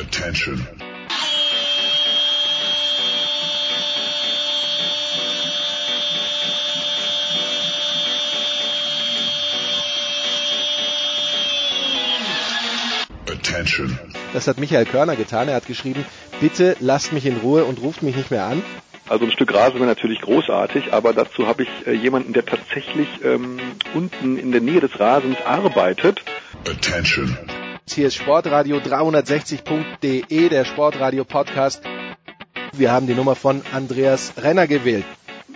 Attention. Attention. Das hat Michael Körner getan. Er hat geschrieben, bitte lasst mich in Ruhe und ruft mich nicht mehr an. Also ein Stück Rasen wäre natürlich großartig, aber dazu habe ich äh, jemanden, der tatsächlich ähm, unten in der Nähe des Rasens arbeitet. Attention. Hier ist Sportradio 360.de, der Sportradio Podcast. Wir haben die Nummer von Andreas Renner gewählt.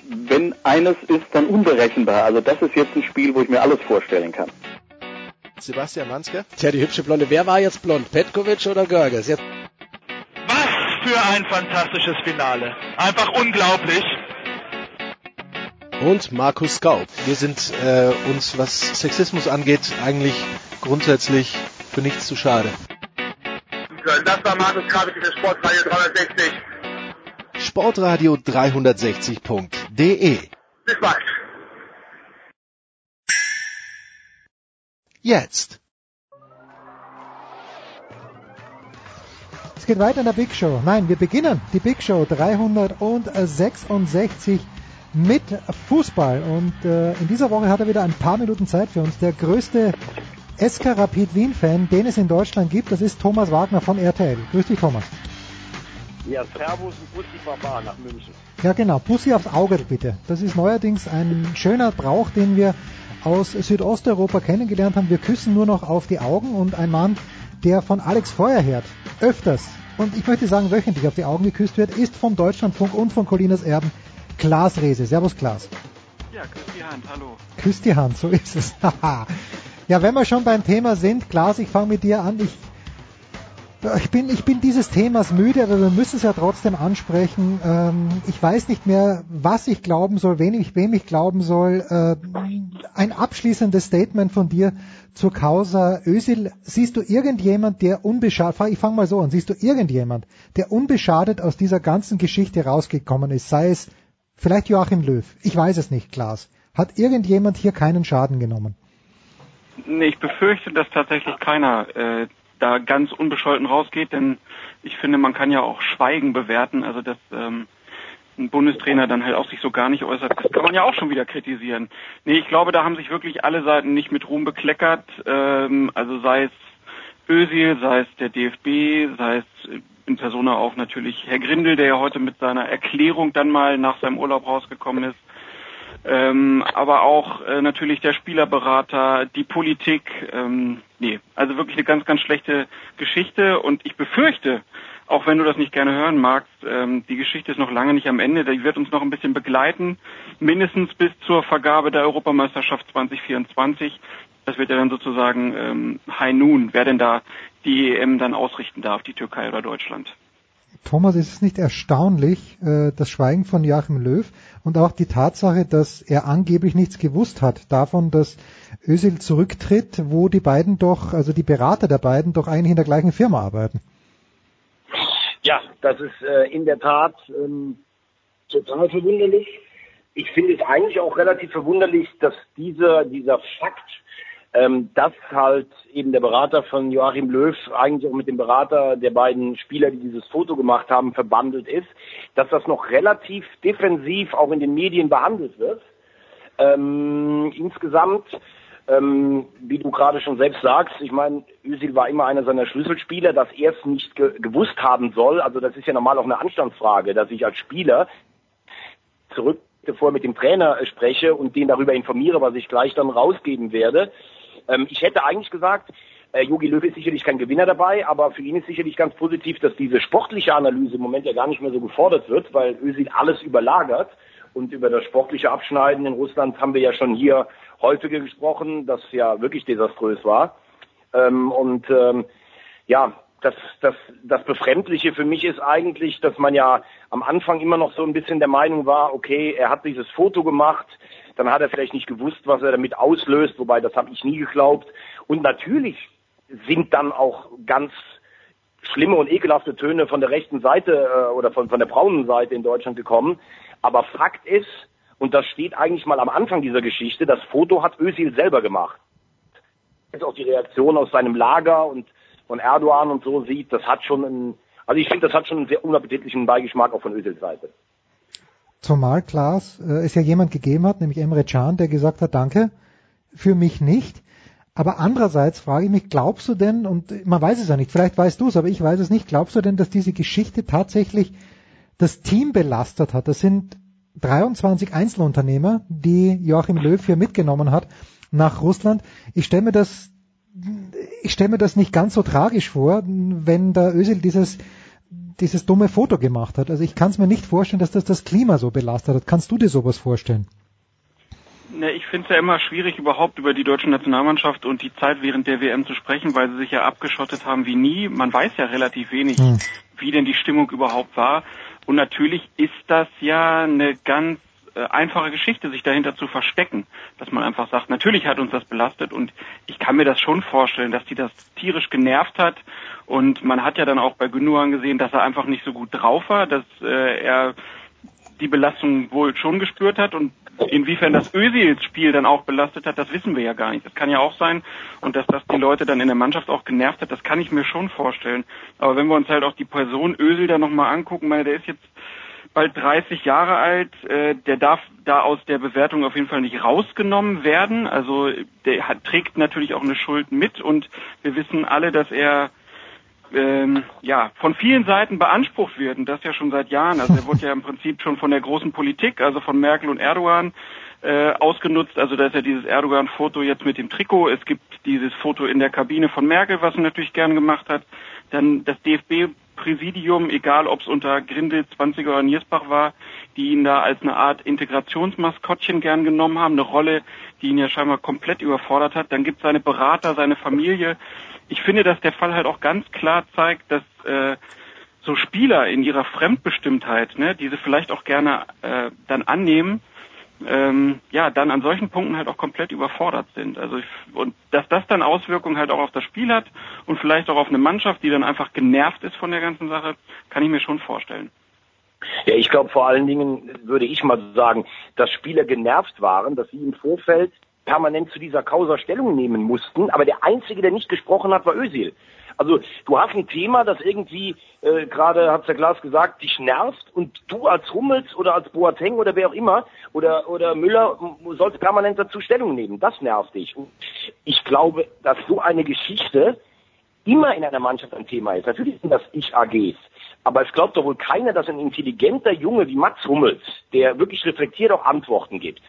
Wenn eines ist, dann unberechenbar. Also das ist jetzt ein Spiel, wo ich mir alles vorstellen kann. Sebastian Manske. Tja, die hübsche Blonde. Wer war jetzt blond? Petkovic oder Görges? Jetzt Was für ein fantastisches Finale. Einfach unglaublich. Und Markus Gaub. Wir sind äh, uns, was Sexismus angeht, eigentlich grundsätzlich für nichts zu schade. Das war Markus Kravitz für Sportradio 360. Sportradio 360.de Bis bald. Jetzt. Es geht weiter in der Big Show. Nein, wir beginnen die Big Show 366 mit Fußball. Und äh, in dieser Woche hat er wieder ein paar Minuten Zeit für uns. Der größte SK Rapid Wien-Fan, den es in Deutschland gibt, das ist Thomas Wagner von RTL. Grüß dich, Thomas. Ja, Servus und Bussi Baba nach München. Ja, genau. Bussi aufs Auge, bitte. Das ist neuerdings ein schöner Brauch, den wir aus Südosteuropa kennengelernt haben. Wir küssen nur noch auf die Augen und ein Mann, der von Alex Feuerherd öfters und ich möchte sagen wöchentlich auf die Augen geküsst wird, ist vom Deutschlandfunk und von Colinas Erben Klaas Rehse. Servus Klaas. Ja, küss die Hand, hallo. Küss die Hand, so ist es. ja, wenn wir schon beim Thema sind, Klaas, ich fange mit dir an. Ich ich bin, ich bin dieses Themas müde, aber wir müssen es ja trotzdem ansprechen. Ähm, ich weiß nicht mehr, was ich glauben soll, wen ich, wem ich glauben soll. Äh, ein abschließendes Statement von dir zur Causa Ösil. Siehst du irgendjemand, der unbeschadet, ich fange mal so an, siehst du irgendjemand, der unbeschadet aus dieser ganzen Geschichte rausgekommen ist, sei es vielleicht Joachim Löw, ich weiß es nicht, Klaas. Hat irgendjemand hier keinen Schaden genommen? Nee, ich befürchte, dass tatsächlich keiner äh, da ganz unbescholten rausgeht, denn ich finde, man kann ja auch Schweigen bewerten, also dass ähm, ein Bundestrainer dann halt auch sich so gar nicht äußert, das kann man ja auch schon wieder kritisieren. Nee, ich glaube, da haben sich wirklich alle Seiten nicht mit Ruhm bekleckert, ähm, also sei es Özil, sei es der DFB, sei es in Persona auch natürlich Herr Grindel, der ja heute mit seiner Erklärung dann mal nach seinem Urlaub rausgekommen ist. Ähm, aber auch äh, natürlich der Spielerberater, die Politik. Ähm, nee, also wirklich eine ganz, ganz schlechte Geschichte. Und ich befürchte, auch wenn du das nicht gerne hören magst, ähm, die Geschichte ist noch lange nicht am Ende. Die wird uns noch ein bisschen begleiten, mindestens bis zur Vergabe der Europameisterschaft 2024. Das wird ja dann sozusagen ähm, High Noon, wer denn da die EM dann ausrichten darf, die Türkei oder Deutschland. Thomas, ist es nicht erstaunlich, äh, das Schweigen von Joachim Löw und auch die Tatsache, dass er angeblich nichts gewusst hat davon, dass Özil zurücktritt, wo die beiden doch, also die Berater der beiden doch eigentlich in der gleichen Firma arbeiten? Ja, das ist äh, in der Tat ähm, total verwunderlich. Ich finde es eigentlich auch relativ verwunderlich, dass dieser, dieser Fakt, ähm, dass halt eben der Berater von Joachim Löw eigentlich auch mit dem Berater der beiden Spieler, die dieses Foto gemacht haben, verbandelt ist, dass das noch relativ defensiv auch in den Medien behandelt wird. Ähm, insgesamt, ähm, wie du gerade schon selbst sagst, ich meine, Özil war immer einer seiner Schlüsselspieler, dass er es nicht ge gewusst haben soll. Also das ist ja normal auch eine Anstandsfrage, dass ich als Spieler zurück bevor mit dem Trainer spreche und den darüber informiere, was ich gleich dann rausgeben werde. Ähm, ich hätte eigentlich gesagt, äh, Jogi Löw ist sicherlich kein Gewinner dabei, aber für ihn ist sicherlich ganz positiv, dass diese sportliche Analyse im Moment ja gar nicht mehr so gefordert wird, weil Özil alles überlagert. Und über das sportliche Abschneiden in Russland haben wir ja schon hier häufiger gesprochen, das ja wirklich desaströs war. Ähm, und ähm, ja, das, das, das Befremdliche für mich ist eigentlich, dass man ja am Anfang immer noch so ein bisschen der Meinung war, okay, er hat dieses Foto gemacht, dann hat er vielleicht nicht gewusst, was er damit auslöst, wobei das habe ich nie geglaubt. Und natürlich sind dann auch ganz schlimme und ekelhafte Töne von der rechten Seite äh, oder von, von der braunen Seite in Deutschland gekommen. Aber Fakt ist, und das steht eigentlich mal am Anfang dieser Geschichte, das Foto hat Özil selber gemacht. Jetzt auch die Reaktion aus seinem Lager und von Erdogan und so sieht, das hat schon einen, also ich finde, das hat schon einen sehr unappetitlichen Beigeschmack auch von Özils Seite. Zumal Klaas äh, es ja jemand gegeben hat, nämlich Emre Can, der gesagt hat, danke, für mich nicht. Aber andererseits frage ich mich, glaubst du denn, und man weiß es ja nicht, vielleicht weißt du es, aber ich weiß es nicht, glaubst du denn, dass diese Geschichte tatsächlich das Team belastet hat? Das sind 23 Einzelunternehmer, die Joachim Löw hier mitgenommen hat nach Russland. Ich stelle mir das, ich stelle mir das nicht ganz so tragisch vor, wenn der Özil dieses dieses dumme Foto gemacht hat. Also ich kann es mir nicht vorstellen, dass das das Klima so belastet hat. Kannst du dir sowas vorstellen? Ne, ich finde es ja immer schwierig, überhaupt über die deutsche Nationalmannschaft und die Zeit während der WM zu sprechen, weil sie sich ja abgeschottet haben wie nie. Man weiß ja relativ wenig, hm. wie denn die Stimmung überhaupt war. Und natürlich ist das ja eine ganz einfache Geschichte, sich dahinter zu verstecken. Dass man einfach sagt, natürlich hat uns das belastet und ich kann mir das schon vorstellen, dass die das tierisch genervt hat. Und man hat ja dann auch bei Gündogan gesehen, dass er einfach nicht so gut drauf war, dass äh, er die Belastung wohl schon gespürt hat und inwiefern das Özils Spiel dann auch belastet hat, das wissen wir ja gar nicht. Das kann ja auch sein und dass das die Leute dann in der Mannschaft auch genervt hat, das kann ich mir schon vorstellen. Aber wenn wir uns halt auch die Person Özil dann nochmal angucken, meine, der ist jetzt bald 30 Jahre alt, äh, der darf da aus der Bewertung auf jeden Fall nicht rausgenommen werden. Also der hat, trägt natürlich auch eine Schuld mit und wir wissen alle, dass er ähm, ja, von vielen Seiten beansprucht wird und das ja schon seit Jahren. Also er wurde ja im Prinzip schon von der großen Politik, also von Merkel und Erdogan, äh, ausgenutzt. Also da ist ja dieses Erdogan-Foto jetzt mit dem Trikot. Es gibt dieses Foto in der Kabine von Merkel, was er natürlich gern gemacht hat. Dann das DFB-Präsidium, egal ob es unter Grindel, 20er oder Niersbach war, die ihn da als eine Art Integrationsmaskottchen gern genommen haben, eine Rolle, die ihn ja scheinbar komplett überfordert hat. Dann gibt es seine Berater, seine Familie, ich finde, dass der Fall halt auch ganz klar zeigt, dass äh, so Spieler in ihrer Fremdbestimmtheit, ne, diese vielleicht auch gerne äh, dann annehmen, ähm, ja, dann an solchen Punkten halt auch komplett überfordert sind. Also ich, und dass das dann Auswirkungen halt auch auf das Spiel hat und vielleicht auch auf eine Mannschaft, die dann einfach genervt ist von der ganzen Sache, kann ich mir schon vorstellen. Ja, ich glaube vor allen Dingen würde ich mal sagen, dass Spieler genervt waren, dass sie im Vorfeld permanent zu dieser Causa Stellung nehmen mussten, aber der Einzige, der nicht gesprochen hat, war Özil. Also du hast ein Thema, das irgendwie, äh, gerade hat der Glas gesagt, dich nervt und du als Hummels oder als Boateng oder wer auch immer oder, oder Müller sollst permanent dazu Stellung nehmen. Das nervt dich. Und ich glaube, dass so eine Geschichte immer in einer Mannschaft ein Thema ist. Natürlich sind das Ich-AGs. Aber es glaubt doch wohl keiner, dass ein intelligenter Junge wie Mats Hummels, der wirklich reflektiert auch Antworten gibt,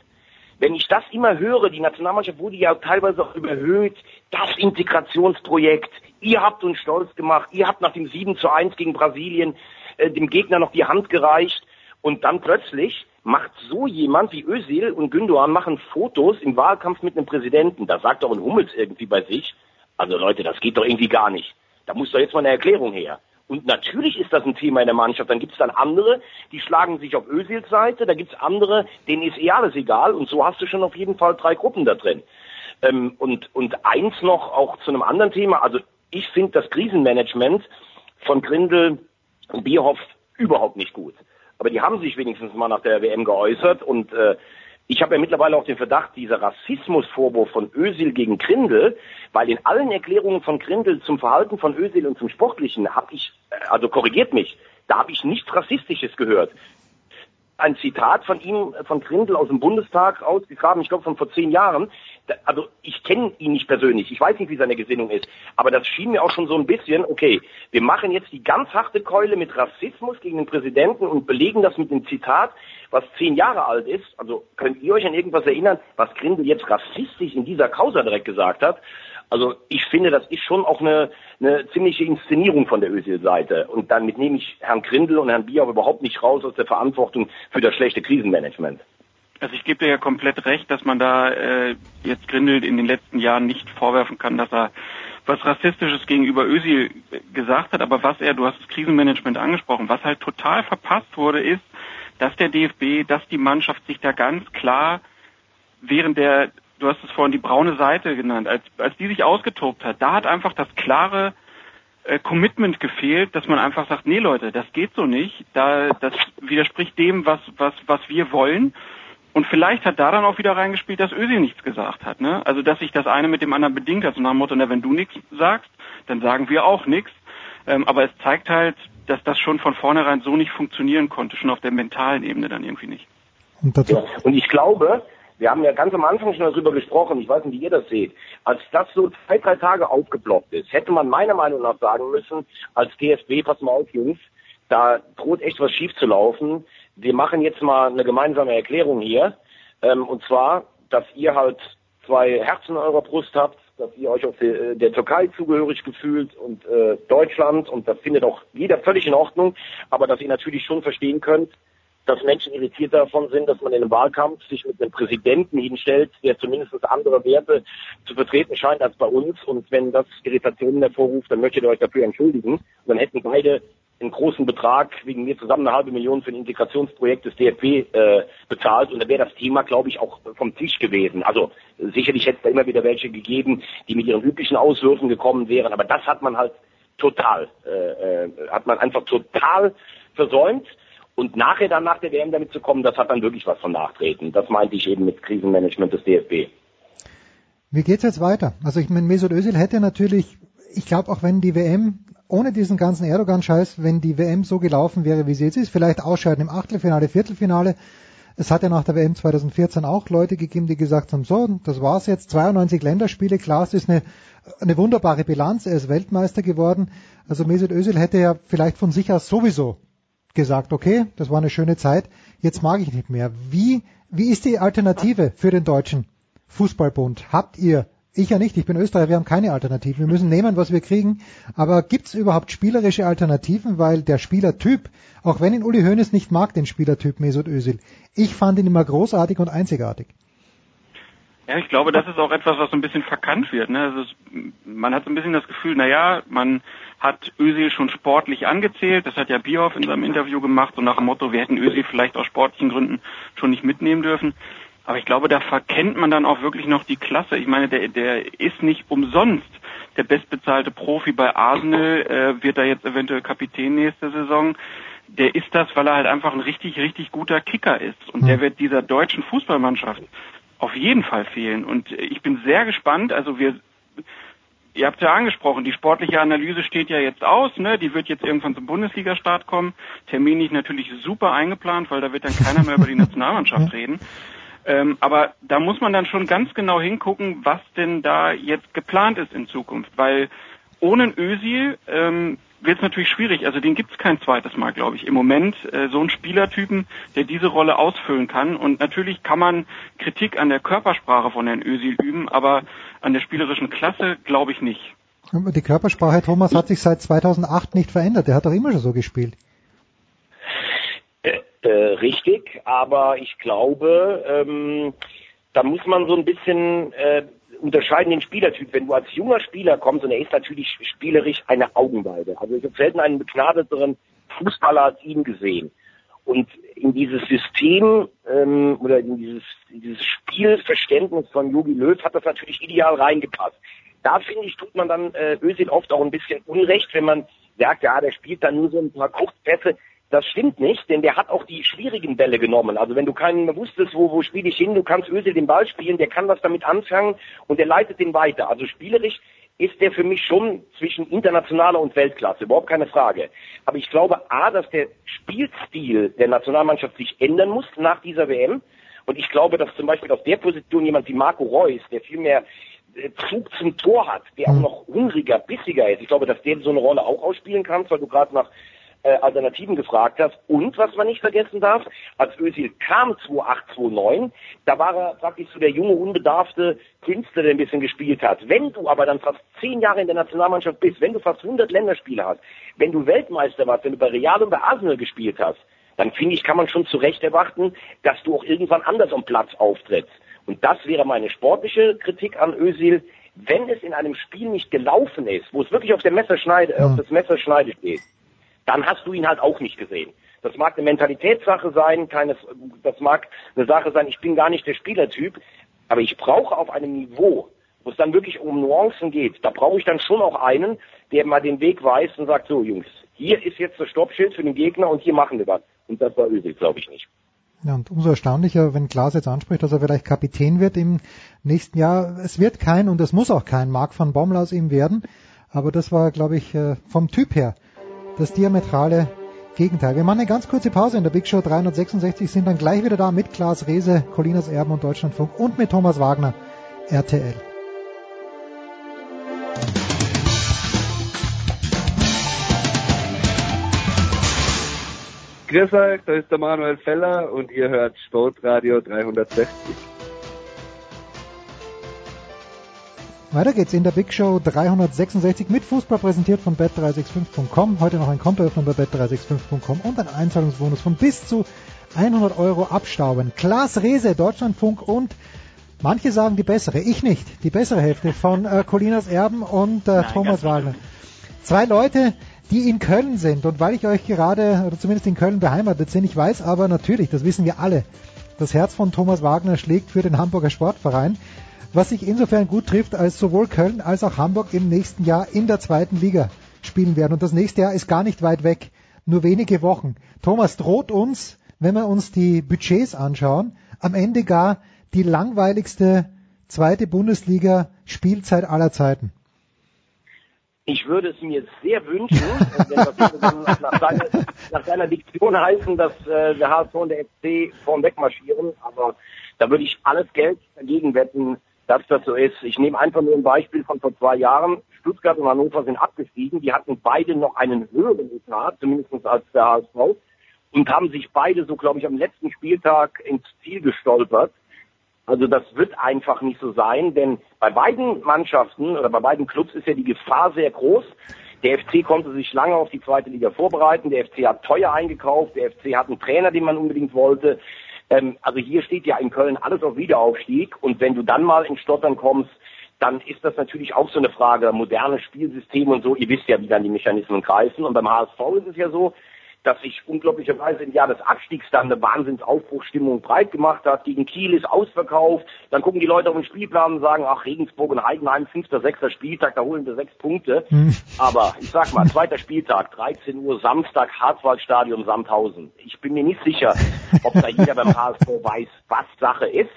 wenn ich das immer höre, die Nationalmannschaft wurde ja teilweise auch überhöht, das Integrationsprojekt, ihr habt uns stolz gemacht, ihr habt nach dem 7 zu 1 gegen Brasilien äh, dem Gegner noch die Hand gereicht und dann plötzlich macht so jemand wie Özil und Gündogan machen Fotos im Wahlkampf mit einem Präsidenten. Da sagt doch ein Hummels irgendwie bei sich, also Leute, das geht doch irgendwie gar nicht. Da muss doch jetzt mal eine Erklärung her. Und natürlich ist das ein Thema in der Mannschaft. Dann gibt es dann andere, die schlagen sich auf Özils Seite, da gibt es andere, denen ist eh alles egal. Und so hast du schon auf jeden Fall drei Gruppen da drin. Ähm, und, und eins noch auch zu einem anderen Thema. Also ich finde das Krisenmanagement von Grindel und Bierhoff überhaupt nicht gut. Aber die haben sich wenigstens mal nach der WM geäußert und äh, ich habe ja mittlerweile auch den Verdacht, dieser Rassismusvorwurf von Ösil gegen Grindel, weil in allen Erklärungen von Grindel zum Verhalten von Ösil und zum Sportlichen habe ich, äh, also korrigiert mich, da habe ich nichts Rassistisches gehört ein Zitat von ihm, von Grindel aus dem Bundestag ausgegraben, ich glaube von vor zehn Jahren. Also ich kenne ihn nicht persönlich, ich weiß nicht, wie seine Gesinnung ist, aber das schien mir auch schon so ein bisschen, okay, wir machen jetzt die ganz harte Keule mit Rassismus gegen den Präsidenten und belegen das mit dem Zitat, was zehn Jahre alt ist. Also könnt ihr euch an irgendwas erinnern, was Grindel jetzt rassistisch in dieser Causa direkt gesagt hat? Also ich finde, das ist schon auch eine, eine ziemliche Inszenierung von der Özil-Seite. Und damit nehme ich Herrn Grindel und Herrn Bier überhaupt nicht raus aus der Verantwortung für das schlechte Krisenmanagement. Also ich gebe dir ja komplett recht, dass man da äh, jetzt Grindel in den letzten Jahren nicht vorwerfen kann, dass er was Rassistisches gegenüber Özil gesagt hat, aber was er, du hast das Krisenmanagement angesprochen, was halt total verpasst wurde, ist, dass der DFB, dass die Mannschaft sich da ganz klar während der du hast es vorhin die braune Seite genannt, als, als die sich ausgetobt hat, da hat einfach das klare äh, Commitment gefehlt, dass man einfach sagt, nee Leute, das geht so nicht, da, das widerspricht dem, was, was, was wir wollen. Und vielleicht hat da dann auch wieder reingespielt, dass Özil nichts gesagt hat. Ne? Also dass sich das eine mit dem anderen bedingt hat. So nach dem Motto, na, wenn du nichts sagst, dann sagen wir auch nichts. Ähm, aber es zeigt halt, dass das schon von vornherein so nicht funktionieren konnte, schon auf der mentalen Ebene dann irgendwie nicht. Und, ja. und ich glaube, wir haben ja ganz am Anfang schon darüber gesprochen, ich weiß nicht, wie ihr das seht, als das so zwei, drei Tage aufgeploppt ist, hätte man meiner Meinung nach sagen müssen, als DFB, pass mal auf, Jungs, da droht echt was schief zu laufen. Wir machen jetzt mal eine gemeinsame Erklärung hier, ähm, und zwar, dass ihr halt zwei Herzen in eurer Brust habt, dass ihr euch auch der, äh, der Türkei zugehörig gefühlt und äh, Deutschland und das findet auch jeder völlig in Ordnung, aber dass ihr natürlich schon verstehen könnt, dass Menschen irritiert davon sind, dass man in einem Wahlkampf sich mit einem Präsidenten hinstellt, der zumindest andere Werte zu vertreten scheint als bei uns. Und wenn das Irritationen hervorruft, dann möchtet ihr euch dafür entschuldigen. Und dann hätten beide einen großen Betrag wegen mir zusammen eine halbe Million für ein Integrationsprojekt des DFB äh, bezahlt und dann wäre das Thema, glaube ich, auch vom Tisch gewesen. Also sicherlich hätte es da immer wieder welche gegeben, die mit ihren üblichen Auswürfen gekommen wären, aber das hat man halt total, äh, äh, hat man einfach total versäumt. Und nachher dann nach der WM damit zu kommen, das hat dann wirklich was von Nachtreten. Das meinte ich eben mit Krisenmanagement des DFB. Wie geht's jetzt weiter? Also ich meine, Mesut Özil hätte natürlich, ich glaube auch wenn die WM ohne diesen ganzen Erdogan-Scheiß, wenn die WM so gelaufen wäre, wie sie jetzt ist, vielleicht ausscheiden im Achtelfinale, Viertelfinale. Es hat ja nach der WM 2014 auch Leute gegeben, die gesagt haben, so, das war's jetzt, 92 Länderspiele, klar, es ist eine, eine wunderbare Bilanz, er ist Weltmeister geworden. Also Mesut Özil hätte ja vielleicht von sich aus sowieso gesagt, okay, das war eine schöne Zeit, jetzt mag ich nicht mehr. Wie, wie ist die Alternative für den deutschen Fußballbund? Habt ihr, ich ja nicht, ich bin Österreicher, wir haben keine Alternative, wir müssen nehmen, was wir kriegen, aber gibt es überhaupt spielerische Alternativen, weil der Spielertyp, auch wenn ihn Uli Hoeneß nicht mag, den Spielertyp Mesut Özil, ich fand ihn immer großartig und einzigartig. Ja, ich glaube, das ist auch etwas, was so ein bisschen verkannt wird. Ne? Also es, man hat so ein bisschen das Gefühl, na ja, man hat Özil schon sportlich angezählt. Das hat ja Bierhoff in seinem Interview gemacht, so nach dem Motto, wir hätten Özil vielleicht aus sportlichen Gründen schon nicht mitnehmen dürfen. Aber ich glaube, da verkennt man dann auch wirklich noch die Klasse. Ich meine, der, der ist nicht umsonst der bestbezahlte Profi bei Arsenal, äh, wird da jetzt eventuell Kapitän nächste Saison. Der ist das, weil er halt einfach ein richtig, richtig guter Kicker ist. Und der hm. wird dieser deutschen Fußballmannschaft auf jeden Fall fehlen. Und ich bin sehr gespannt. Also wir Ihr habt ja angesprochen, die sportliche Analyse steht ja jetzt aus, ne? Die wird jetzt irgendwann zum Bundesliga-Start kommen. Terminlich natürlich super eingeplant, weil da wird dann keiner mehr über die Nationalmannschaft reden. Ähm, aber da muss man dann schon ganz genau hingucken, was denn da jetzt geplant ist in Zukunft, weil ohne Ösil ähm, wird es natürlich schwierig. Also den gibt es kein zweites Mal, glaube ich. Im Moment äh, so einen Spielertypen, der diese Rolle ausfüllen kann. Und natürlich kann man Kritik an der Körpersprache von Herrn Ösil üben, aber an der spielerischen Klasse glaube ich nicht. Die Körpersprache, Thomas, hat sich seit 2008 nicht verändert. Der hat doch immer schon so gespielt. Äh, richtig, aber ich glaube, ähm, da muss man so ein bisschen äh, unterscheiden den Spielertyp. Wenn du als junger Spieler kommst, und er ist natürlich spielerisch eine Augenweide. Also ich habe selten einen begnadeteren Fußballer als ihn gesehen. Und in dieses System ähm, oder in dieses, dieses Spielverständnis von Jogi Löw hat das natürlich ideal reingepasst. Da finde ich, tut man dann äh, Özil oft auch ein bisschen Unrecht, wenn man sagt, ja, der spielt dann nur so ein paar Kurzpässe. Das stimmt nicht, denn der hat auch die schwierigen Bälle genommen. Also wenn du keinen wusstest, wo, wo spiele ich hin, du kannst Özil den Ball spielen, der kann was damit anfangen und der leitet den weiter. Also spielerisch ist der für mich schon zwischen internationaler und Weltklasse, überhaupt keine Frage. Aber ich glaube, A, dass der Spielstil der Nationalmannschaft sich ändern muss nach dieser WM. Und ich glaube, dass zum Beispiel auf der Position jemand wie Marco Reus, der viel mehr äh, Zug zum Tor hat, der auch hm. noch hungriger, bissiger ist. Ich glaube, dass der so eine Rolle auch ausspielen kann, weil du gerade nach äh, Alternativen gefragt hast. Und was man nicht vergessen darf, als Özil kam 2008, da war er praktisch so der junge, unbedarfte Künstler, der ein bisschen gespielt hat. Wenn du aber dann fast zehn Jahre in der Nationalmannschaft bist, wenn du fast 100 Länderspiele hast, wenn du Weltmeister warst, wenn du bei Real und bei Arsenal gespielt hast, dann finde ich, kann man schon zu Recht erwarten, dass du auch irgendwann anders am Platz auftrittst. Und das wäre meine sportliche Kritik an Özil. Wenn es in einem Spiel nicht gelaufen ist, wo es wirklich auf der Messerschneide, ja. auf das Messerschneide steht, dann hast du ihn halt auch nicht gesehen. Das mag eine Mentalitätssache sein, keine, das mag eine Sache sein, ich bin gar nicht der Spielertyp, aber ich brauche auf einem Niveau, wo es dann wirklich um Nuancen geht, da brauche ich dann schon auch einen, der mal den Weg weist und sagt, so Jungs, hier ist jetzt das Stoppschild für den Gegner und hier machen wir was. Und das war Özil, glaube ich nicht. Ja, und umso erstaunlicher, wenn Klaas jetzt anspricht, dass er vielleicht Kapitän wird im nächsten Jahr. Es wird kein und es muss auch kein Mark van Bommel aus ihm werden. Aber das war, glaube ich, äh, vom Typ her das diametrale Gegenteil. Wir machen eine ganz kurze Pause in der Big Show 366, sind dann gleich wieder da mit Klaas Rehse, Colinas Erben und Deutschlandfunk und mit Thomas Wagner, RTL. Grüß euch, da ist der Manuel Feller und ihr hört Sportradio 360. Weiter geht's in der Big Show 366 mit Fußball präsentiert von bet365.com. Heute noch ein Kontoöffnung bei bet365.com und ein Einzahlungsbonus von bis zu 100 Euro abstauben. Klaas Rehse, Deutschlandfunk und manche sagen die bessere, ich nicht, die bessere Hälfte von äh, Colinas Erben und äh, Nein, Thomas Wagner. Zwei Leute, die in Köln sind. Und weil ich euch gerade, oder zumindest in Köln beheimatet sind, ich weiß aber natürlich, das wissen wir alle, das Herz von Thomas Wagner schlägt für den Hamburger Sportverein, was sich insofern gut trifft, als sowohl Köln als auch Hamburg im nächsten Jahr in der zweiten Liga spielen werden. Und das nächste Jahr ist gar nicht weit weg, nur wenige Wochen. Thomas droht uns, wenn wir uns die Budgets anschauen, am Ende gar die langweiligste zweite Bundesliga Spielzeit aller Zeiten. Ich würde es mir sehr wünschen, wenn das nach, seiner, nach seiner Diktion heißen, dass äh, der HSV und der FC vorn wegmarschieren. Aber da würde ich alles Geld dagegen wetten, dass das so ist. Ich nehme einfach nur ein Beispiel von vor zwei Jahren. Stuttgart und Hannover sind abgestiegen. Die hatten beide noch einen höheren Etat, zumindest als der HSV, und haben sich beide so, glaube ich, am letzten Spieltag ins Ziel gestolpert. Also das wird einfach nicht so sein, denn bei beiden Mannschaften oder bei beiden Clubs ist ja die Gefahr sehr groß. Der FC konnte sich lange auf die zweite Liga vorbereiten. Der FC hat teuer eingekauft. Der FC hat einen Trainer, den man unbedingt wollte. Ähm, also hier steht ja in Köln alles auf Wiederaufstieg. Und wenn du dann mal in Stottern kommst, dann ist das natürlich auch so eine Frage, moderne Spielsysteme und so. Ihr wisst ja, wie dann die Mechanismen kreisen. Und beim HSV ist es ja so, dass sich unglaublicherweise im Jahr des Abstiegs dann eine Wahnsinnsaufbruchstimmung breit gemacht hat. Gegen Kiel ist ausverkauft. Dann gucken die Leute auf den Spielplan und sagen, ach, Regensburg und Heidenheim, fünfter, sechster Spieltag, da holen wir sechs Punkte. Hm. Aber ich sag mal, zweiter Spieltag, 13 Uhr, Samstag, Harzwaldstadion, Sandhausen. Ich bin mir nicht sicher, ob da jeder beim HSV weiß, was Sache ist.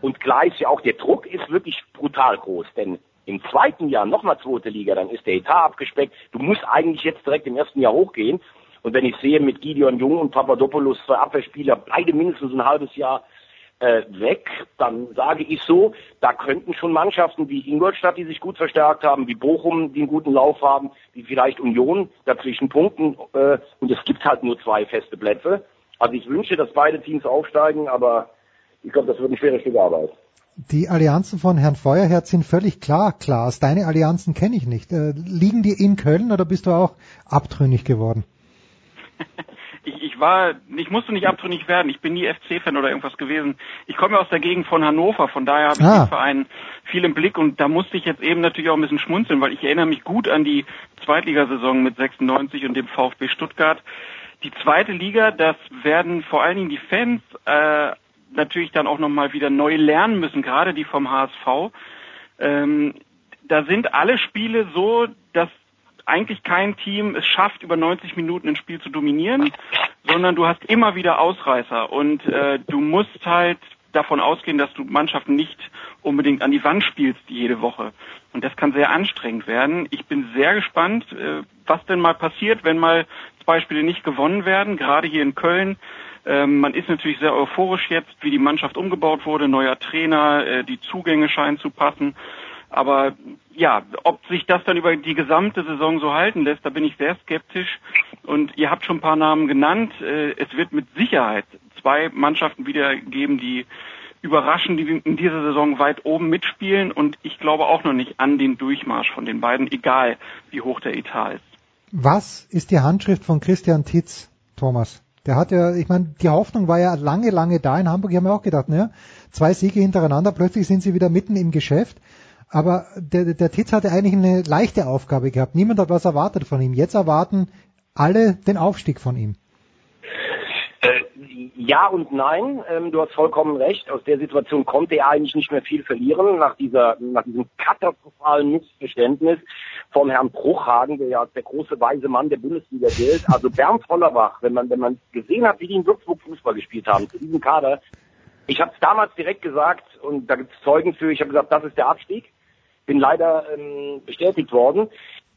Und klar ist ja auch, der Druck ist wirklich brutal groß, denn im zweiten Jahr nochmal zweite Liga, dann ist der Etat abgespeckt. Du musst eigentlich jetzt direkt im ersten Jahr hochgehen. Und wenn ich sehe, mit Gideon Jung und Papadopoulos zwei Abwehrspieler, beide mindestens ein halbes Jahr äh, weg, dann sage ich so, da könnten schon Mannschaften wie Ingolstadt, die sich gut verstärkt haben, wie Bochum, die einen guten Lauf haben, wie vielleicht Union dazwischen punkten. Äh, und es gibt halt nur zwei feste Plätze. Also ich wünsche, dass beide Teams aufsteigen, aber ich glaube, das wird ein schweres Stück Arbeit. Die Allianzen von Herrn Feuerherz sind völlig klar, Klaas. Deine Allianzen kenne ich nicht. Äh, liegen die in Köln oder bist du auch abtrünnig geworden? ich, ich war, ich musste nicht abtrünnig werden. Ich bin nie FC-Fan oder irgendwas gewesen. Ich komme aus der Gegend von Hannover, von daher habe ich ah. den Verein viel im Blick und da musste ich jetzt eben natürlich auch ein bisschen schmunzeln, weil ich erinnere mich gut an die Zweitligasaison mit 96 und dem VfB Stuttgart. Die zweite Liga, das werden vor allen Dingen die Fans äh, natürlich dann auch nochmal wieder neu lernen müssen, gerade die vom HSV. Ähm, da sind alle Spiele so, eigentlich kein Team es schafft, über 90 Minuten ein Spiel zu dominieren, sondern du hast immer wieder Ausreißer und äh, du musst halt davon ausgehen, dass du Mannschaften nicht unbedingt an die Wand spielst jede Woche. Und das kann sehr anstrengend werden. Ich bin sehr gespannt, äh, was denn mal passiert, wenn mal zwei Spiele nicht gewonnen werden, gerade hier in Köln. Ähm, man ist natürlich sehr euphorisch jetzt, wie die Mannschaft umgebaut wurde, neuer Trainer, äh, die Zugänge scheinen zu passen. Aber ja, ob sich das dann über die gesamte Saison so halten lässt, da bin ich sehr skeptisch. Und ihr habt schon ein paar Namen genannt. Äh, es wird mit Sicherheit zwei Mannschaften wieder geben, die überraschen, die in dieser Saison weit oben mitspielen. Und ich glaube auch noch nicht an den Durchmarsch von den beiden, egal wie hoch der Etat ist. Was ist die Handschrift von Christian Titz, Thomas? Der hat ja, ich meine, die Hoffnung war ja lange, lange da in Hamburg. Ich habe mir auch gedacht, ne, zwei Siege hintereinander, plötzlich sind sie wieder mitten im Geschäft. Aber der, der Titz hatte eigentlich eine leichte Aufgabe gehabt. Niemand hat was erwartet von ihm. Jetzt erwarten alle den Aufstieg von ihm. Äh, ja und nein. Ähm, du hast vollkommen recht. Aus der Situation konnte er eigentlich nicht mehr viel verlieren nach dieser, nach diesem katastrophalen Missverständnis von Herrn Bruchhagen, der ja als der große weise Mann der Bundesliga gilt. Also Bernd Hollerbach, wenn man, wenn man gesehen hat, wie die in Würzburg Fußball gespielt haben, zu diesem Kader. Ich habe es damals direkt gesagt und da gibt es Zeugen für. Ich habe gesagt, das ist der Abstieg. Bin leider ähm, bestätigt worden.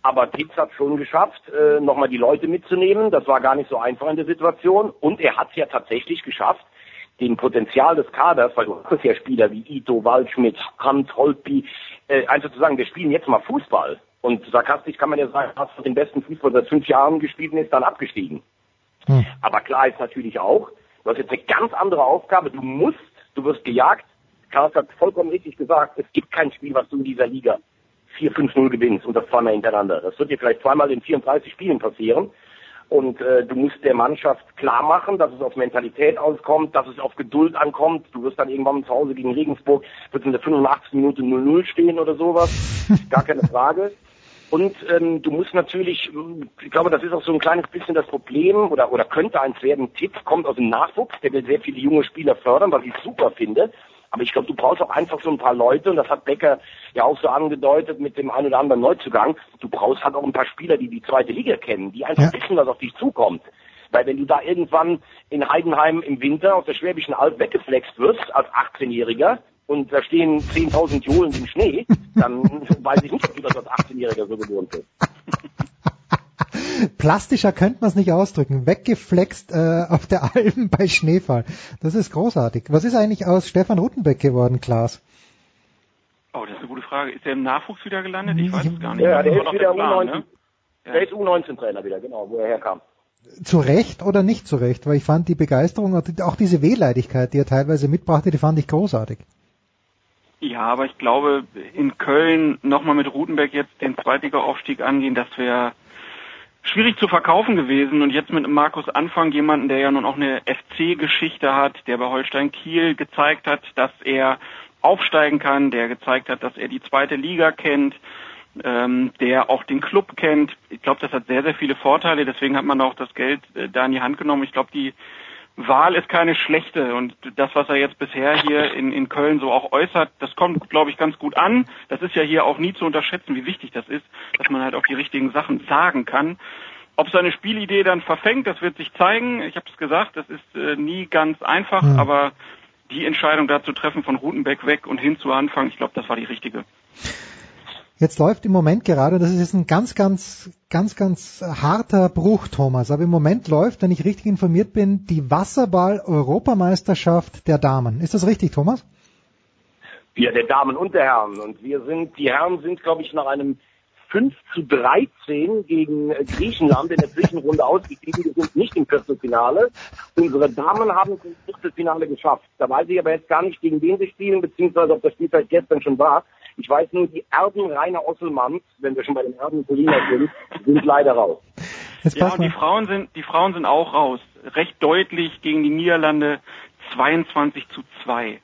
Aber Pitz hat schon geschafft, äh, nochmal die Leute mitzunehmen. Das war gar nicht so einfach in der Situation. Und er hat es ja tatsächlich geschafft, dem Potenzial des Kaders, weil du hast ja Spieler wie Ito, Waldschmidt, Hans, Holtby, äh, einfach zu sagen, wir spielen jetzt mal Fußball. Und sarkastisch kann man ja sagen, hast du den besten Fußball seit fünf Jahren gespielt und ist dann abgestiegen. Hm. Aber klar ist natürlich auch, du hast jetzt eine ganz andere Aufgabe. Du musst, du wirst gejagt. Karl hat vollkommen richtig gesagt, es gibt kein Spiel, was du in dieser Liga 4-5-0 gewinnst und das zweimal hintereinander. Das wird dir vielleicht zweimal in 34 Spielen passieren. Und äh, du musst der Mannschaft klar machen, dass es auf Mentalität auskommt, dass es auf Geduld ankommt. Du wirst dann irgendwann zu Hause gegen Regensburg, wird in der 85. Minute 0-0 stehen oder sowas. Gar keine Frage. Und ähm, du musst natürlich, ich glaube, das ist auch so ein kleines bisschen das Problem oder, oder könnte eins werden. Tipp kommt aus dem Nachwuchs, der will sehr viele junge Spieler fördern, was ich super finde. Aber ich glaube, du brauchst auch einfach so ein paar Leute, und das hat Becker ja auch so angedeutet mit dem einen oder anderen Neuzugang. Du brauchst halt auch ein paar Spieler, die die zweite Liga kennen, die einfach ja. wissen, was auf dich zukommt. Weil wenn du da irgendwann in Heidenheim im Winter aus der Schwäbischen Alb weggeflext wirst als 18-Jähriger und da stehen 10.000 Johlen im Schnee, dann weiß ich nicht, ob du das als 18-Jähriger so gewohnt bist. Plastischer könnte man es nicht ausdrücken. Weggeflext äh, auf der Alpen bei Schneefall. Das ist großartig. Was ist eigentlich aus Stefan Rutenbeck geworden, Klaas? Oh, das ist eine gute Frage. Ist er im Nachwuchs wieder gelandet? Ich weiß es gar nicht. Ja, der ist wieder U19. Ne? Der ist U19-Trainer wieder, genau, wo er herkam. Zu Recht oder nicht zu Recht? Weil ich fand die Begeisterung, auch diese Wehleidigkeit, die er teilweise mitbrachte, die fand ich großartig. Ja, aber ich glaube, in Köln nochmal mit Rutenberg jetzt den Zweitliga-Aufstieg angehen, das wäre schwierig zu verkaufen gewesen und jetzt mit Markus Anfang jemanden, der ja nun auch eine FC-Geschichte hat, der bei Holstein Kiel gezeigt hat, dass er aufsteigen kann, der gezeigt hat, dass er die zweite Liga kennt, ähm, der auch den Club kennt. Ich glaube, das hat sehr, sehr viele Vorteile. Deswegen hat man auch das Geld äh, da in die Hand genommen. Ich glaube, die Wahl ist keine schlechte und das, was er jetzt bisher hier in, in Köln so auch äußert, das kommt, glaube ich, ganz gut an. Das ist ja hier auch nie zu unterschätzen, wie wichtig das ist, dass man halt auch die richtigen Sachen sagen kann. Ob seine Spielidee dann verfängt, das wird sich zeigen. Ich habe es gesagt, das ist äh, nie ganz einfach, mhm. aber die Entscheidung da zu treffen von Rutenbeck weg und hin zu Anfang, ich glaube, das war die richtige. Jetzt läuft im Moment gerade, das ist jetzt ein ganz, ganz, ganz, ganz harter Bruch, Thomas, aber im Moment läuft, wenn ich richtig informiert bin, die Wasserball-Europameisterschaft der Damen. Ist das richtig, Thomas? Ja, der Damen und der Herren. Und wir sind, die Herren sind, glaube ich, nach einem 5 zu 13 gegen Griechenland in der Zwischenrunde ausgegeben. Wir sind nicht im Viertelfinale. Unsere Damen haben es im Viertelfinale geschafft. Da weiß ich aber jetzt gar nicht, gegen wen sie spielen, beziehungsweise ob das Spiel vielleicht gestern schon war. Ich weiß nur, die Erben Rainer Osselmanns, wenn wir schon bei den Erben Colina sind, sind leider raus. Ja, und die Frauen sind, die Frauen sind auch raus. Recht deutlich gegen die Niederlande 22 zu 2.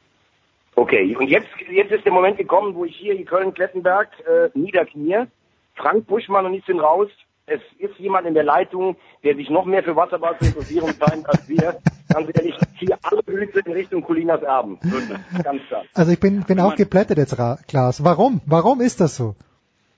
Okay, und jetzt, jetzt ist der Moment gekommen, wo ich hier in Köln-Klettenberg äh, niederknie. Frank Buschmann und ich sind raus es ist jemand in der Leitung, der sich noch mehr für Wasserball zu interessieren scheint als wir. Ganz ehrlich, hier alle Grüße in Richtung Colinas Erben. Ganz klar. Also ich bin, bin auch geplättet jetzt, Klaas. Warum? Warum ist das so?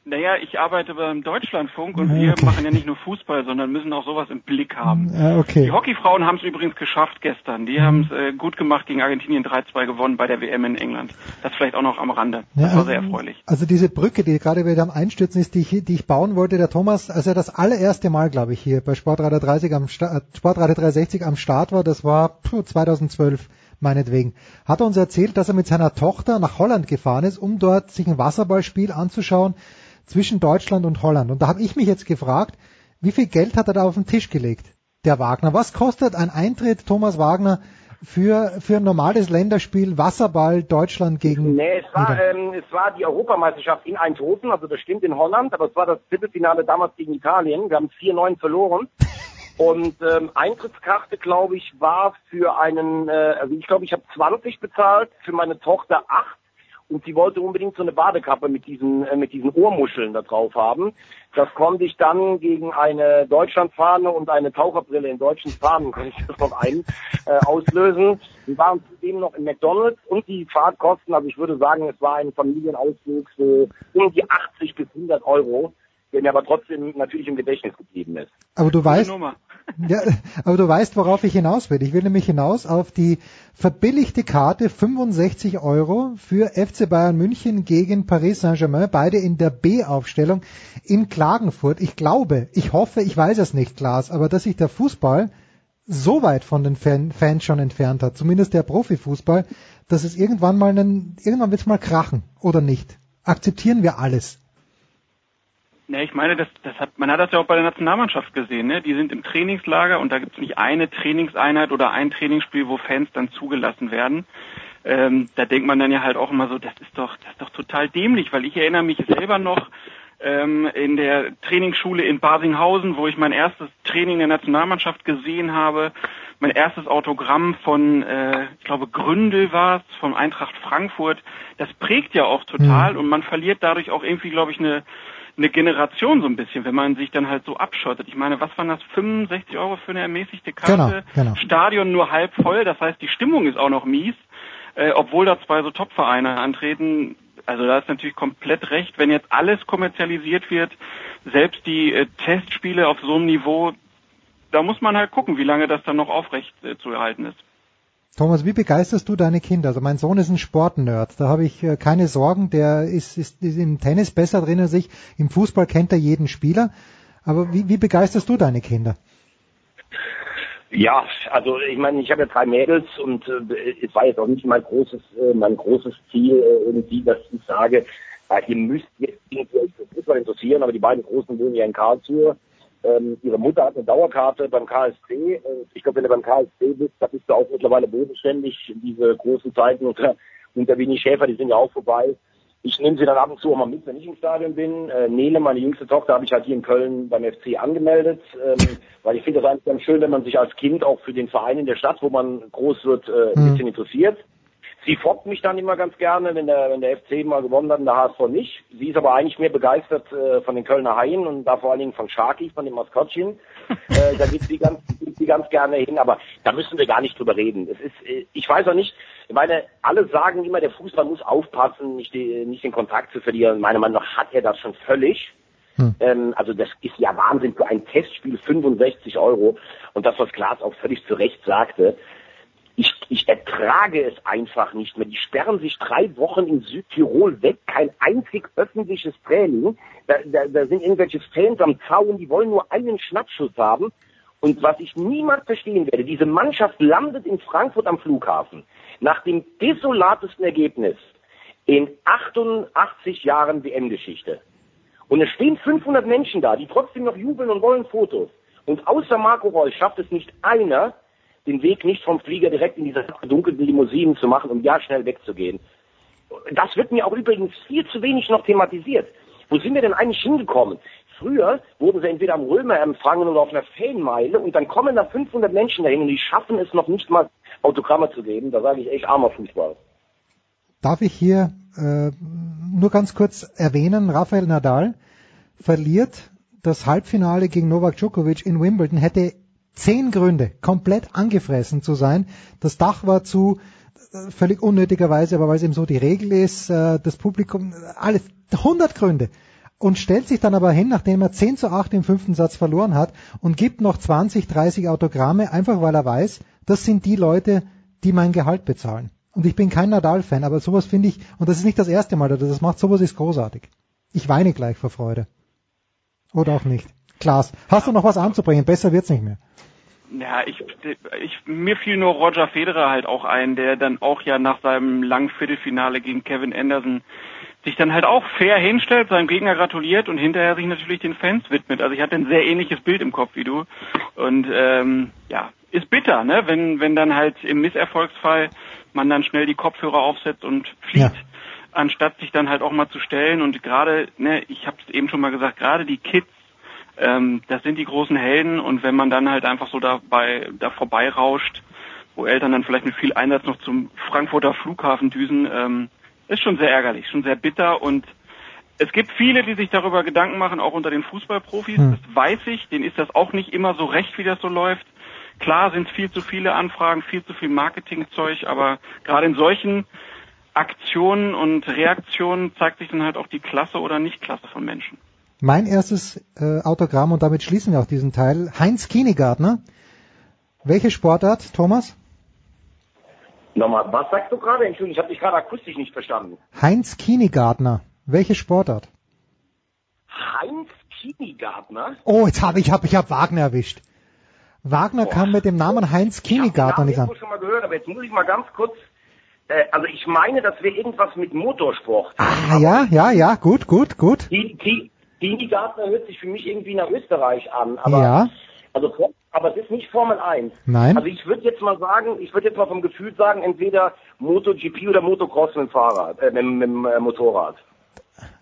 Naja, ich arbeite beim Deutschlandfunk und wir okay. machen ja nicht nur Fußball, sondern müssen auch sowas im Blick haben. Ja, okay. Die Hockeyfrauen haben es übrigens geschafft gestern. Die mhm. haben es äh, gut gemacht gegen Argentinien 3-2 gewonnen bei der WM in England. Das vielleicht auch noch am Rande. Das ja, war sehr erfreulich. Also diese Brücke, die gerade wieder am Einstürzen ist, die ich, die ich bauen wollte, der Thomas, als er das allererste Mal, glaube ich, hier bei Sportradio 30 am Sta Sportradio 360 am Start war, das war 2012 meinetwegen, hat er uns erzählt, dass er mit seiner Tochter nach Holland gefahren ist, um dort sich ein Wasserballspiel anzuschauen zwischen Deutschland und Holland. Und da habe ich mich jetzt gefragt, wie viel Geld hat er da auf den Tisch gelegt, der Wagner? Was kostet ein Eintritt, Thomas Wagner, für, für ein normales Länderspiel Wasserball Deutschland gegen. Nee, es war, ähm, es war die Europameisterschaft in Eindhoven, also das stimmt in Holland, aber es war das Viertelfinale damals gegen Italien. Wir haben 4-9 verloren. Und ähm, Eintrittskarte, glaube ich, war für einen, äh, also ich glaube, ich habe 20 bezahlt, für meine Tochter 8 und sie wollte unbedingt so eine Badekappe mit diesen, äh, mit diesen Ohrmuscheln da drauf haben. Das konnte ich dann gegen eine Deutschlandfahne und eine Taucherbrille in deutschen Farben, kann ich das noch ein, äh, auslösen. Wir waren zudem noch in McDonalds und die Fahrtkosten, also ich würde sagen, es war ein Familienausflug so um die 80 bis 100 Euro der mir aber trotzdem natürlich im Gedächtnis geblieben ist. Aber du weißt, ja, aber du weißt, worauf ich hinaus will. Ich will nämlich hinaus auf die verbilligte Karte 65 Euro für FC Bayern München gegen Paris Saint-Germain, beide in der B-Aufstellung in Klagenfurt. Ich glaube, ich hoffe, ich weiß es nicht, Klaas, aber dass sich der Fußball so weit von den Fan Fans schon entfernt hat, zumindest der Profifußball, dass es irgendwann mal einen, irgendwann wird es mal krachen, oder nicht? Akzeptieren wir alles? Ja, ich meine, das, das hat, man hat das ja auch bei der Nationalmannschaft gesehen. Ne? Die sind im Trainingslager und da gibt es nicht eine Trainingseinheit oder ein Trainingsspiel, wo Fans dann zugelassen werden. Ähm, da denkt man dann ja halt auch immer so, das ist doch, das ist doch total dämlich, weil ich erinnere mich selber noch ähm, in der Trainingsschule in Basinghausen, wo ich mein erstes Training der Nationalmannschaft gesehen habe, mein erstes Autogramm von, äh, ich glaube, Gründel war es, von Eintracht Frankfurt. Das prägt ja auch total mhm. und man verliert dadurch auch irgendwie, glaube ich, eine eine Generation so ein bisschen, wenn man sich dann halt so abschottet. Ich meine, was waren das? 65 Euro für eine ermäßigte Karte? Genau, genau. Stadion nur halb voll, das heißt, die Stimmung ist auch noch mies, äh, obwohl da zwei so Top-Vereine antreten. Also da ist natürlich komplett recht, wenn jetzt alles kommerzialisiert wird, selbst die äh, Testspiele auf so einem Niveau, da muss man halt gucken, wie lange das dann noch aufrecht äh, zu erhalten ist. Thomas, wie begeisterst du deine Kinder? Also mein Sohn ist ein Sportnerd, da habe ich äh, keine Sorgen, der ist, ist, ist im Tennis besser drin als ich, im Fußball kennt er jeden Spieler. Aber wie, wie begeisterst du deine Kinder? Ja, also ich meine, ich habe ja drei Mädels und äh, es war jetzt auch nicht mein großes, äh, mein großes Ziel äh, irgendwie, dass ich sage, äh, ihr müsst jetzt irgendwie euch für Fußball interessieren, aber die beiden Großen wohnen ja in Karlsruhe ähm, ihre Mutter hat eine Dauerkarte beim KSC. Ich glaube, wenn du beim KSC bist, da bist du auch mittlerweile bodenständig. Diese großen Zeiten unter, unter Winnie Schäfer, die sind ja auch vorbei. Ich nehme sie dann ab und zu auch mal mit, wenn ich im Stadion bin. Äh, Nele, meine jüngste Tochter, habe ich halt hier in Köln beim FC angemeldet, ähm, weil ich finde das eigentlich ganz schön, wenn man sich als Kind auch für den Verein in der Stadt, wo man groß wird, äh, ein mhm. bisschen interessiert. Sie foppt mich dann immer ganz gerne, wenn der, wenn der FC mal gewonnen hat und der HSV nicht. Sie ist aber eigentlich mehr begeistert äh, von den Kölner Haien und da vor allen Dingen von Sharky, von dem Maskottchen. äh, da geht sie ganz, geht sie ganz gerne hin, aber da müssen wir gar nicht drüber reden. Es ist, äh, ich weiß auch nicht, ich meine, alle sagen immer, der Fußball muss aufpassen, nicht, die, nicht den Kontakt zu verlieren. Meiner Meinung nach hat er das schon völlig. Hm. Ähm, also das ist ja Wahnsinn für ein Testspiel 65 Euro. Und das, was Klaas auch völlig zu Recht sagte, ich, ich ertrage es einfach nicht mehr. Die sperren sich drei Wochen in Südtirol weg, kein einzig öffentliches Training. Da, da, da sind irgendwelche Fans am Zaun, die wollen nur einen Schnappschuss haben. Und was ich niemals verstehen werde, diese Mannschaft landet in Frankfurt am Flughafen nach dem desolatesten Ergebnis in 88 Jahren WM-Geschichte. Und es stehen 500 Menschen da, die trotzdem noch jubeln und wollen Fotos. Und außer Marco Reus schafft es nicht einer, den Weg nicht vom Flieger direkt in diese verdunkelten Limousinen zu machen, um ja schnell wegzugehen. Das wird mir auch übrigens viel zu wenig noch thematisiert. Wo sind wir denn eigentlich hingekommen? Früher wurden sie entweder am Römer empfangen oder auf einer Fanmeile und dann kommen da 500 Menschen dahin und die schaffen es noch nicht mal Autogramme zu geben. Da sage ich echt armer Fußball. Darf ich hier äh, nur ganz kurz erwähnen, Rafael Nadal verliert das Halbfinale gegen Novak Djokovic in Wimbledon, hätte zehn Gründe, komplett angefressen zu sein. Das Dach war zu, äh, völlig unnötigerweise, aber weil es eben so die Regel ist, äh, das Publikum, alles, 100 Gründe. Und stellt sich dann aber hin, nachdem er 10 zu 8 im fünften Satz verloren hat und gibt noch 20, 30 Autogramme, einfach weil er weiß, das sind die Leute, die mein Gehalt bezahlen. Und ich bin kein Nadal-Fan, aber sowas finde ich, und das ist nicht das erste Mal, dass das macht, sowas ist großartig. Ich weine gleich vor Freude. Oder auch nicht. Klaas, hast du noch was anzubringen? Besser wird's nicht mehr. Ja, ich, ich, mir fiel nur Roger Federer halt auch ein, der dann auch ja nach seinem langen Viertelfinale gegen Kevin Anderson sich dann halt auch fair hinstellt, seinem Gegner gratuliert und hinterher sich natürlich den Fans widmet. Also ich hatte ein sehr ähnliches Bild im Kopf wie du. Und ähm, ja, ist bitter, ne? Wenn, wenn dann halt im Misserfolgsfall man dann schnell die Kopfhörer aufsetzt und fliegt, ja. anstatt sich dann halt auch mal zu stellen. Und gerade, ne, ich habe es eben schon mal gesagt, gerade die Kids ähm, das sind die großen Helden und wenn man dann halt einfach so dabei da vorbeirauscht, wo Eltern dann vielleicht mit viel Einsatz noch zum Frankfurter Flughafen düsen, ähm, ist schon sehr ärgerlich, schon sehr bitter und es gibt viele, die sich darüber Gedanken machen, auch unter den Fußballprofis. Hm. Das weiß ich. Denen ist das auch nicht immer so recht, wie das so läuft. Klar sind viel zu viele Anfragen, viel zu viel Marketingzeug, aber gerade in solchen Aktionen und Reaktionen zeigt sich dann halt auch die Klasse oder Nicht-Klasse von Menschen. Mein erstes äh, Autogramm und damit schließen wir auch diesen Teil. Heinz Kienigartner. Welche Sportart, Thomas? Nochmal, was sagst du gerade? Entschuldigung, ich habe dich gerade akustisch nicht verstanden. Heinz Kienigartner. Welche Sportart? Heinz Kienigartner? Oh, jetzt habe ich hab, ich hab Wagner erwischt. Wagner kann mit dem Namen Heinz Kienigartner nicht Ich an. habe schon mal gehört, aber jetzt muss ich mal ganz kurz. Äh, also ich meine, dass wir irgendwas mit Motorsport. Ah, ja, ja, ja, gut, gut, gut. Die, die, Kienigartner hört sich für mich irgendwie nach Österreich an, aber Ja. also aber es ist nicht Formel 1. Nein. Also ich würde jetzt mal sagen, ich würde jetzt mal vom Gefühl sagen, entweder MotoGP oder Motocross mit dem Fahrrad, äh, mit, dem- mit dem äh, Motorrad.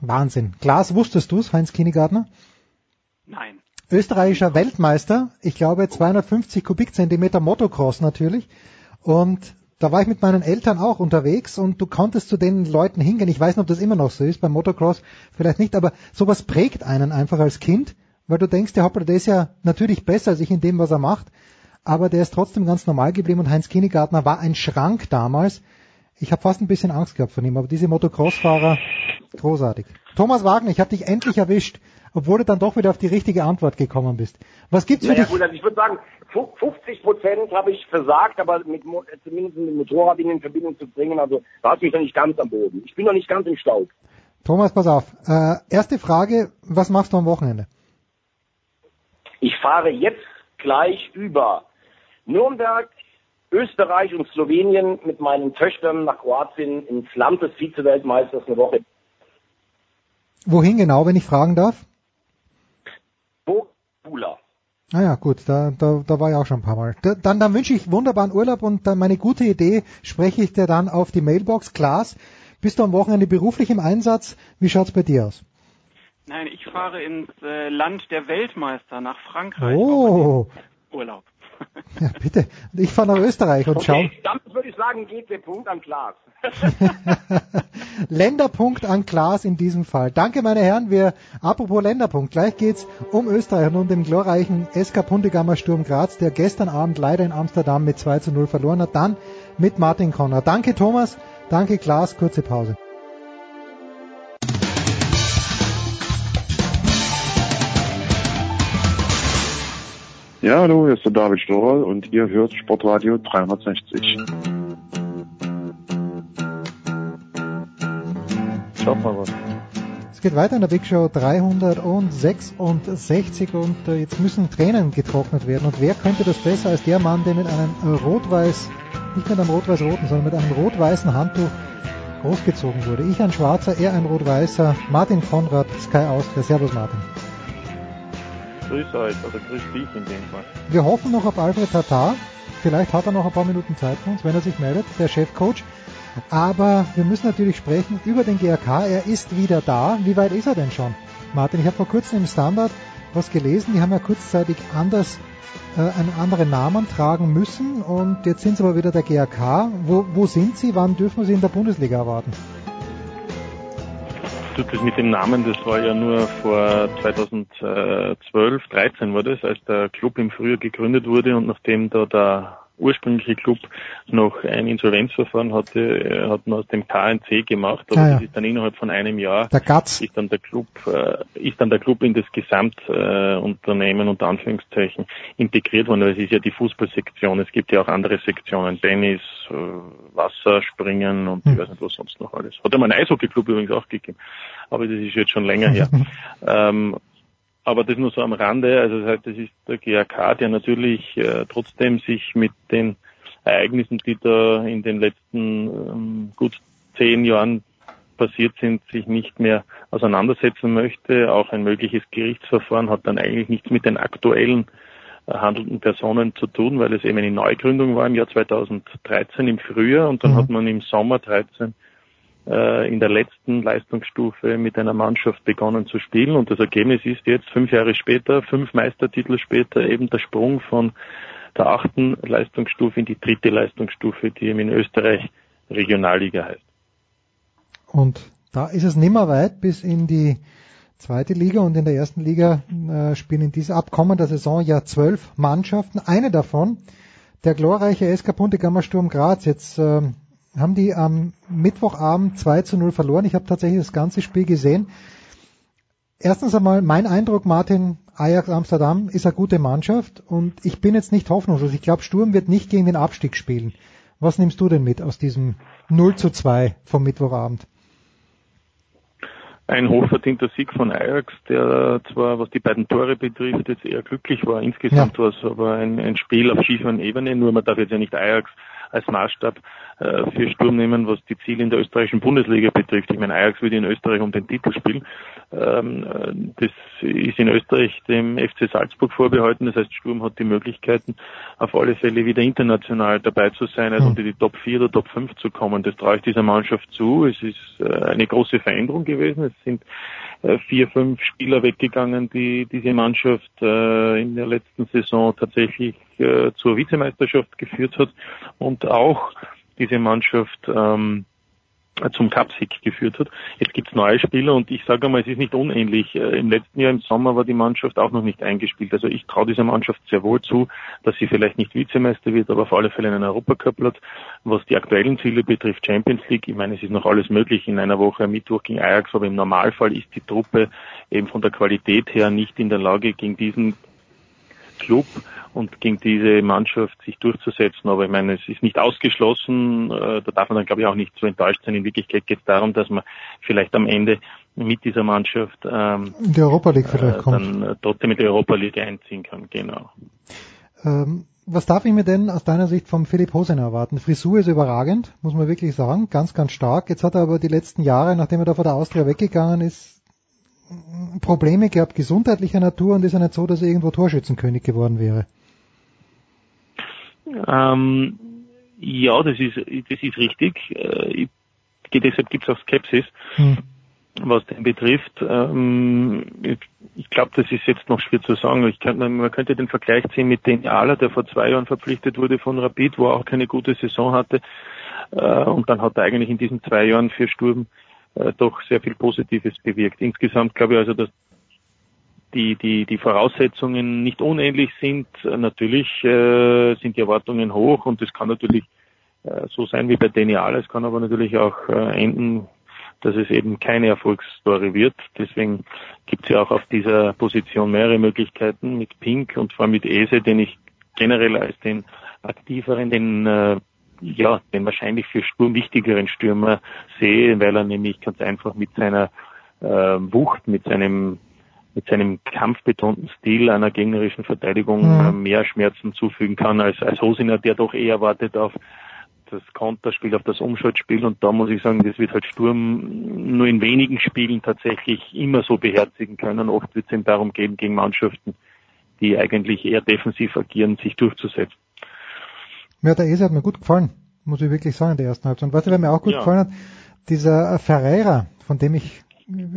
Wahnsinn. Klaas, wusstest du's, Heinz Kienigartner? Nein. Österreichischer Weltmeister, ich glaube 250 Kubikzentimeter Motocross natürlich. Und da war ich mit meinen Eltern auch unterwegs und du konntest zu den Leuten hingehen. Ich weiß nicht, ob das immer noch so ist, beim Motocross vielleicht nicht, aber sowas prägt einen einfach als Kind, weil du denkst, der Hoppla, der ist ja natürlich besser als ich in dem, was er macht, aber der ist trotzdem ganz normal geblieben und Heinz Kienigartner war ein Schrank damals. Ich habe fast ein bisschen Angst gehabt von ihm, aber diese Motocross-Fahrer, großartig. Thomas Wagner, ich habe dich endlich erwischt, obwohl du dann doch wieder auf die richtige Antwort gekommen bist. Was gibt's für Naja dich? gut, also ich würde sagen, fu- 50 Prozent habe ich versagt, aber mit, äh, zumindest mit dem Motorrad in Verbindung zu bringen, also da hast du mich noch nicht ganz am Boden. Ich bin noch nicht ganz im Staub. Thomas, pass auf. Äh, erste Frage, was machst du am Wochenende? Ich fahre jetzt gleich über Nürnberg, Österreich und Slowenien mit meinen Töchtern nach Kroatien ins Land des Vize-Weltmeisters eine Woche. Wohin genau, wenn ich fragen darf? Bula. Ah ja, gut, da, da, da war ich auch schon ein paar Mal. Da, dann, dann wünsche ich wunderbaren Urlaub und dann meine gute Idee spreche ich dir dann auf die Mailbox. Klaas, bist du am Wochenende beruflich im Einsatz? Wie schaut's bei dir aus? Nein, ich fahre ins äh, Land der Weltmeister nach Frankreich. Oh, Urlaub. Ja, bitte. Und Ich fahre nach Österreich und. Okay, damit würde ich sagen, geht der Punkt an Klaas. Länderpunkt an Klaas in diesem Fall. Danke, meine Herren. Wir, apropos Länderpunkt, gleich geht's um Österreich und um den glorreichen SK Puntigammer Sturm Graz, der gestern Abend leider in Amsterdam mit 2 zu 0 verloren hat. Dann mit Martin Konrad. Danke, Thomas. Danke, Klaas. Kurze Pause. Ja, hallo, hier ist der David Storer und ihr hört Sportradio 360. Schaut mal was. Es geht weiter in der Big Show 366 und äh, jetzt müssen Tränen getrocknet werden. Und wer könnte das besser als der Mann, der mit einem äh, rot-weiß, nicht mit einem rot-weiß-roten, sondern mit einem rot-weißen Handtuch großgezogen wurde. Ich ein schwarzer, er ein rot-weißer, Martin Konrad, Sky Austria. Servus Martin. Grüß euch, oder grüß dich in dem Fall. Wir hoffen noch auf Alfred Tatar. Vielleicht hat er noch ein paar Minuten Zeit für uns, wenn er sich meldet, der Chefcoach. Aber wir müssen natürlich sprechen über den GRK. Er ist wieder da. Wie weit ist er denn schon? Martin, ich habe vor kurzem im Standard was gelesen. Die haben ja kurzzeitig anders äh, einen anderen Namen tragen müssen und jetzt sind sie aber wieder der GRK. Wo, wo sind sie? Wann dürfen wir sie in der Bundesliga erwarten? Du, das mit dem Namen, das war ja nur vor 2012, 13 war das, als der Club im Frühjahr gegründet wurde und nachdem da der ursprüngliche Club noch ein Insolvenzverfahren hatte, äh, hat man aus dem KNC gemacht, aber Ah, ja. das ist dann innerhalb von einem Jahr Der Gatz. ist dann der Club äh, ist dann der Club in das Gesamtunternehmen äh, unter Anführungszeichen integriert worden. weil Es ist ja die Fußballsektion. Es gibt ja auch andere Sektionen, Tennis, Wasserspringen und ich weiß nicht was sonst noch alles. Hat ja mal einen Eishockeyclub übrigens auch gegeben, aber das ist jetzt schon länger her. ähm, aber das nur so am Rande. Also das heißt, das ist der GAK, der natürlich äh, trotzdem sich mit den Ereignissen, die da in den letzten ähm, gut zehn Jahren passiert sind, sich nicht mehr auseinandersetzen möchte. Auch ein mögliches Gerichtsverfahren hat dann eigentlich nichts mit den aktuellen äh, handelnden Personen zu tun, weil es eben eine Neugründung war im Jahr 2013 im Frühjahr und dann Mhm. hat man im Sommer 13 äh, in der letzten Leistungsstufe mit einer Mannschaft begonnen zu spielen und das Ergebnis ist jetzt fünf Jahre später, fünf Meistertitel später eben der Sprung von der achten Leistungsstufe in die dritte Leistungsstufe, die eben in Österreich Regionalliga heißt. Und da ist es nimmer weit bis in die zweite Liga und in der ersten Liga äh, spielen in dieser abkommender Saison ja zwölf Mannschaften. Eine davon, der glorreiche SK Puntigammer Sturm Graz. Jetzt äh, haben die am Mittwochabend 2 zu 0 verloren. Ich habe tatsächlich das ganze Spiel gesehen. Erstens einmal mein Eindruck, Martin, Ajax Amsterdam ist eine gute Mannschaft und ich bin jetzt nicht hoffnungslos. Ich glaube, Sturm wird nicht gegen den Abstieg spielen. Was nimmst du denn mit aus diesem 0 zu 2 vom Mittwochabend? Ein hochverdienter Sieg von Ajax, der zwar, was die beiden Tore betrifft, jetzt eher glücklich war. Insgesamt ja. war es aber ein, ein Spiel auf schiefen Ebene, nur man darf jetzt ja nicht Ajax als Maßstab äh, für Sturm nehmen, was die Ziele in der österreichischen Bundesliga betrifft. Ich meine, Ajax würde in Österreich um den Titel spielen. Ähm, äh, das ist in Österreich dem FC Salzburg vorbehalten. Das heißt, Sturm hat die Möglichkeiten, auf alle Fälle wieder international dabei zu sein, also unter die Top 4 oder Top 5 zu kommen. Das traue ich dieser Mannschaft zu. Es ist äh, eine große Veränderung gewesen. Es sind äh, vier, fünf Spieler weggegangen, die diese Mannschaft äh, in der letzten Saison tatsächlich zur Vizemeisterschaft geführt hat und auch diese Mannschaft ähm, zum Cupsieg geführt hat. Jetzt gibt's neue Spieler und ich sage mal, es ist nicht unähnlich. Äh, Im letzten Jahr im Sommer war die Mannschaft auch noch nicht eingespielt. Also ich traue dieser Mannschaft sehr wohl zu, dass sie vielleicht nicht Vizemeister wird, aber auf alle Fälle einen Europacup hat. Was die aktuellen Ziele betrifft, Champions League, ich meine, es ist noch alles möglich in einer Woche Mittwoch gegen Ajax, aber im Normalfall ist die Truppe eben von der Qualität her nicht in der Lage, gegen diesen Club und gegen diese Mannschaft sich durchzusetzen. Aber ich meine, es ist nicht ausgeschlossen. Äh, da darf man dann, glaube ich, auch nicht zu enttäuscht sein. In Wirklichkeit geht es darum, dass man vielleicht am Ende mit dieser Mannschaft ähm, in die Europa League vielleicht äh, kommt. dann äh, trotzdem in die Europa League einziehen kann. Genau. Ähm, was darf ich mir denn aus deiner Sicht vom Philipp Hosen erwarten? Frisur ist überragend, muss man wirklich sagen, ganz, ganz stark. Jetzt hat er aber die letzten Jahre, nachdem er da von der Austria weggegangen ist, Probleme gehabt, gesundheitlicher Natur und ist ja nicht so, dass er irgendwo Torschützenkönig geworden wäre. Ähm, ja, das ist, das ist richtig. Äh, deshalb gibt es auch Skepsis, hm. was den betrifft. Ähm, ich, ich glaube, das ist jetzt noch schwer zu sagen. Ich kann, man könnte den Vergleich ziehen mit den Ala, der vor zwei Jahren verpflichtet wurde von Rapid, wo er auch keine gute Saison hatte. Äh, und dann hat er eigentlich in diesen zwei Jahren für Sturm äh, doch sehr viel Positives bewirkt. Insgesamt glaube ich also, dass die, die, die Voraussetzungen nicht unähnlich sind. Natürlich äh, sind die Erwartungen hoch und es kann natürlich äh, so sein wie bei Denial. Es kann aber natürlich auch äh, enden, dass es eben keine Erfolgsstory wird. Deswegen gibt es ja auch auf dieser Position mehrere Möglichkeiten mit Pink und vor allem mit Ese, den ich generell als den aktiveren, den äh, ja, den wahrscheinlich für Sturm wichtigeren Stürmer sehe, weil er nämlich ganz einfach mit seiner äh, Wucht, mit seinem mit seinem kampfbetonten Stil einer gegnerischen Verteidigung mhm. mehr Schmerzen zufügen kann als, als Hosiner, der doch eher wartet auf das Konterspiel, auf das Umschaltspiel und da muss ich sagen, das wird halt Sturm nur in wenigen Spielen tatsächlich immer so beherzigen können. Oft wird es ihm darum gehen, gegen Mannschaften, die eigentlich eher defensiv agieren, sich durchzusetzen. Ja, der Ese hat mir gut gefallen, muss ich wirklich sagen, in der ersten Halbzeit. Und weißt du, wer mir auch gut ja. gefallen hat? Dieser Ferreira, von dem ich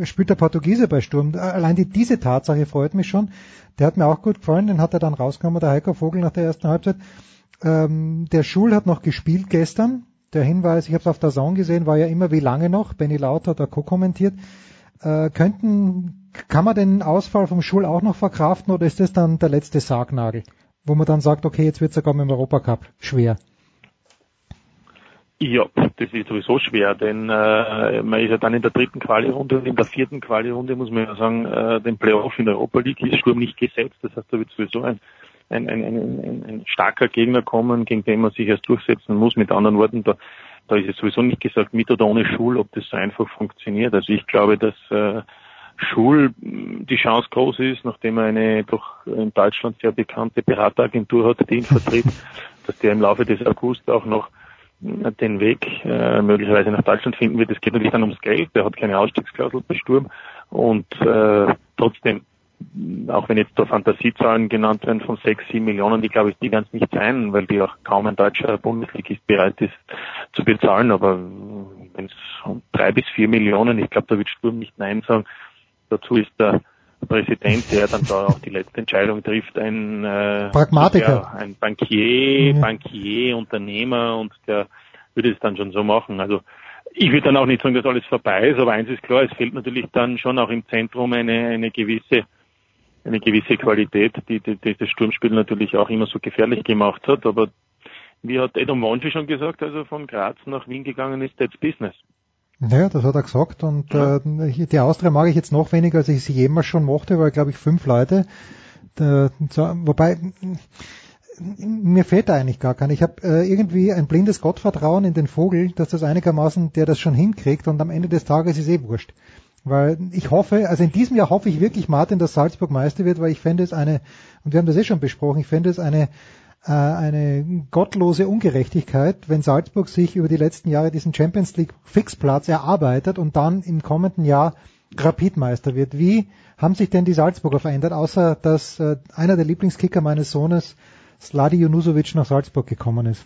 spielt der Portugiese bei Sturm. Allein die, diese Tatsache freut mich schon. Der hat mir auch gut gefallen, den hat er dann rausgenommen, der Heiko Vogel nach der ersten Halbzeit. Ähm, der Schul hat noch gespielt gestern. Der Hinweis, ich habe es auf der Zone gesehen, war ja immer wie lange noch. Benny Laut hat da co-kommentiert. Äh, könnten, kann man den Ausfall vom Schul auch noch verkraften oder ist das dann der letzte Sargnagel? Wo man dann sagt, okay, jetzt wird sogar mit dem Europacup schwer. Ja, das ist sowieso schwer, denn äh, man ist ja dann in der dritten Quali-Runde und in der vierten Quali-Runde muss man ja sagen, äh, den Playoff in der Europa League ist Sturm nicht gesetzt. Das heißt, da wird sowieso ein, ein, ein, ein, ein starker Gegner kommen, gegen den man sich erst durchsetzen muss. Mit anderen Worten, da, da ist jetzt sowieso nicht gesagt, mit oder ohne Schul, ob das so einfach funktioniert. Also ich glaube, dass äh, Schul die Chance groß ist, nachdem er eine doch in Deutschland sehr bekannte Berateragentur hat, die ihn vertritt, dass der im Laufe des August auch noch den Weg äh, möglicherweise nach Deutschland finden wird. Es geht natürlich dann ums Geld. Der hat keine Ausstiegsklausel bei Sturm. Und äh, trotzdem, auch wenn jetzt da Fantasiezahlen genannt werden von sechs, sieben Millionen, die glaube ich, die werden es nicht sein, weil die auch kaum ein deutscher Bundesligist bereit ist zu bezahlen. Aber wenn es um drei bis vier Millionen, ich glaube, da wird Sturm nicht Nein sagen. Dazu ist der Präsident, der dann da auch die letzte Entscheidung trifft, ein äh, Pragmatiker, ja, ein Bankier, mhm. Bankier, Unternehmer und der würde es dann schon so machen. Also ich würde dann auch nicht sagen, dass alles vorbei ist, aber eins ist klar, es fehlt natürlich dann schon auch im Zentrum eine, eine gewisse eine gewisse Qualität, die, die, die das Sturmspiel natürlich auch immer so gefährlich gemacht hat. Aber wie hat Adam Wonschi schon gesagt, also von Graz nach Wien gegangen ist, that's business. Ja, das hat er gesagt und ja. äh, die Austria mag ich jetzt noch weniger, als ich sie jemals schon mochte, weil glaube ich fünf Leute. Da, wobei mir fehlt da eigentlich gar keiner. Ich habe äh, irgendwie ein blindes Gottvertrauen in den Vogel, dass das einigermaßen, der das schon hinkriegt und am Ende des Tages ist eh wurscht. Weil ich hoffe, also in diesem Jahr hoffe ich wirklich, Martin, dass Salzburg Meister wird, weil ich fände es eine, und wir haben das eh schon besprochen, ich fände es eine, äh, eine gottlose Ungerechtigkeit, wenn Salzburg sich über die letzten Jahre diesen Champions League Fixplatz erarbeitet und dann im kommenden Jahr Rapidmeister wird. Wie haben sich denn die Salzburger verändert, außer dass äh, einer der Lieblingskicker meines Sohnes Sladi Junusovic nach Salzburg gekommen ist.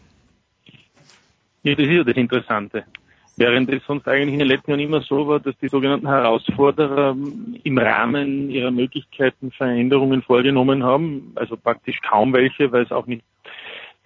Ja, das ist ja das Interessante. Während es sonst eigentlich in den letzten Jahren immer so war, dass die sogenannten Herausforderer im Rahmen ihrer Möglichkeiten Veränderungen vorgenommen haben, also praktisch kaum welche, weil es auch nicht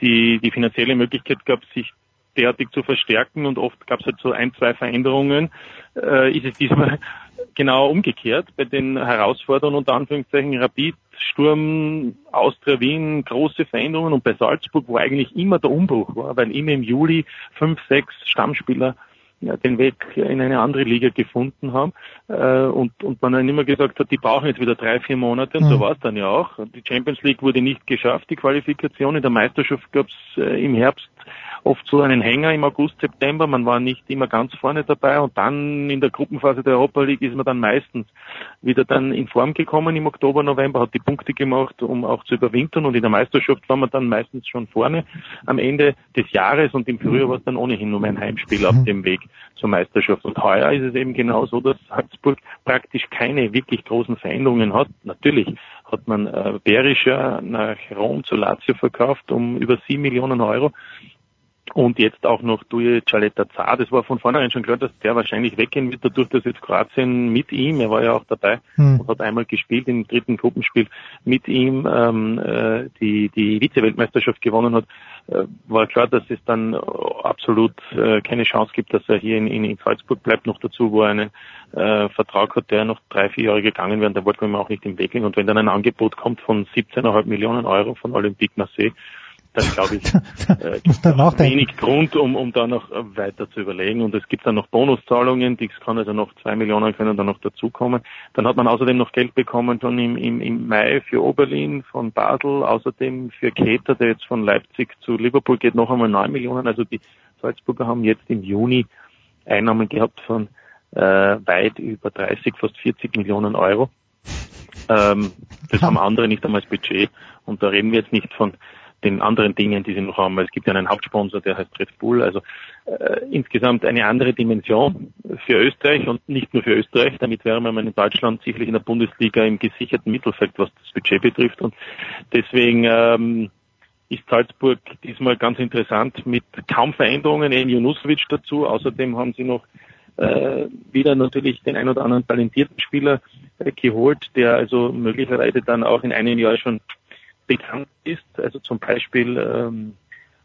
die, die finanzielle Möglichkeit gab, sich derartig zu verstärken. Und oft gab es halt so ein, zwei Veränderungen, äh, ist es diesmal genau umgekehrt. Bei den Herausforderungen unter Anführungszeichen Rapid, Sturm, Austria Wien, große Veränderungen. Und bei Salzburg, wo eigentlich immer der Umbruch war, weil immer im Juli fünf, sechs Stammspieler den Weg in eine andere Liga gefunden haben äh, und, und man dann immer gesagt hat, die brauchen jetzt wieder drei, vier Monate und mhm. so war es dann ja auch. Die Champions League wurde nicht geschafft, die Qualifikation. In der Meisterschaft gab es äh, im Herbst oft so einen Hänger im August, September. Man war nicht immer ganz vorne dabei und dann in der Gruppenphase der Europa League ist man dann meistens wieder dann in Form gekommen im Oktober, November, hat die Punkte gemacht, um auch zu überwintern und in der Meisterschaft war man dann meistens schon vorne am Ende des Jahres und im Frühjahr war es dann ohnehin nur ein Heimspiel auf dem Weg zur Meisterschaft. Und heuer ist es eben genau so, dass Salzburg praktisch keine wirklich großen Veränderungen hat. Natürlich hat man äh, Berischer nach Rom zu Lazio verkauft um über sieben Millionen Euro und jetzt auch noch Duje Cialetta Zar. Das war von vornherein schon klar, dass der wahrscheinlich weggehen wird, dadurch, dass jetzt Kroatien mit ihm, er war ja auch dabei hm. und hat einmal gespielt im dritten Gruppenspiel, mit ihm ähm, äh, die, die Vize-Weltmeisterschaft gewonnen hat, äh, war klar, dass es dann absolut äh, keine Chance gibt, dass er hier in, in, in Salzburg bleibt. Noch dazu, wo er einen äh, Vertrag hat, der noch drei, vier Jahre gegangen wäre, da wollten wir ihm auch nicht im Weg liegen. Und wenn dann ein Angebot kommt von 17,5 Millionen Euro von Olympique Marseille, dann glaube ich, äh, wenig Grund, um, um da noch weiter zu überlegen. Und es gibt dann noch Bonuszahlungen, die kann also noch zwei Millionen können dann noch dazukommen. Dann hat man außerdem noch Geld bekommen schon im, im, im Mai für Oberlin von Basel, außerdem für Keter, der jetzt von Leipzig zu Liverpool geht, noch einmal neun Millionen. Also die Salzburger haben jetzt im Juni Einnahmen gehabt von äh, weit über 30, fast 40 Millionen Euro. Ähm, das haben andere nicht einmal als Budget. Und da reden wir jetzt nicht von den anderen Dingen, die sie noch haben. Es gibt ja einen Hauptsponsor, der heißt Red Bull. Also äh, insgesamt eine andere Dimension für Österreich und nicht nur für Österreich. Damit wäre man in Deutschland sicherlich in der Bundesliga im gesicherten Mittelfeld, was das Budget betrifft. Und deswegen ähm, ist Salzburg diesmal ganz interessant mit kaum Veränderungen, eben Junusovic dazu. Außerdem haben sie noch äh, wieder natürlich den ein oder anderen talentierten Spieler äh, geholt, der also möglicherweise dann auch in einem Jahr schon bekannt ist. Also zum Beispiel ähm,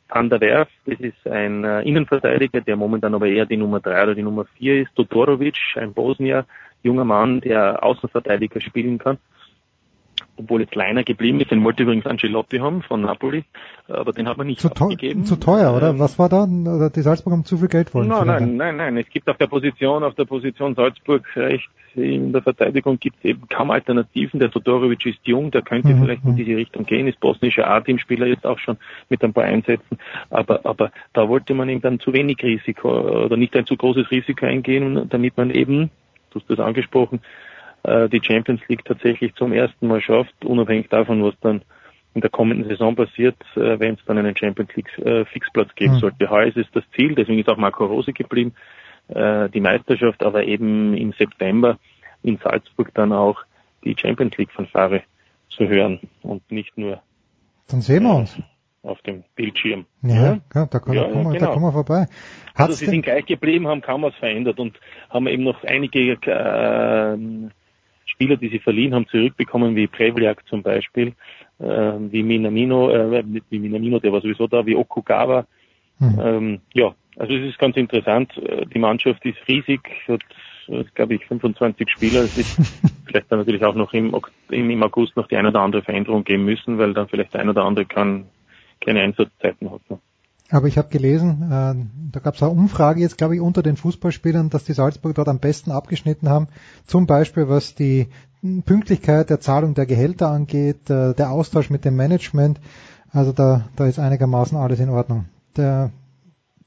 Van der Werf, das ist ein äh, Innenverteidiger, der momentan aber eher die Nummer drei oder die Nummer vier ist. Todorovic, ein Bosnier, junger Mann, der Außenverteidiger spielen kann obwohl es kleiner geblieben ist. Den wollte übrigens Ancelotti haben von Napoli, aber den hat man nicht zu abgegeben. Zu teuer, oder? Ähm, Was war da? Die Salzburg haben zu viel Geld wollen? No, nein, nein, nein. Es gibt auf der Position, auf der Position Salzburg recht in der Verteidigung gibt es eben kaum Alternativen. Der Todorovic ist jung, der könnte mhm. vielleicht in diese Richtung gehen, ist bosnischer A-Teamspieler jetzt auch schon mit ein paar Einsätzen. Aber, aber da wollte man eben dann zu wenig Risiko oder nicht ein zu großes Risiko eingehen, damit man eben, du hast das angesprochen, äh, die Champions League tatsächlich zum ersten Mal schafft, unabhängig davon, was dann in der kommenden Saison passiert, äh, wenn es dann einen Champions League äh, Fixplatz geben mhm. sollte. Heuer ist es das Ziel, deswegen ist auch Marco Rose geblieben, die Meisterschaft, aber eben im September in Salzburg dann auch die Champions League Fanfare zu hören und nicht nur dann sehen wir uns auf dem Bildschirm. Ja, ja da, kann, ja, da, kommen, wir, genau. da kommen wir vorbei. Hat's also sie sind gleich geblieben, haben kaum was verändert und haben eben noch einige äh, Spieler, die sie verliehen haben, zurückbekommen, wie Prevliak zum Beispiel, äh, wie Minamino, äh, wie Minamino, der war sowieso da, wie Okugawa. Mhm. Ähm, ja, Also es ist ganz interessant. Äh, die Mannschaft ist riesig, hat, glaube ich, 25 Spieler. Es ist vielleicht dann natürlich auch noch im, im August noch die eine oder andere Veränderung geben müssen, weil dann vielleicht der ein oder andere kann, keine Einsatzzeiten hat. Ne? Aber ich habe gelesen, äh, da gab es eine Umfrage jetzt, glaube ich, unter den Fußballspielern, dass die Salzburg dort am besten abgeschnitten haben. Zum Beispiel was die Pünktlichkeit der Zahlung der Gehälter angeht, äh, der Austausch mit dem Management. Also da, da ist einigermaßen alles in Ordnung. Der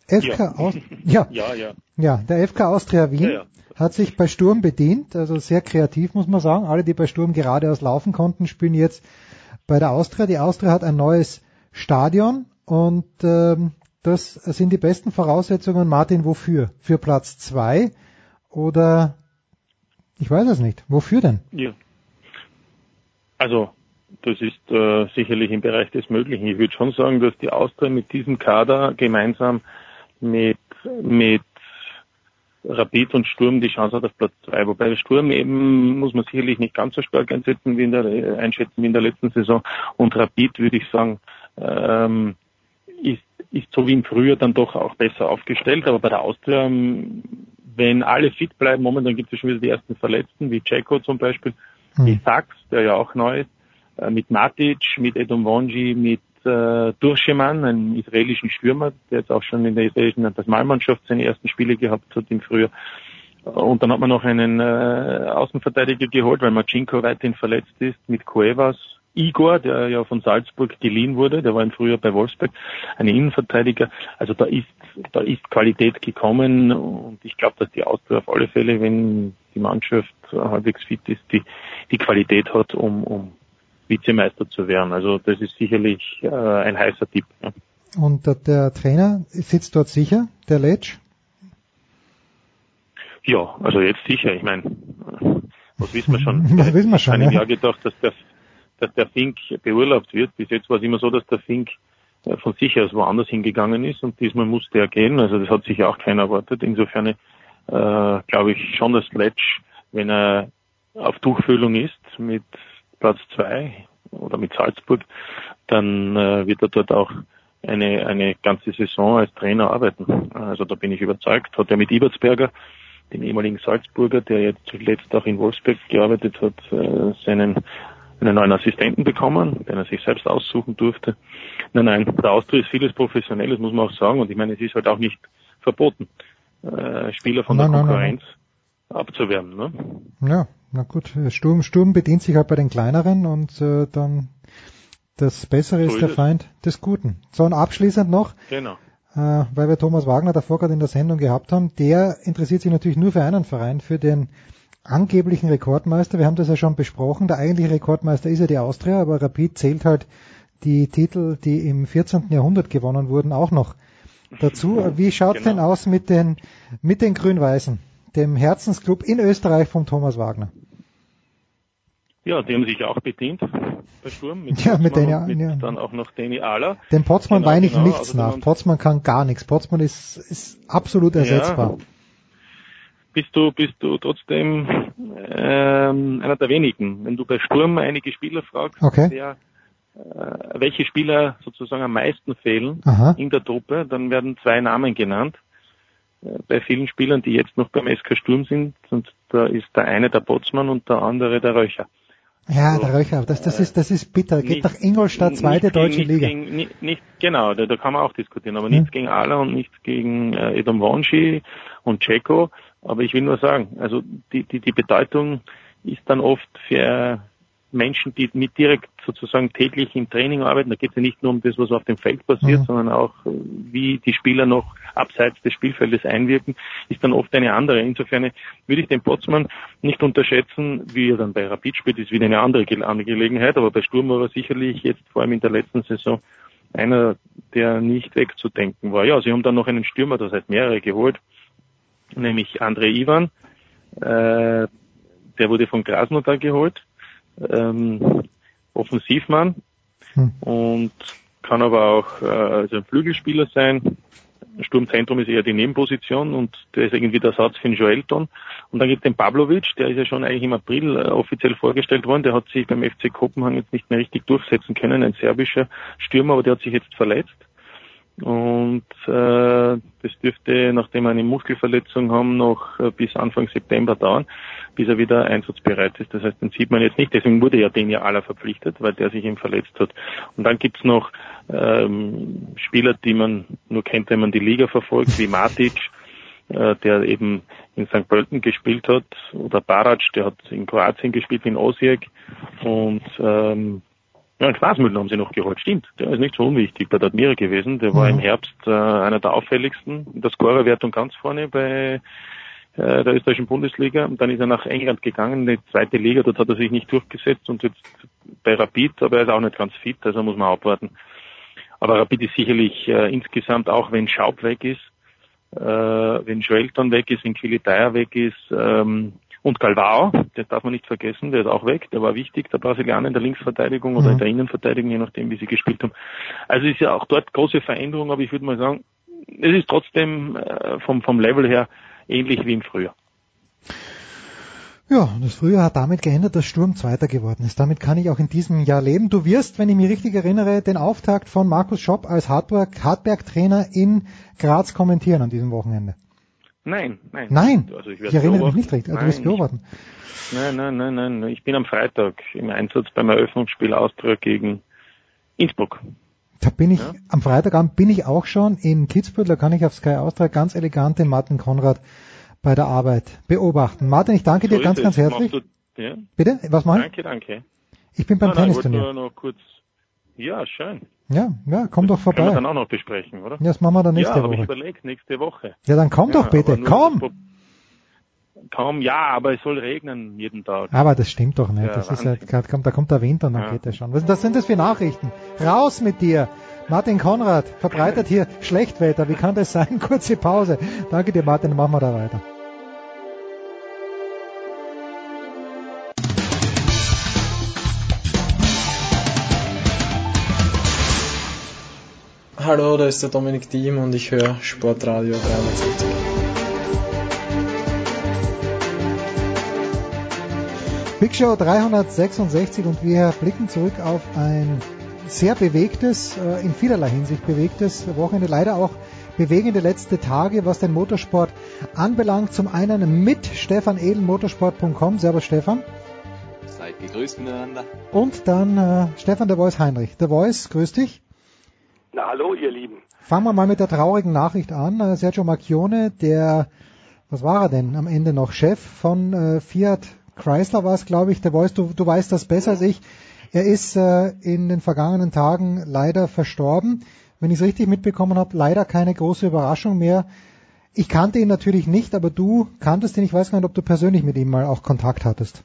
FK ja. Aus ja. ja, ja. ja, der FK Austria Wien ja, hat sich bei Sturm bedient, also sehr kreativ muss man sagen. Alle, die bei Sturm geradeaus laufen konnten, spielen jetzt bei der Austria. Die Austria hat ein neues Stadion und ähm, das sind die besten Voraussetzungen, Martin, wofür? Für Platz zwei oder ich weiß es nicht. Wofür denn? Ja. Also das ist äh, sicherlich im Bereich des Möglichen. Ich würde schon sagen, dass die Austria mit diesem Kader gemeinsam mit, mit Rapid und Sturm die Chance hat auf Platz zwei. Wobei Sturm eben muss man sicherlich nicht ganz so stark einsetzen wie in der, einschätzen wie in der letzten Saison. Und Rapid würde ich sagen, ähm, ist, ist so wie im Frühjahr dann doch auch besser aufgestellt. Aber bei der Austria, ähm, wenn alle fit bleiben, momentan gibt es schon wieder die ersten Verletzten, wie Ceko zum Beispiel, mhm. wie Sachs, der ja auch neu ist, äh, mit Matic, mit Edom Wonji, mit äh, Durcheman, einen israelischen Stürmer, der jetzt auch schon in der israelischen Nationalmannschaft seine ersten Spiele gehabt hat im Frühjahr. Und dann hat man noch einen äh, Außenverteidiger geholt, weil Machinko weiterhin verletzt ist, mit Cuevas, Igor, der ja von Salzburg geliehen wurde, der war im Frühjahr bei Wolfsburg, ein Innenverteidiger. Also da ist, da ist Qualität gekommen und ich glaube, dass die Austria auf alle Fälle, wenn die Mannschaft halbwegs fit ist, die, die Qualität hat, um, um Vizemeister zu werden. Also das ist sicherlich äh, ein heißer Tipp. Ja. Und der, der Trainer sitzt dort sicher, der Letsch? Ja, also jetzt sicher. Ich meine, was wissen wir schon? Was wissen wir schon? Ich habe ja gedacht, dass der dass der Fink beurlaubt wird. Bis jetzt war es immer so, dass der Fink äh, von sich aus woanders hingegangen ist und diesmal musste er gehen. Also das hat sich auch keiner erwartet. Insofern äh, glaube ich schon, dass Letsch, wenn er auf Tuchfühlung ist mit Platz zwei oder mit Salzburg, dann äh, wird er dort auch eine, eine ganze Saison als Trainer arbeiten. Also da bin ich überzeugt. Hat er mit Ibertsberger, dem ehemaligen Salzburger, der jetzt zuletzt auch in Wolfsburg gearbeitet hat, äh, seinen einen neuen Assistenten bekommen, den er sich selbst aussuchen durfte. Nein, nein, der Austria ist vieles Professionelles, muss man auch sagen. Und ich meine, es ist halt auch nicht verboten, äh, Spieler von nein, der Konkurrenz nein, nein. abzuwerben. Ne? Ja, na gut. Sturm, Sturm bedient sich halt bei den kleineren und äh, dann das Bessere so ist der ist Feind des Guten. So, und abschließend noch. Genau. Äh, weil wir Thomas Wagner davor gerade in der Sendung gehabt haben, der interessiert sich natürlich nur für einen Verein, für den angeblichen Rekordmeister. Wir haben das ja schon besprochen. Der eigentliche Rekordmeister ist ja die Austria, aber Rapid zählt halt die Titel, die im 14. Jahrhundert gewonnen wurden, auch noch dazu. Wie schaut genau. denn aus mit den, mit den Grün-Weißen, dem Herzensclub in Österreich von Thomas Wagner? Ja, die haben sich auch bedient bei Sturm. Mit ja, mit, denen, mit ja. dann auch noch Dani Ahler. Dem Potsmann genau, weine ich genau, nichts also nach. Potsmann kann gar nichts. Potsmann ist, ist absolut ersetzbar. Ja, bist du, bist du trotzdem ähm, einer der wenigen. Wenn du bei Sturm einige Spieler fragst, okay. wer, äh, welche Spieler sozusagen am meisten fehlen Aha. in der Truppe, dann werden zwei Namen genannt. Äh, bei vielen Spielern, die jetzt noch beim SK Sturm sind, und da ist der eine der Botsmann und der andere der Röcher. Ja, der Röcher, das, das ist, das ist bitter. Geht nach Ingolstadt, zweite gegen, deutsche Liga. Gegen, nicht, nicht, genau, da, da kann man auch diskutieren, aber hm. nichts gegen Ala und nichts gegen äh, Edom Wonji und Ceko. Aber ich will nur sagen, also die, die, die Bedeutung ist dann oft für Menschen, die mit direkt sozusagen täglich im Training arbeiten. Da geht es ja nicht nur um das, was auf dem Feld passiert, mhm. sondern auch, wie die Spieler noch abseits des Spielfeldes einwirken, ist dann oft eine andere. Insofern würde ich den Potsmann nicht unterschätzen, wie er dann bei Rapid spielt, ist wieder eine andere Angelegenheit, aber bei Sturm war er sicherlich jetzt vor allem in der letzten Saison einer, der nicht wegzudenken war. Ja, sie haben dann noch einen Stürmer, das heißt mehrere geholt, nämlich André Ivan. Äh, der wurde von Krasnodar geholt. Ähm, Offensivmann hm. und kann aber auch äh, also ein Flügelspieler sein. Sturmzentrum ist eher die Nebenposition und der ist irgendwie der Satz für den Joelton. Und dann gibt es den Pavlovic, der ist ja schon eigentlich im April äh, offiziell vorgestellt worden. Der hat sich beim FC Kopenhagen jetzt nicht mehr richtig durchsetzen können, ein serbischer Stürmer, aber der hat sich jetzt verletzt. Und äh, das dürfte, nachdem wir eine Muskelverletzung haben, noch äh, bis Anfang September dauern, bis er wieder einsatzbereit ist. Das heißt, den sieht man jetzt nicht. Deswegen wurde ja den ja aller verpflichtet, weil der sich eben verletzt hat. Und dann gibt's noch ähm, Spieler, die man nur kennt, wenn man die Liga verfolgt, wie Matic, äh, der eben in St. Pölten gespielt hat, oder Barac, der hat in Kroatien gespielt, in Osijek. Und ähm, ja, einen haben sie noch geholt. Stimmt, der ist nicht so unwichtig bei der Admira gewesen. Der war mhm. im Herbst äh, einer der auffälligsten in der Scorerwertung ganz vorne bei äh, der österreichischen Bundesliga. Und dann ist er nach England gegangen, in die zweite Liga. Dort hat er sich nicht durchgesetzt und jetzt bei Rapid, aber er ist auch nicht ganz fit, also muss man abwarten. Aber Rapid ist sicherlich äh, insgesamt, auch wenn Schaub weg ist, äh, wenn Joelton weg ist, wenn Quilitaya weg ist, ähm, und Galvao, das darf man nicht vergessen, der ist auch weg, der war wichtig, der Brasilianer in der Linksverteidigung oder mhm. in der Innenverteidigung, je nachdem, wie sie gespielt haben. Also ist ja auch dort große Veränderung, aber ich würde mal sagen, es ist trotzdem äh, vom, vom Level her ähnlich wie im Frühjahr. Ja, das Frühjahr hat damit geändert, dass Sturm Zweiter geworden ist. Damit kann ich auch in diesem Jahr leben. Du wirst, wenn ich mich richtig erinnere, den Auftakt von Markus Schopp als Hartberg-Trainer in Graz kommentieren an diesem Wochenende. Nein, nein. Nein, also ich, ich erinnere mich nicht richtig. Also nein, du wirst beobachten. Nein, nein, nein, nein. Ich bin am Freitag im Einsatz beim Eröffnungsspiel Austria gegen Innsbruck. Da bin ich, ja? am Freitagabend bin ich auch schon in Kitzbühel, da kann ich auf Sky Austria ganz elegant den Martin Konrad bei der Arbeit beobachten. Martin, ich danke so dir ganz, ganz herzlich. Du, ja? Bitte? Was machen? Danke, danke. Ich bin beim Tennisturnier. Noch kurz, ja, schön. Ja, ja, komm doch vorbei. Können wir dann auch noch besprechen, oder? Ja, das machen wir dann nächste ja, Woche. Ja, ich überlegt, nächste Woche. Ja, dann komm ja, doch bitte, komm! Kaum, ja, aber es soll regnen jeden Tag. Aber das stimmt doch nicht. Ja, das Wahnsinn. ist ja, da kommt der Winter und dann ja. geht das schon. Was das sind das für Nachrichten? Raus mit dir! Martin Konrad verbreitet hier Schlechtwetter. Wie kann das sein? Kurze Pause. Danke dir, Martin. Machen wir da weiter. Hallo, da ist der Dominik Diem und ich höre Sportradio 360. Big Show 366 und wir blicken zurück auf ein sehr bewegtes, äh, in vielerlei Hinsicht bewegtes Wochenende, leider auch bewegende letzte Tage, was den Motorsport anbelangt. Zum einen mit Stefan Edel, motorsport.com. Servus Stefan. Seid gegrüßt miteinander. Und dann äh, Stefan der Voice Heinrich. Der Voice, grüß dich. Na hallo, ihr Lieben. Fangen wir mal mit der traurigen Nachricht an. Äh, Sergio Macchione, der, was war er denn am Ende noch? Chef von äh, Fiat Chrysler war es, glaube ich. Der Voice, du, du weißt das besser als ich. Er ist äh, in den vergangenen Tagen leider verstorben. Wenn ich es richtig mitbekommen habe, leider keine große Überraschung mehr. Ich kannte ihn natürlich nicht, aber du kanntest ihn. Ich weiß gar nicht, ob du persönlich mit ihm mal auch Kontakt hattest.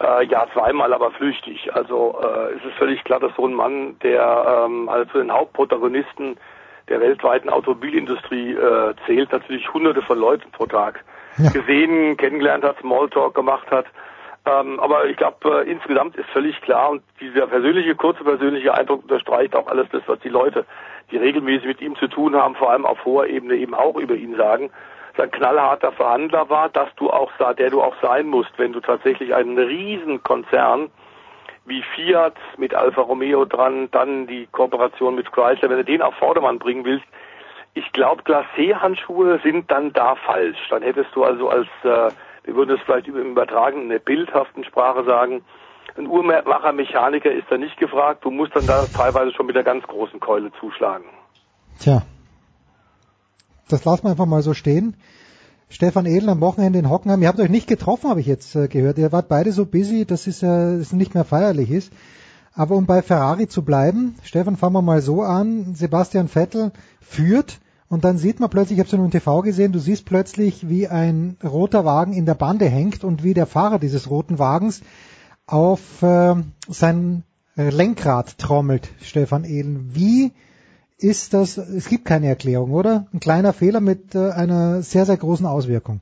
Äh, ja, zweimal, aber flüchtig. Also äh, es ist völlig klar, dass so ein Mann, der ähm, also zu den Hauptprotagonisten der weltweiten Automobilindustrie äh, zählt, natürlich hunderte von Leuten pro Tag ja. gesehen, kennengelernt hat, Smalltalk gemacht hat. Ähm, aber ich glaube, äh, insgesamt ist völlig klar und dieser persönliche, kurze persönliche Eindruck unterstreicht auch alles das, was die Leute, die regelmäßig mit ihm zu tun haben, vor allem auf hoher Ebene eben auch über ihn sagen ein knallharter Verhandler war, dass du auch der du auch sein musst, wenn du tatsächlich einen Riesenkonzern wie Fiat mit Alfa Romeo dran, dann die Kooperation mit Chrysler, wenn du den auf Vordermann bringen willst, ich glaube, Glacé-Handschuhe sind dann da falsch. Dann hättest du also als, äh, wir würden es vielleicht Übertragen in der bildhaften Sprache sagen, ein Uhrmacher, Mechaniker ist da nicht gefragt. Du musst dann da teilweise schon mit der ganz großen Keule zuschlagen. Tja, das lassen wir einfach mal so stehen. Stefan Edel am Wochenende in Hockenheim. Ihr habt euch nicht getroffen, habe ich jetzt äh, gehört. Ihr wart beide so busy, dass es äh, nicht mehr feierlich ist. Aber um bei Ferrari zu bleiben, Stefan, fangen wir mal so an. Sebastian Vettel führt und dann sieht man plötzlich, ich habe es nur im TV gesehen, du siehst plötzlich, wie ein roter Wagen in der Bande hängt und wie der Fahrer dieses roten Wagens auf äh, sein Lenkrad trommelt, Stefan Ehlen. Wie ist das, es gibt keine Erklärung, oder? Ein kleiner Fehler mit äh, einer sehr, sehr großen Auswirkung.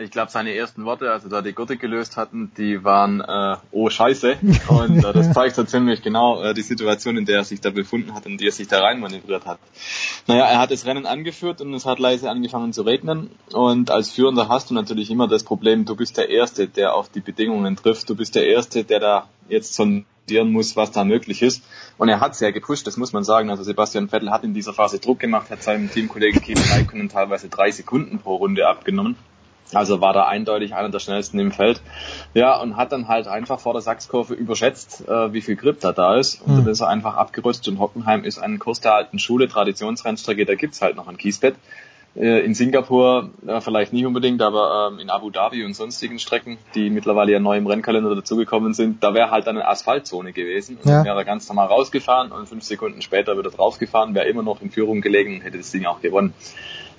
Ich glaube, seine ersten Worte, als er da die Gurte gelöst hatten, die waren, äh, oh Scheiße. Und äh, das zeigt so ziemlich genau äh, die Situation, in der er sich da befunden hat und die er sich da rein manövriert hat. Naja, er hat das Rennen angeführt und es hat leise angefangen zu regnen. Und als Führender hast du natürlich immer das Problem, du bist der Erste, der auf die Bedingungen trifft. Du bist der Erste, der da jetzt so ein studieren muss, was da möglich ist. Und er hat sehr gepusht, das muss man sagen. Also Sebastian Vettel hat in dieser Phase Druck gemacht, hat seinem Teamkollegen Kimi Räikkönen teilweise drei Sekunden pro Runde abgenommen. Also war da eindeutig einer der schnellsten im Feld. Ja, und hat dann halt einfach vor der Sachskurve überschätzt, äh, wie viel Grip da da ist. Und mhm. dann ist er einfach abgerutscht und Hockenheim ist ein Kurs der alten Schule, Traditionsrennstrecke, da gibt's halt noch ein Kiesbett. Äh, in Singapur äh, vielleicht nicht unbedingt, aber ähm, in Abu Dhabi und sonstigen Strecken, die mittlerweile ja neu im Rennkalender dazugekommen sind, da wäre halt dann eine Asphaltzone gewesen. Und ja. dann wäre er ganz normal rausgefahren und fünf Sekunden später wieder draufgefahren, wäre immer noch in Führung gelegen und hätte das Ding auch gewonnen.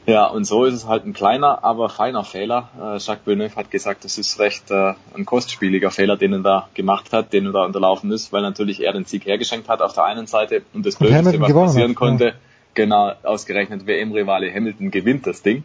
Ja, und so ist es halt ein kleiner, aber feiner Fehler. Äh, Jacques Villeneuve hat gesagt, das ist recht äh, ein kostspieliger Fehler, den er da gemacht hat, den er da unterlaufen ist, weil natürlich er den Sieg hergeschenkt hat auf der einen Seite und das Blödeste, was passieren hat, konnte, ja genau ausgerechnet WM-Rivale Hamilton gewinnt das Ding.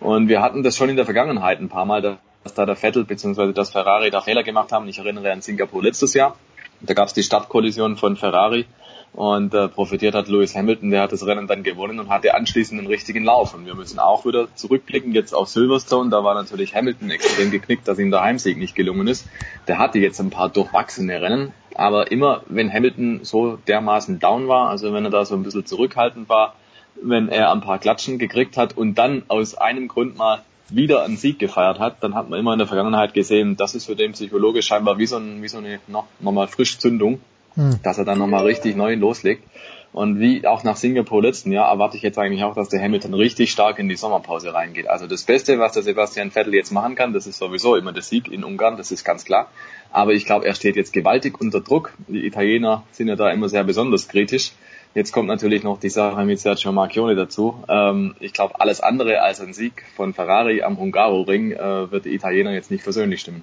Und wir hatten das schon in der Vergangenheit ein paar Mal, dass da der Vettel bzw. das Ferrari da Fehler gemacht haben. Ich erinnere an Singapur letztes Jahr. Da gab es die Startkollision von Ferrari und äh, profitiert hat Lewis Hamilton, der hat das Rennen dann gewonnen und hatte anschließend einen richtigen Lauf. Und wir müssen auch wieder zurückblicken jetzt auf Silverstone. Da war natürlich Hamilton extrem geknickt, dass ihm der Heimsieg nicht gelungen ist. Der hatte jetzt ein paar durchwachsene Rennen, aber immer wenn Hamilton so dermaßen down war, also wenn er da so ein bisschen zurückhaltend war, wenn er ein paar Klatschen gekriegt hat und dann aus einem Grund mal wieder einen Sieg gefeiert hat, dann hat man immer in der Vergangenheit gesehen, das ist für den psychologisch scheinbar wie so, ein, wie so eine noch, nochmal Frischzündung hm. dass er dann nochmal richtig neu loslegt. Und wie auch nach Singapur letzten Jahr erwarte ich jetzt eigentlich auch, dass der Hamilton richtig stark in die Sommerpause reingeht. Also das Beste, was der Sebastian Vettel jetzt machen kann, das ist sowieso immer der Sieg in Ungarn, das ist ganz klar. Aber ich glaube, er steht jetzt gewaltig unter Druck. Die Italiener sind ja da immer sehr besonders kritisch. Jetzt kommt natürlich noch die Sache mit Sergio Marchione dazu. Ähm, ich glaube, alles andere als ein Sieg von Ferrari am Hungaroring äh, wird die Italiener jetzt nicht persönlich stimmen.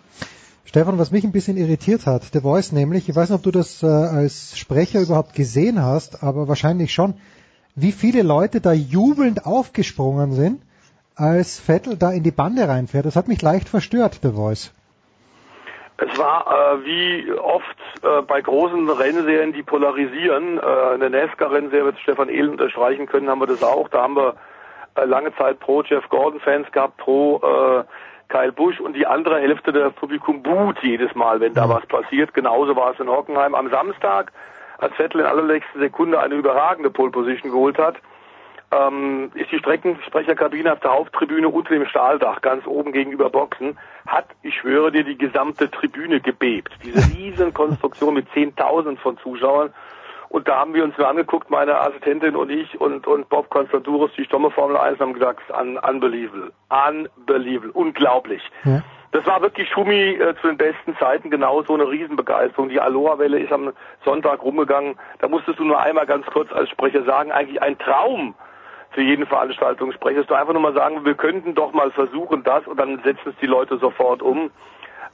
Stefan, was mich ein bisschen irritiert hat, The Voice nämlich, ich weiß nicht, ob du das äh, als Sprecher überhaupt gesehen hast, aber wahrscheinlich schon, wie viele Leute da jubelnd aufgesprungen sind, als Vettel da in die Bande reinfährt. Das hat mich leicht verstört, The Voice. Es war äh, wie oft äh, bei großen Rennserien, die polarisieren. Äh, in der NASCAR-Rennserie wird Stefan Ehlen unterstreichen können, haben wir das auch. Da haben wir äh, lange Zeit pro Jeff Gordon-Fans gehabt, pro äh, Kyle Busch und die andere Hälfte des Publikum buht jedes Mal, wenn da mhm. was passiert. Genauso war es in Hockenheim am Samstag, als Vettel in allerletzter Sekunde eine überragende Pole Position geholt hat. Ähm, ist die Streckensprecherkabine auf der Haupttribüne unter dem Stahldach ganz oben gegenüber Boxen, hat, ich schwöre dir, die gesamte Tribüne gebebt. Diese riesen Konstruktion mit Zehntausend von Zuschauern. Und da haben wir uns angeguckt, meine Assistentin und ich und, und Bob Konstanturos, die Stomme Formel 1, haben gesagt, un, unbelievable, unbelievable, unglaublich. Ja. Das war wirklich Schumi äh, zu den besten Zeiten, genau so eine Riesenbegeisterung. Die Aloha-Welle ist am Sonntag rumgegangen. Da musstest du nur einmal ganz kurz als Sprecher sagen, eigentlich ein Traum für jeden Veranstaltungssprecher. Du einfach nur mal sagen, wir könnten doch mal versuchen das und dann setzen es die Leute sofort um.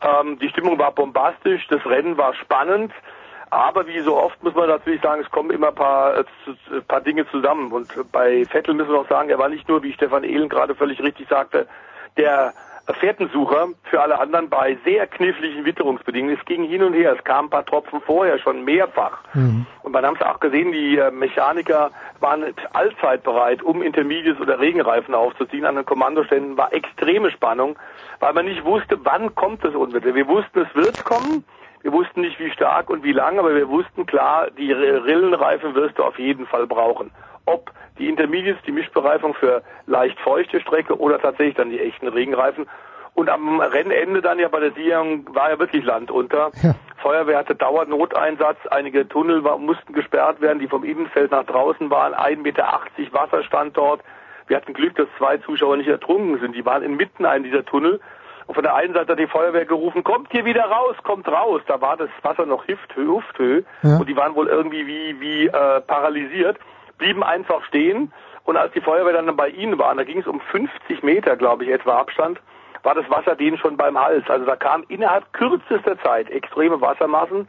Ähm, die Stimmung war bombastisch, das Rennen war spannend. Aber wie so oft muss man natürlich sagen, es kommen immer ein paar, äh, paar Dinge zusammen. Und bei Vettel müssen wir auch sagen, er war nicht nur, wie Stefan Ehlen gerade völlig richtig sagte, der Fährtensucher für alle anderen bei sehr kniffligen Witterungsbedingungen. Es ging hin und her, es kamen ein paar Tropfen vorher schon mehrfach. Mhm. Und man hat es auch gesehen, die äh, Mechaniker waren allzeit bereit, um Intermediates oder Regenreifen aufzuziehen. An den Kommandoständen war extreme Spannung, weil man nicht wusste, wann kommt das Unwetter. Wir wussten, es wird kommen, wir wussten nicht, wie stark und wie lang, aber wir wussten klar, die Rillenreifen wirst du auf jeden Fall brauchen. Ob die Intermediates, die Mischbereifung für leicht feuchte Strecke oder tatsächlich dann die echten Regenreifen. Und am Rennende dann ja bei der Siegung war ja wirklich Land unter. Ja. Feuerwehr hatte Dauernoteinsatz, einige Tunnel war, mussten gesperrt werden, die vom Innenfeld nach draußen waren, 1,80 Meter Wasserstand dort. Wir hatten Glück, dass zwei Zuschauer nicht ertrunken sind. Die waren inmitten einem dieser Tunnel und von der einen Seite hat die Feuerwehr gerufen, kommt hier wieder raus, kommt raus. Da war das Wasser noch Hüfthöhe, Hüfthöhe ja. und die waren wohl irgendwie wie, wie äh, paralysiert, blieben einfach stehen. Und als die Feuerwehr dann bei ihnen war, da ging es um 50 Meter, glaube ich, etwa Abstand, war das Wasser denen schon beim Hals. Also da kam innerhalb kürzester Zeit extreme Wassermassen.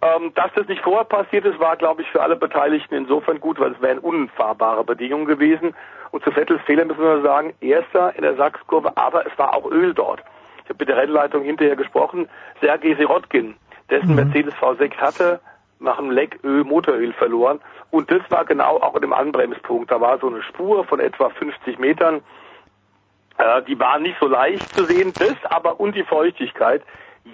Ähm, dass das nicht vorher passiert ist, war, glaube ich, für alle Beteiligten insofern gut, weil es wären unfahrbare Bedingungen gewesen. Und zu Vettels Fehler müssen wir sagen, erster in der Sachskurve, aber es war auch Öl dort. Ich habe mit der Rennleitung hinterher gesprochen. Sergei Sirotkin, dessen mhm. Mercedes V6 hatte, nach einem Leck Öl, Motoröl verloren. Und das war genau auch in dem Anbremspunkt. Da war so eine Spur von etwa 50 Metern. Äh, die war nicht so leicht zu sehen. Das aber und die Feuchtigkeit.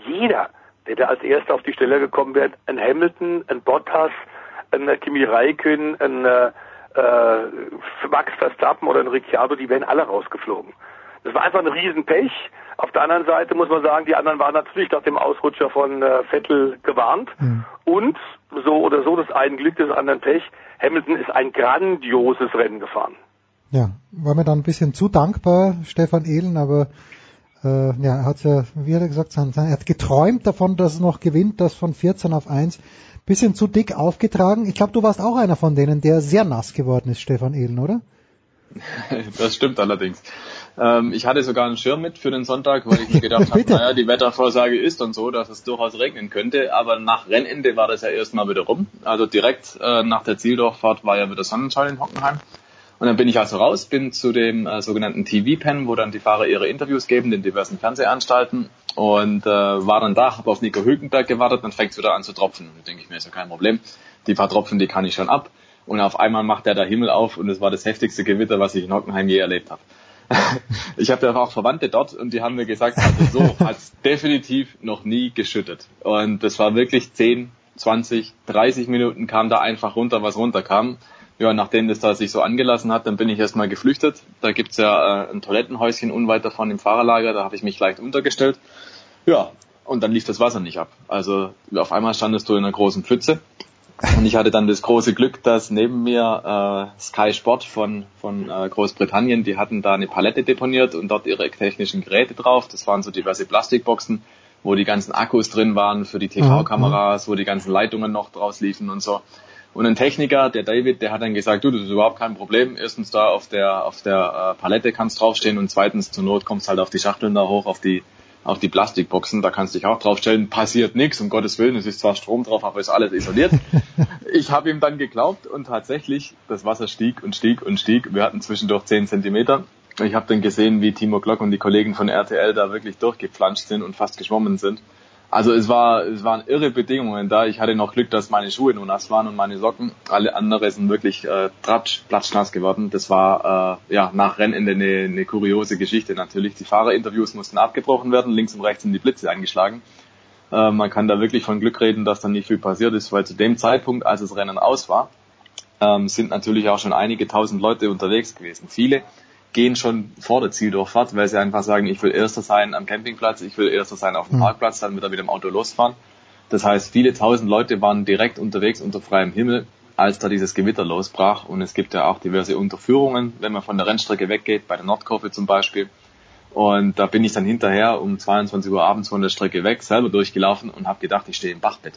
Jeder der da als erster auf die Stelle gekommen wäre, ein Hamilton, ein Bottas, ein Kimi Räikkönen, ein äh, äh, Max Verstappen oder ein Ricciardo, die wären alle rausgeflogen. Das war einfach ein Riesenpech. Auf der anderen Seite muss man sagen, die anderen waren natürlich nach dem Ausrutscher von äh, Vettel gewarnt. Mhm. Und so oder so, das einen Glück, das anderen Pech. Hamilton ist ein grandioses Rennen gefahren. Ja, war mir dann ein bisschen zu dankbar, Stefan Ehlen, aber äh, ja, er hat ja, wie hat er gesagt, er hat geträumt davon, dass er noch gewinnt, das von 14 auf 1. Bisschen zu dick aufgetragen. Ich glaube, du warst auch einer von denen, der sehr nass geworden ist, Stefan Ehlen, oder? Das stimmt allerdings. Ähm, ich hatte sogar einen Schirm mit für den Sonntag, weil ich mir gedacht habe, naja, die Wettervorsage ist und so, dass es durchaus regnen könnte. Aber nach Rennende war das ja erstmal wieder rum. Also direkt äh, nach der Zieldorffahrt war ja wieder Sonnenschein in Hockenheim. Und dann bin ich also raus, bin zu dem äh, sogenannten TV-Pen, wo dann die Fahrer ihre Interviews geben, den diversen Fernsehanstalten und äh, war dann da, habe auf Nico Hülkenberg gewartet, dann fängt es wieder an zu tropfen. Da denke ich mir, ist ja kein Problem. Die paar Tropfen, die kann ich schon ab. Und auf einmal macht der da Himmel auf und es war das heftigste Gewitter, was ich in Hockenheim je erlebt habe. ich habe ja auch Verwandte dort und die haben mir gesagt, also so hat's definitiv noch nie geschüttet. Und das war wirklich 10, 20, 30 Minuten kam da einfach runter, was runterkam. Ja, nachdem das da sich so angelassen hat, dann bin ich erstmal geflüchtet. Da gibt's ja äh, ein Toilettenhäuschen unweit davon im Fahrerlager, da habe ich mich leicht untergestellt. Ja, und dann lief das Wasser nicht ab. Also auf einmal standest du in einer großen Pfütze und ich hatte dann das große Glück, dass neben mir äh, Sky Sport von, von äh, Großbritannien, die hatten da eine Palette deponiert und dort ihre technischen Geräte drauf. Das waren so diverse Plastikboxen, wo die ganzen Akkus drin waren für die TV-Kameras, wo die ganzen Leitungen noch draus liefen und so. Und ein Techniker, der David, der hat dann gesagt, du, das ist überhaupt kein Problem. Erstens da auf der auf der äh, Palette kannst draufstehen und zweitens zur Not kommst halt auf die Schachteln da hoch, auf die auch die Plastikboxen, da kannst du dich auch draufstellen, passiert nichts, um Gottes Willen, es ist zwar Strom drauf, aber ist alles isoliert. ich habe ihm dann geglaubt und tatsächlich, das Wasser stieg und stieg und stieg. Wir hatten zwischendurch 10 Zentimeter. Ich habe dann gesehen, wie Timo Glock und die Kollegen von RTL da wirklich durchgepflanscht sind und fast geschwommen sind. Also es war, es waren irre Bedingungen da. Ich hatte noch Glück, dass meine Schuhe nur nass waren und meine Socken. Alle andere sind wirklich äh, tratsch, platschnass geworden. Das war äh, ja nach Rennende eine, eine kuriose Geschichte natürlich. Die Fahrerinterviews mussten abgebrochen werden, links und rechts sind die Blitze eingeschlagen. Äh, man kann da wirklich von Glück reden, dass da nicht viel passiert ist, weil zu dem Zeitpunkt, als das Rennen aus war, ähm, sind natürlich auch schon einige tausend Leute unterwegs gewesen. Viele gehen schon vor der Zieldurchfahrt, weil sie einfach sagen, ich will Erster sein am Campingplatz, ich will Erster sein auf dem mhm. Parkplatz, dann wieder mit dem Auto losfahren. Das heißt, viele tausend Leute waren direkt unterwegs unter freiem Himmel, als da dieses Gewitter losbrach. Und es gibt ja auch diverse Unterführungen, wenn man von der Rennstrecke weggeht, bei der Nordkurve zum Beispiel. Und da bin ich dann hinterher um 22 Uhr abends von der Strecke weg, selber durchgelaufen und habe gedacht, ich stehe im Bachbett.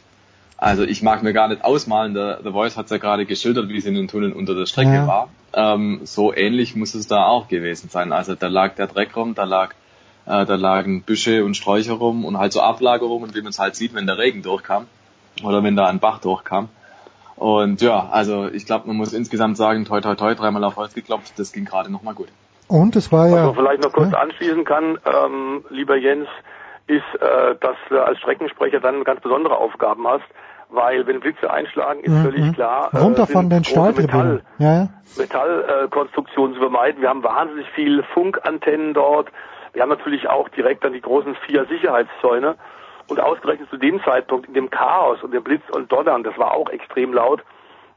Also ich mag mir gar nicht ausmalen, der The Voice hat es ja gerade geschildert, wie es in den Tunneln unter der Strecke ja. war. Ähm, so ähnlich muss es da auch gewesen sein. Also da lag der Dreck rum, da lag äh, da lagen Büsche und Sträucher rum und halt so Ablagerungen, wie man es halt sieht, wenn der Regen durchkam oder wenn da ein Bach durchkam. Und ja, also ich glaube, man muss insgesamt sagen, toi toi toi, dreimal auf Holz geklopft, das ging gerade nochmal gut. Und es war ja. Was man vielleicht noch kurz ja. anschließen kann, ähm, lieber Jens, ist, äh, dass du als Streckensprecher dann ganz besondere Aufgaben hast weil wenn Blitze einschlagen, ist mhm. völlig klar, äh, runter von den. Metall, ja. Metallkonstruktionen äh, zu vermeiden. Wir haben wahnsinnig viel Funkantennen dort. Wir haben natürlich auch direkt dann die großen vier Sicherheitszäune. Und ausgerechnet zu dem Zeitpunkt, in dem Chaos und dem Blitz und Donnern, das war auch extrem laut,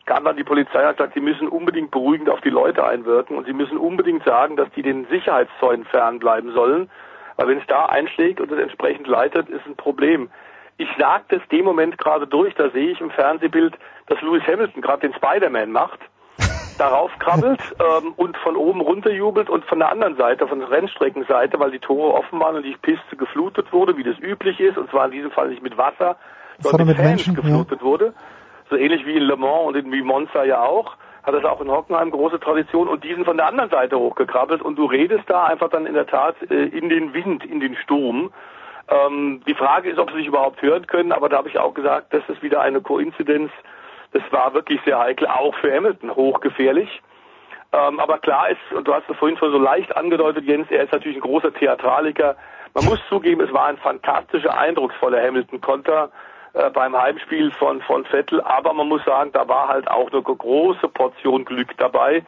kam dann die Polizei und sagt, sie müssen unbedingt beruhigend auf die Leute einwirken und sie müssen unbedingt sagen, dass die den Sicherheitszäunen fernbleiben sollen, weil wenn es da einschlägt und es entsprechend leitet, ist ein Problem. Ich lag das dem Moment gerade durch, da sehe ich im Fernsehbild, dass Lewis Hamilton gerade den Spider-Man macht, darauf krabbelt ähm, und von oben runterjubelt und von der anderen Seite, von der Rennstreckenseite, weil die Tore offen waren und die Piste geflutet wurde, wie das üblich ist, und zwar in diesem Fall nicht mit Wasser, sondern mit, mit Fans Menschen, geflutet ja. wurde. So ähnlich wie in Le Mans und in wie Monza ja auch hat das auch in Hockenheim große Tradition und die sind von der anderen Seite hochgekrabbelt und du redest da einfach dann in der Tat äh, in den Wind, in den Sturm ähm, die Frage ist, ob sie sich überhaupt hören können, aber da habe ich auch gesagt, das ist wieder eine Koinzidenz. Das war wirklich sehr heikel, auch für Hamilton hochgefährlich. Ähm, aber klar ist, und du hast es vorhin schon so leicht angedeutet, Jens, er ist natürlich ein großer Theatraliker. Man muss zugeben, es war ein fantastischer, eindrucksvoller Hamilton-Konter äh, beim Heimspiel von, von Vettel, aber man muss sagen, da war halt auch eine große Portion Glück dabei.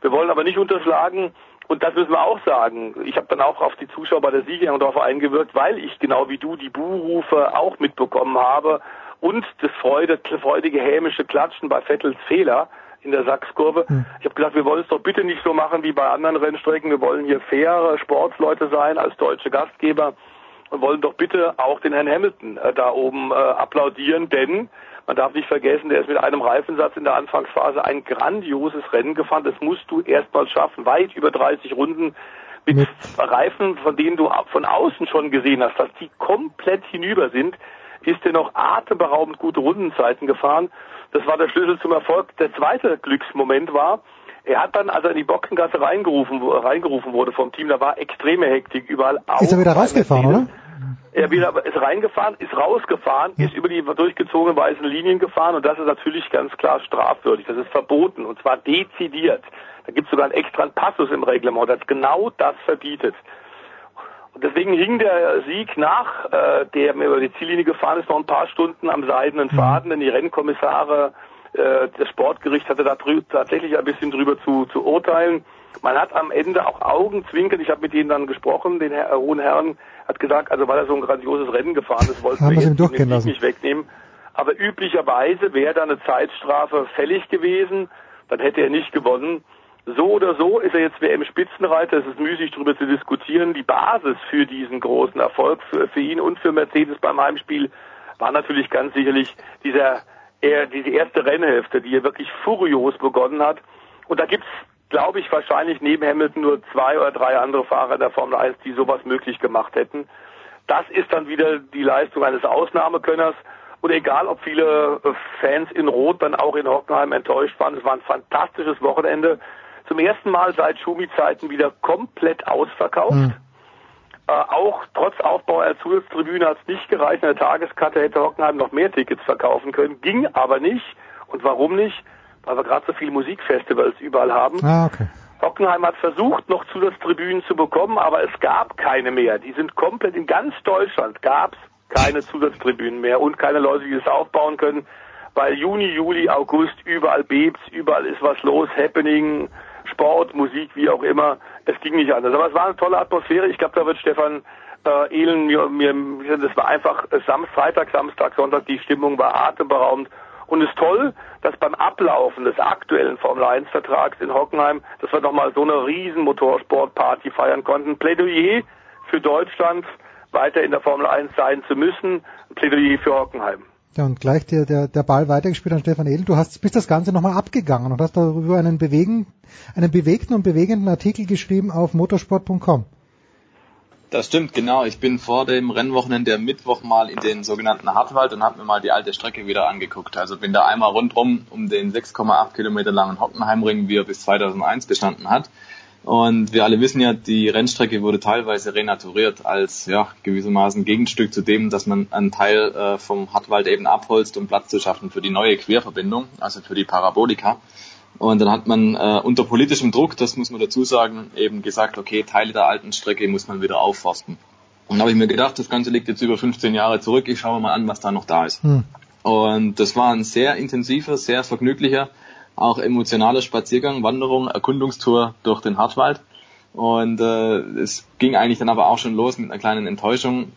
Wir wollen aber nicht unterschlagen, Und das müssen wir auch sagen. Ich habe dann auch auf die Zuschauer bei der Siegerehrung eingewirkt, weil ich genau wie du die Buhrufe auch mitbekommen habe und das Freude, freudige hämische Klatschen bei Vettels Fehler in der Sachskurve. Hm. Ich habe gesagt, wir wollen es doch bitte nicht so machen wie bei anderen Rennstrecken. Wir wollen hier faire Sportsleute sein als deutsche Gastgeber und wollen doch bitte auch den Herrn Hamilton äh, da oben äh, applaudieren, denn man darf nicht vergessen, der ist mit einem Reifensatz in der Anfangsphase ein grandioses Rennen gefahren. Das musst du erstmal schaffen. Weit über 30 Runden mit, mit Reifen, von denen du von außen schon gesehen hast, dass die komplett hinüber sind, ist er noch atemberaubend gute Rundenzeiten gefahren. Das war der Schlüssel zum Erfolg. Der zweite Glücksmoment war, er hat dann, als er in die Boxengasse reingerufen, reingerufen wurde vom Team, da war extreme Hektik überall. Ist er wieder rausgefahren, oder? Er wieder ist reingefahren, ist rausgefahren, ist über die durchgezogenen weißen Linien gefahren und das ist natürlich ganz klar strafwürdig. Das ist verboten und zwar dezidiert. Da gibt es sogar einen extra Passus im Reglement, das genau das verbietet. Und deswegen hing der Sieg nach, äh, der mir über die Ziellinie gefahren ist, noch ein paar Stunden am seidenen Faden, denn die Rennkommissare, äh, das Sportgericht hatte da tatsächlich ein bisschen drüber zu, zu urteilen. Man hat am Ende auch Augenzwinkern, ich habe mit ihnen dann gesprochen, den Herr, hohen Herren, hat gesagt, also weil er so ein grandioses Rennen gefahren ist, wollten wir jetzt den lassen. nicht wegnehmen. Aber üblicherweise wäre da eine Zeitstrafe fällig gewesen, dann hätte er nicht gewonnen. So oder so ist er jetzt WM-Spitzenreiter. Es ist müßig darüber zu diskutieren. Die Basis für diesen großen Erfolg für, für ihn und für Mercedes beim Heimspiel war natürlich ganz sicherlich dieser, er, diese erste Rennhälfte, die er wirklich furios begonnen hat. Und da gibt's glaube ich, wahrscheinlich neben Hamilton nur zwei oder drei andere Fahrer in der Formel 1, die sowas möglich gemacht hätten. Das ist dann wieder die Leistung eines Ausnahmekönners. Und egal, ob viele äh, Fans in Rot dann auch in Hockenheim enttäuscht waren, es war ein fantastisches Wochenende. Zum ersten Mal seit Schumi-Zeiten wieder komplett ausverkauft. Mhm. Äh, auch trotz Aufbau einer Zusatztribüne hat es nicht gereicht. In der Tageskarte hätte Hockenheim noch mehr Tickets verkaufen können. Ging aber nicht. Und warum nicht? Weil wir gerade so viele Musikfestivals überall haben. Ah, okay. Hockenheim hat versucht, noch Zusatztribünen zu bekommen, aber es gab keine mehr. Die sind komplett in ganz Deutschland gab es keine Zusatztribünen mehr und keine Leute, die das aufbauen können, weil Juni, Juli, August überall bebt's, überall ist was los, Happening, Sport, Musik, wie auch immer. Es ging nicht anders. Aber es war eine tolle Atmosphäre. Ich glaube, da wird Stefan äh, Ehlen mir, mir, das war einfach Samstag, Freitag, Samstag, Sonntag, die Stimmung war atemberaubend und es ist toll, dass beim Ablaufen des aktuellen Formel 1 Vertrags in Hockenheim, dass wir nochmal so eine riesen Motorsportparty feiern konnten. Plädoyer für Deutschland, weiter in der Formel 1 sein zu müssen. Plädoyer für Hockenheim. Ja, und gleich der, der, der Ball weitergespielt an Stefan Edel. Du hast, bist das Ganze nochmal abgegangen und hast darüber einen, bewegen, einen bewegten und bewegenden Artikel geschrieben auf motorsport.com. Das stimmt, genau. Ich bin vor dem Rennwochenende am Mittwoch mal in den sogenannten Hartwald und habe mir mal die alte Strecke wieder angeguckt. Also bin da einmal rundrum um den 6,8 Kilometer langen Hockenheimring, wie er bis 2001 bestanden hat. Und wir alle wissen ja, die Rennstrecke wurde teilweise renaturiert als ja gewissermaßen Gegenstück zu dem, dass man einen Teil äh, vom Hartwald eben abholzt, um Platz zu schaffen für die neue Querverbindung, also für die Parabolika. Und dann hat man äh, unter politischem Druck, das muss man dazu sagen, eben gesagt, okay, Teile der alten Strecke muss man wieder aufforsten. Und dann habe ich mir gedacht, das Ganze liegt jetzt über 15 Jahre zurück, ich schaue mal an, was da noch da ist. Hm. Und das war ein sehr intensiver, sehr vergnüglicher, auch emotionaler Spaziergang, Wanderung, Erkundungstour durch den Hartwald. Und äh, es ging eigentlich dann aber auch schon los mit einer kleinen Enttäuschung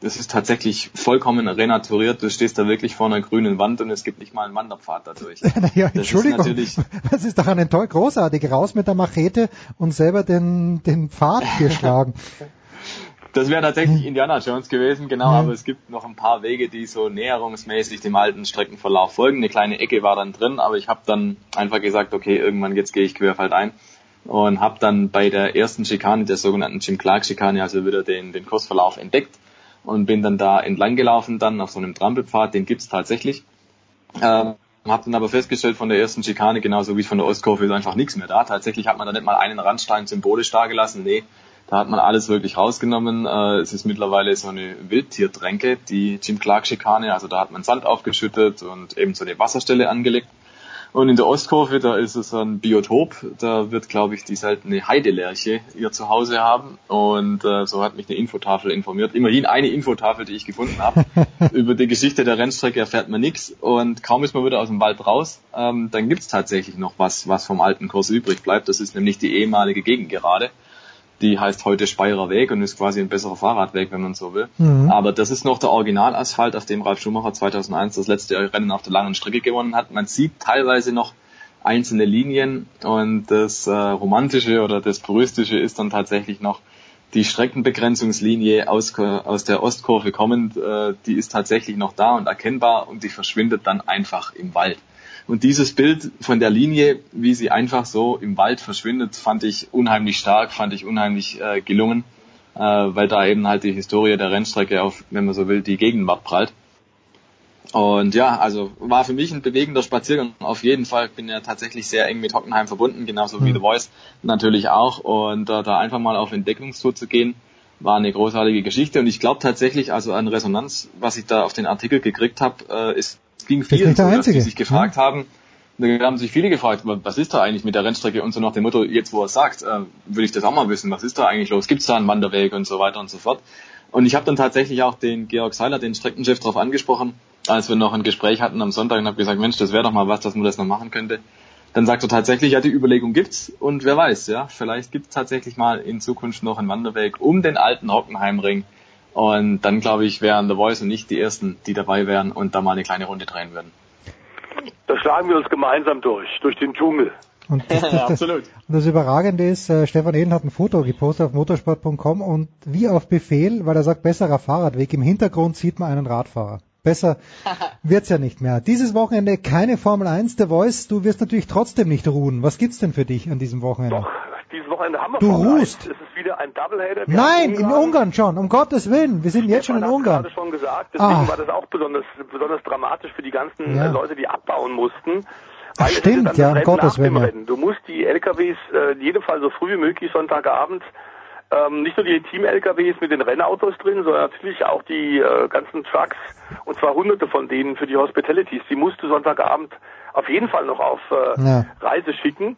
das ist tatsächlich vollkommen renaturiert. Du stehst da wirklich vor einer grünen Wand und es gibt nicht mal einen Wanderpfad dadurch. ja, Entschuldigung, das ist, das ist doch ein toll großartig. Raus mit der Machete und selber den, den Pfad geschlagen. Das wäre tatsächlich Indiana Jones gewesen, genau, aber es gibt noch ein paar Wege, die so näherungsmäßig dem alten Streckenverlauf folgen. Eine kleine Ecke war dann drin, aber ich habe dann einfach gesagt, okay, irgendwann jetzt gehe ich querfeld ein und habe dann bei der ersten Schikane, der sogenannten Jim Clark Schikane, also wieder den, den Kursverlauf entdeckt und bin dann da entlang gelaufen, dann auf so einem Trampelpfad, den gibt's tatsächlich. Ähm, habe dann aber festgestellt von der ersten Schikane, genauso wie von der Ostkurve, ist einfach nichts mehr da. Tatsächlich hat man da nicht mal einen Randstein symbolisch da gelassen. Nee, da hat man alles wirklich rausgenommen. Äh, es ist mittlerweile so eine Wildtiertränke, die Jim Clark Schikane. Also da hat man Sand aufgeschüttet und eben so eine Wasserstelle angelegt. Und in der Ostkurve, da ist es ein Biotop. Da wird, glaube ich, die seltene Heidelerche ihr Zuhause haben. Und äh, so hat mich eine Infotafel informiert. Immerhin eine Infotafel, die ich gefunden habe. Über die Geschichte der Rennstrecke erfährt man nichts. Und kaum ist man wieder aus dem Wald raus, ähm, dann gibt's tatsächlich noch was, was vom alten Kurs übrig bleibt. Das ist nämlich die ehemalige Gegengerade die heißt heute Speyerer Weg und ist quasi ein besserer Fahrradweg, wenn man so will. Mhm. Aber das ist noch der Originalasphalt, auf dem Ralf Schumacher 2001 das letzte Rennen auf der langen Strecke gewonnen hat. Man sieht teilweise noch einzelne Linien und das äh, Romantische oder das Puristische ist dann tatsächlich noch die Streckenbegrenzungslinie aus, aus der Ostkurve kommend, äh, die ist tatsächlich noch da und erkennbar und die verschwindet dann einfach im Wald. Und dieses Bild von der Linie, wie sie einfach so im Wald verschwindet, fand ich unheimlich stark, fand ich unheimlich äh, gelungen, äh, weil da eben halt die Historie der Rennstrecke auf, wenn man so will, die Gegenwart prallt. Und ja, also war für mich ein bewegender Spaziergang auf jeden Fall. Bin ja tatsächlich sehr eng mit Hockenheim verbunden, genauso wie mhm. The Voice natürlich auch. Und äh, da einfach mal auf Entdeckungstour zu gehen, war eine großartige Geschichte. Und ich glaube tatsächlich, also an Resonanz, was ich da auf den Artikel gekriegt habe, äh, ist es ging vielen so, dass sie sich gefragt ja. haben, da haben sich viele gefragt, was ist da eigentlich mit der Rennstrecke und so nach dem Motto, jetzt wo er sagt, äh, will ich das auch mal wissen, was ist da eigentlich los, gibt es da einen Wanderweg und so weiter und so fort. Und ich habe dann tatsächlich auch den Georg Seiler, den Streckenchef, darauf angesprochen, als wir noch ein Gespräch hatten am Sonntag und habe gesagt, Mensch, das wäre doch mal was, dass man das noch machen könnte. Dann sagt er tatsächlich, ja, die Überlegung gibt's und wer weiß, ja, vielleicht gibt's tatsächlich mal in Zukunft noch einen Wanderweg um den alten Hockenheimring und dann glaube ich, wären The Voice und nicht die Ersten, die dabei wären und da mal eine kleine Runde drehen würden. Da schlagen wir uns gemeinsam durch, durch den Dschungel. Und das, das, das, Absolut. Und das Überragende ist, äh, Stefan Ehlen hat ein Foto gepostet auf motorsport.com und wie auf Befehl, weil er sagt, besserer Fahrradweg, im Hintergrund sieht man einen Radfahrer. Besser wird's ja nicht mehr. Dieses Wochenende keine Formel 1, The Voice, du wirst natürlich trotzdem nicht ruhen. Was gibt's denn für dich an diesem Wochenende? Doch, dieses Wochenende haben wir Du ruhst. Es ist wieder ein Doubleheader. Wir Nein, in Ungarn schon, um Gottes Willen. Wir sind jetzt schon in Ungarn. Ich gerade schon gesagt, deswegen ah. war das auch besonders, besonders dramatisch für die ganzen ja. Leute, die abbauen mussten. Weil Stimmt, ja, um Gottes Willen. Du musst die LKWs äh, in jedem Fall so früh wie möglich Sonntagabend ähm, nicht nur die Team-LKWs mit den Rennautos drin, sondern natürlich auch die äh, ganzen Trucks und zwar hunderte von denen für die Hospitalities. Die musst du Sonntagabend auf jeden Fall noch auf äh, ja. Reise schicken.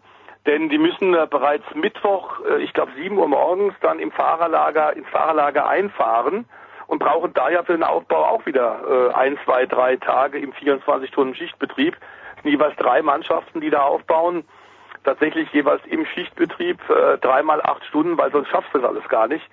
Denn die müssen bereits Mittwoch, äh, ich glaube 7 Uhr morgens, dann im Fahrerlager, ins Fahrerlager einfahren und brauchen daher für den Aufbau auch wieder äh, ein, zwei, drei Tage im 24-Stunden-Schichtbetrieb. Es sind jeweils drei Mannschaften, die da aufbauen. Tatsächlich jeweils im Schichtbetrieb äh, dreimal acht Stunden, weil sonst schaffst du das alles gar nicht.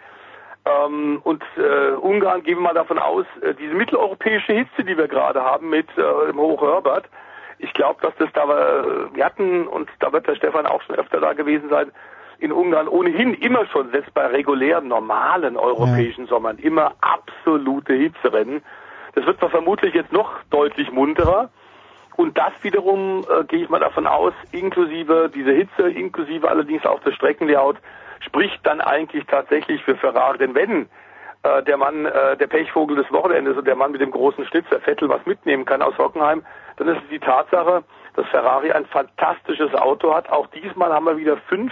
Ähm, und äh, Ungarn gehen wir mal davon aus, äh, diese mitteleuropäische Hitze, die wir gerade haben mit äh, dem Hoch Herbert, ich glaube, dass das da, äh, wir hatten, und da wird der Stefan auch schon öfter da gewesen sein, in Ungarn ohnehin immer schon, selbst bei regulären, normalen europäischen ja. Sommern, immer absolute Hitzerennen. Das wird zwar vermutlich jetzt noch deutlich munterer. Und das wiederum, äh, gehe ich mal davon aus, inklusive diese Hitze, inklusive allerdings auch das Streckenlayout, spricht dann eigentlich tatsächlich für Ferrari. Denn wenn äh, der Mann, äh, der Pechvogel des Wochenendes und der Mann mit dem großen Schnitzer Vettel was mitnehmen kann aus Hockenheim, dann ist es die Tatsache, dass Ferrari ein fantastisches Auto hat. Auch diesmal haben wir wieder fünf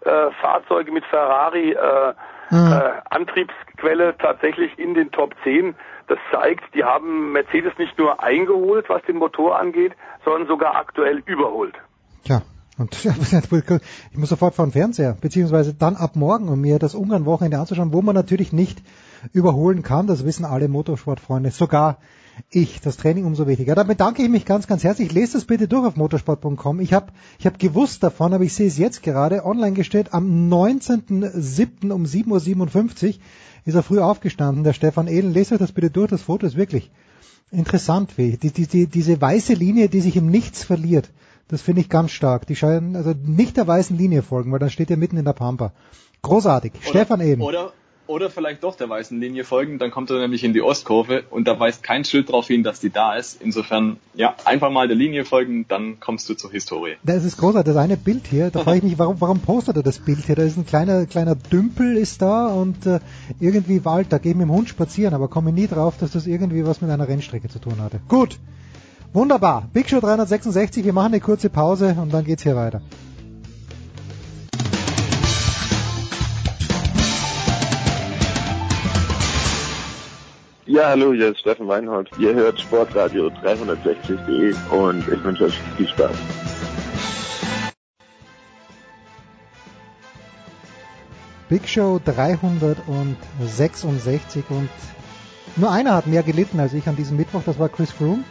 äh, Fahrzeuge mit Ferrari äh, mhm. äh, Antriebsquelle tatsächlich in den Top 10. Das zeigt, die haben Mercedes nicht nur eingeholt, was den Motor angeht, sondern sogar aktuell überholt. Tja, und ich muss sofort vor den Fernseher, beziehungsweise dann ab morgen, um mir das Ungarn-Wochenende anzuschauen, wo man natürlich nicht überholen kann. Das wissen alle Motorsportfreunde, sogar ich. Das Training umso wichtiger. Da bedanke ich mich ganz, ganz herzlich. Lest das bitte durch auf motorsport.com. Ich habe ich hab gewusst davon, aber ich sehe es jetzt gerade online gestellt. Am 19.07. um 7.57 Uhr ist er früh aufgestanden, der Stefan Ehlen. Lest euch das bitte durch. Das Foto ist wirklich interessant. Wie. Die, die, die, diese weiße Linie, die sich im Nichts verliert. Das finde ich ganz stark. Die scheinen also nicht der weißen Linie folgen, weil dann steht er mitten in der Pampa. Großartig. Oder, Stefan Ehlen. Oder oder vielleicht doch der weißen Linie folgen, dann kommt er nämlich in die Ostkurve und da weist kein Schild darauf hin, dass die da ist. Insofern, ja, einfach mal der Linie folgen, dann kommst du zur Historie. Das ist großartig, das eine Bild hier, da frage ich mich, warum, warum postet er das Bild hier? Da ist ein kleiner, kleiner Dümpel ist da und äh, irgendwie Wald, da gehen wir mit dem Hund spazieren, aber komme nie drauf, dass das irgendwie was mit einer Rennstrecke zu tun hatte. Gut, wunderbar. Big Show 366, wir machen eine kurze Pause und dann geht's hier weiter. Ja, hallo, hier ist Steffen Weinhold. Ihr hört Sportradio 360.de und ich wünsche euch viel Spaß. Big Show 366 und nur einer hat mehr gelitten als ich an diesem Mittwoch, das war Chris Froome.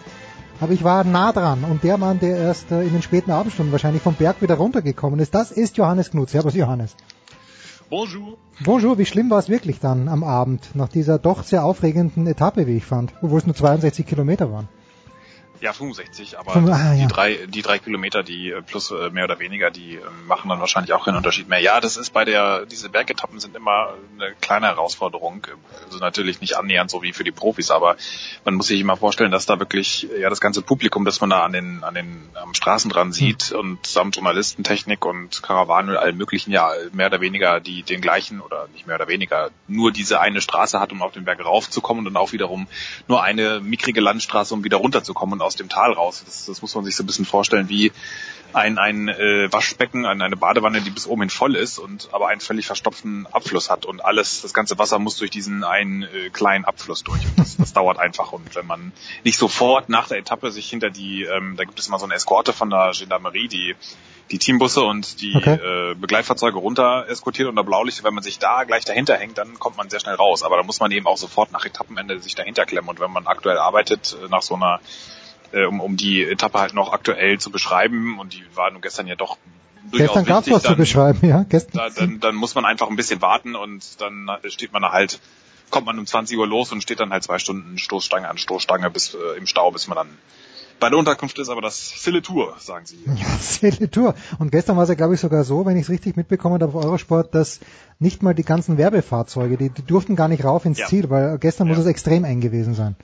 Aber ich war nah dran und der Mann, der erst äh, in den späten Abendstunden wahrscheinlich vom Berg wieder runtergekommen ist, das ist Johannes Knut. Servus Johannes. Bonjour. Bonjour, wie schlimm war es wirklich dann am Abend nach dieser doch sehr aufregenden Etappe, wie ich fand, obwohl es nur 62 Kilometer waren? Ja, 65, aber Fünf- ah, die ja. drei, die drei Kilometer, die äh, plus äh, mehr oder weniger, die äh, machen dann wahrscheinlich auch keinen Unterschied mehr. Ja, das ist bei der, diese Bergetappen sind immer eine kleine Herausforderung. Also natürlich nicht annähernd so wie für die Profis, aber man muss sich immer vorstellen, dass da wirklich, ja, das ganze Publikum, das man da an den, an den, am Straßenrand sieht und samt Journalisten, Technik und Karawanen und allem möglichen, ja, mehr oder weniger die, den gleichen oder nicht mehr oder weniger nur diese eine Straße hat, um auf den Berg raufzukommen und dann auch wiederum nur eine mickrige Landstraße, um wieder runterzukommen und aus dem Tal raus. Das, das muss man sich so ein bisschen vorstellen wie ein, ein äh, Waschbecken, eine, eine Badewanne, die bis oben hin voll ist und aber einen völlig verstopften Abfluss hat und alles, das ganze Wasser muss durch diesen einen äh, kleinen Abfluss durch und das, das dauert einfach und wenn man nicht sofort nach der Etappe sich hinter die, ähm, da gibt es mal so eine Eskorte von der Gendarmerie, die die Teambusse und die Okay. äh, Begleitfahrzeuge runter eskortiert unter Blaulicht. Wenn man sich da gleich dahinter hängt, dann kommt man sehr schnell raus. Aber da muss man eben auch sofort nach Etappenende sich dahinter klemmen. Und wenn man aktuell arbeitet, äh, nach so einer, äh, um, um die Etappe halt noch aktuell zu beschreiben, und die war nun gestern ja doch Gestern gab's wichtig, was zu dann, beschreiben, ja. Gestern. da, dann, dann muss man einfach ein bisschen warten und dann steht man halt, kommt man um 20 Uhr los und steht dann halt zwei Stunden Stoßstange an Stoßstange bis äh, im Stau, bis man dann bei der Unterkunft ist, aber das Tour, sagen sie. Ja, Tour. Und gestern war es ja, glaube ich, sogar so, wenn ich es richtig mitbekommen habe auf Eurosport, dass nicht mal die ganzen Werbefahrzeuge, die, die durften gar nicht rauf ins Ja. Ziel, weil gestern muss es extrem eng gewesen sein.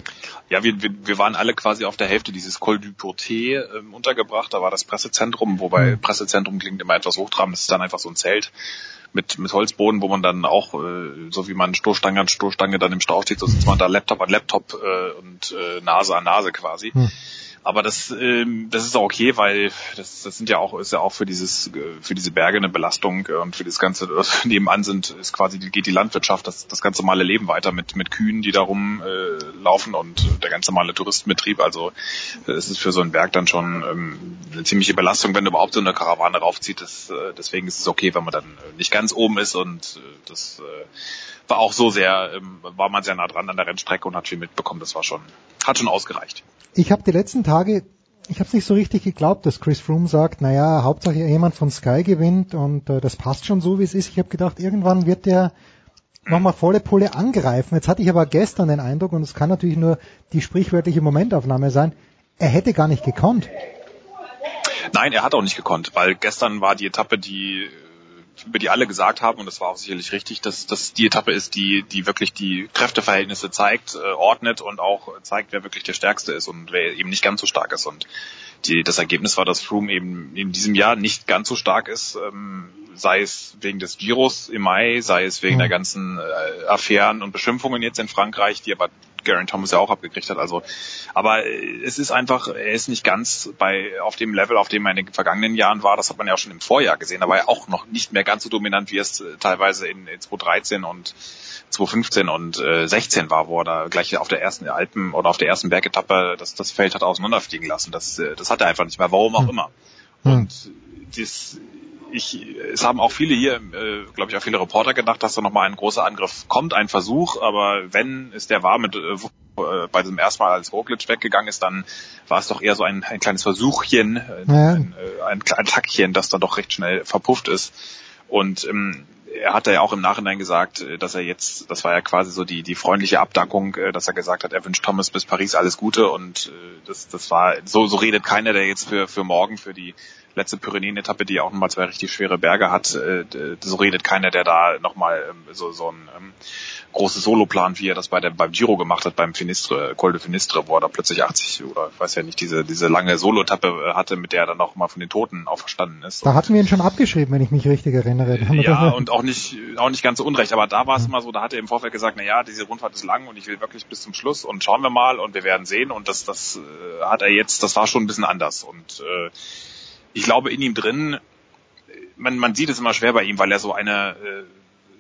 Ja, wir, wir, wir waren alle quasi auf der Hälfte dieses Col du Porté ähm, untergebracht. Da war das Pressezentrum, wobei Pressezentrum klingt immer etwas hochtrabend. Das ist dann einfach so ein Zelt mit, mit Holzboden, wo man dann auch, äh, so wie man Stoßstange an Stoßstange dann im Stau steht, so sitzt man da Laptop an Laptop äh, und äh, Nase an Nase quasi. Aber das, ähm, das ist auch okay, weil das, das sind ja auch, ist ja auch für dieses, äh, für diese Berge eine Belastung äh, und für das ganze, was nebenan sind, ist quasi, geht die Landwirtschaft, das, das ganz normale Leben weiter mit, mit Kühen, die darum äh, laufen und der ganz normale Touristenbetrieb. Also äh, es ist für so einen Berg dann schon ähm, eine ziemliche Belastung, wenn überhaupt so eine Karawane raufzieht. Das, äh, deswegen ist es okay, wenn man dann äh, nicht ganz oben ist und äh, das äh, war auch so sehr, ähm, war man sehr nah dran an der Rennstrecke und hat viel mitbekommen. Das war schon, hat schon ausgereicht. Ich habe die letzten Tage, ich habe es nicht so richtig geglaubt, dass Chris Froome sagt, naja, Hauptsache jemand von Sky gewinnt und äh, das passt schon so, wie es ist. Ich habe gedacht, irgendwann wird der nochmal volle Pulle angreifen. Jetzt hatte ich aber gestern den Eindruck, und es kann natürlich nur die sprichwörtliche Momentaufnahme sein, er hätte gar nicht gekonnt. Nein, er hat auch nicht gekonnt, weil gestern war die Etappe, die über die alle gesagt haben, und das war auch sicherlich richtig, dass das die Etappe ist, die, die wirklich die Kräfteverhältnisse zeigt, äh, ordnet und auch zeigt, wer wirklich der Stärkste ist und wer eben nicht ganz so stark ist. Und die, das Ergebnis war, dass Froome eben in diesem Jahr nicht ganz so stark ist, ähm, sei es wegen des Giros im Mai, sei es wegen der ganzen äh, Affären und Beschimpfungen jetzt in Frankreich, die aber Geraint Thomas ja auch abgekriegt hat. Also, aber äh, es ist einfach, er ist nicht ganz bei auf dem Level, auf dem er in den vergangenen Jahren war. Das hat man ja auch schon im Vorjahr gesehen. Da war er auch noch nicht mehr ganz so dominant, wie es äh, teilweise in, in 2013 und 2015 und äh, 16 war, wo er da gleich auf der ersten Alpen oder auf der ersten Bergetappe das, das Feld hat auseinanderfliegen lassen. Das, äh, das hat er einfach nicht mehr. Warum auch immer. Und das, ich, es haben auch viele hier, äh, glaube ich, auch viele Reporter gedacht, dass da nochmal ein großer Angriff kommt, ein Versuch, aber wenn es der war mit äh, äh, bei diesem ersten Mal als Roglic weggegangen ist, dann war es doch eher so ein, ein kleines Versuchchen, Ja. ein, äh, ein kleines Tackchen, das dann doch recht schnell verpufft ist. Und ähm, er hat ja auch im Nachhinein gesagt, äh, dass er jetzt, das war ja quasi so die, die freundliche Abdankung, dass er gesagt hat, er wünscht Thomas bis Paris alles Gute und das, das war, so, so redet keiner, der jetzt für, für morgen, für die letzte Pyrenäen-Etappe, die ja auch nochmal zwei richtig schwere Berge hat, äh, so redet keiner, der da nochmal ähm, so, so ein ähm, großes Solo plant, wie er das bei der, beim Giro gemacht hat, beim Finistre, Col de Finistre, wo er da plötzlich 80 oder ich weiß ja nicht, diese, diese lange Solo-Etappe äh, hatte, mit der er dann nochmal von den Toten auferstanden ist. Da hatten wir ihn schon abgeschrieben, wenn ich mich richtig erinnere. Wir Ja, und auch nicht, auch nicht ganz so unrecht. Aber da war es immer so, da hat er im Vorfeld gesagt, na ja, diese Rundfahrt ist lang und ich will wirklich bis zum Schluss und schauen wir mal und wir werden sehen. Und das, das äh, hat er jetzt, das war schon ein bisschen anders. Und äh, ich glaube in ihm drin, man, man sieht es immer schwer bei ihm, weil er so eine äh,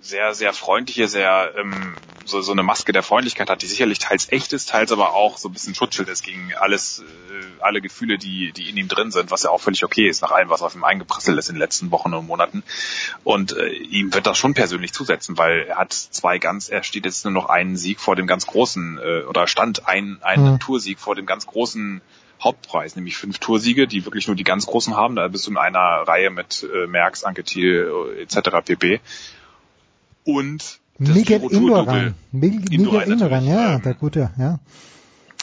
sehr, sehr freundliche, sehr ähm, so, so eine Maske der Freundlichkeit hat, die sicherlich teils echt ist, teils aber auch so ein bisschen Schutzschild ist gegen alles, äh, alle Gefühle, die, die in ihm drin sind, was ja auch völlig okay ist, nach allem, was auf ihm eingeprasselt ist in den letzten Wochen und Monaten. Und äh, ihm wird das schon persönlich zusetzen, weil er hat zwei ganz, er steht jetzt nur noch einen Sieg vor dem ganz großen, äh, oder stand ein, einen Mhm. Toursieg vor dem ganz großen Hauptpreis, nämlich fünf Toursiege, die wirklich nur die ganz großen haben. Da bist du in einer Reihe mit äh, Merckx, Anke Thiel äh, etc. pp. Und das Miguel. Indurain. Miguel natürlich, ja, ähm, der gute, ja.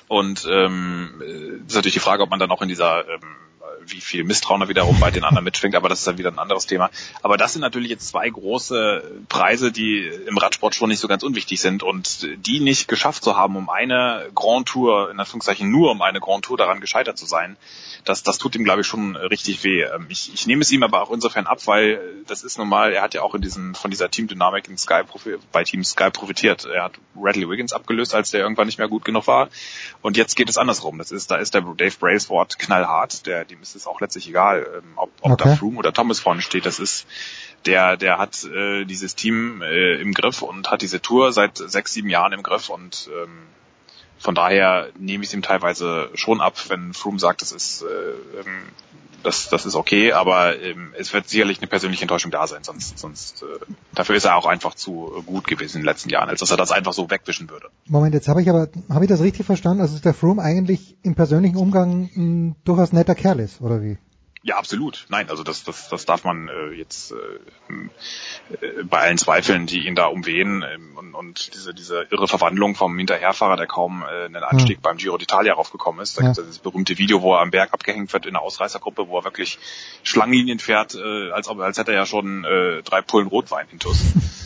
Und ähm, äh, ist natürlich die Frage, ob man dann auch in dieser ähm, wie viel Misstrauen da wiederum bei den anderen mitschwingt, aber das ist dann wieder ein anderes Thema. Aber das sind natürlich jetzt zwei große Preise, die im Radsport schon nicht so ganz unwichtig sind und die nicht geschafft zu haben, um eine Grand Tour, in Anführungszeichen nur um eine Grand Tour daran gescheitert zu sein, das, das tut ihm, glaube ich, schon richtig weh. Ähm, Ich, ich nehme es ihm aber auch insofern ab, weil das ist normal, er hat ja auch in diesem, von dieser Teamdynamik in Sky bei Team Sky profitiert. Er hat Radley Wiggins abgelöst, als der irgendwann nicht mehr gut genug war. Und jetzt geht es andersrum. Das ist, da ist der Dave Braceward knallhart, der, dem ist es auch letztlich egal, ähm, ob, ob da Okay. Froome oder Thomas vorne steht. Das ist, der, der hat äh, dieses Team äh, im Griff und hat diese Tour seit sechs, sieben Jahren im Griff und ähm, von daher nehme ich es ihm teilweise schon ab, wenn Froome sagt, das ist äh, ähm, das, das ist okay, aber ähm, es wird sicherlich eine persönliche Enttäuschung da sein, sonst, sonst äh, dafür ist er auch einfach zu gut gewesen in den letzten Jahren, als dass er das einfach so wegwischen würde. Moment, jetzt habe ich aber, habe ich das richtig verstanden? Also ist der Froome eigentlich im persönlichen Umgang ein durchaus netter Kerl ist, oder wie? Ja, absolut. Nein, also das, das, das darf man äh, jetzt äh, äh, bei allen Zweifeln, die ihn da umwehen ähm, und, und diese, diese irre Verwandlung vom Hinterherfahrer, der kaum äh, einen Anstieg beim Giro d'Italia raufgekommen ist. Da Ja. gibt es das berühmte Video, wo er am Berg abgehängt wird in der Ausreißergruppe, wo er wirklich Schlangenlinien fährt, äh, als, ob, als hätte er ja schon äh, drei Pullen Rotwein intus.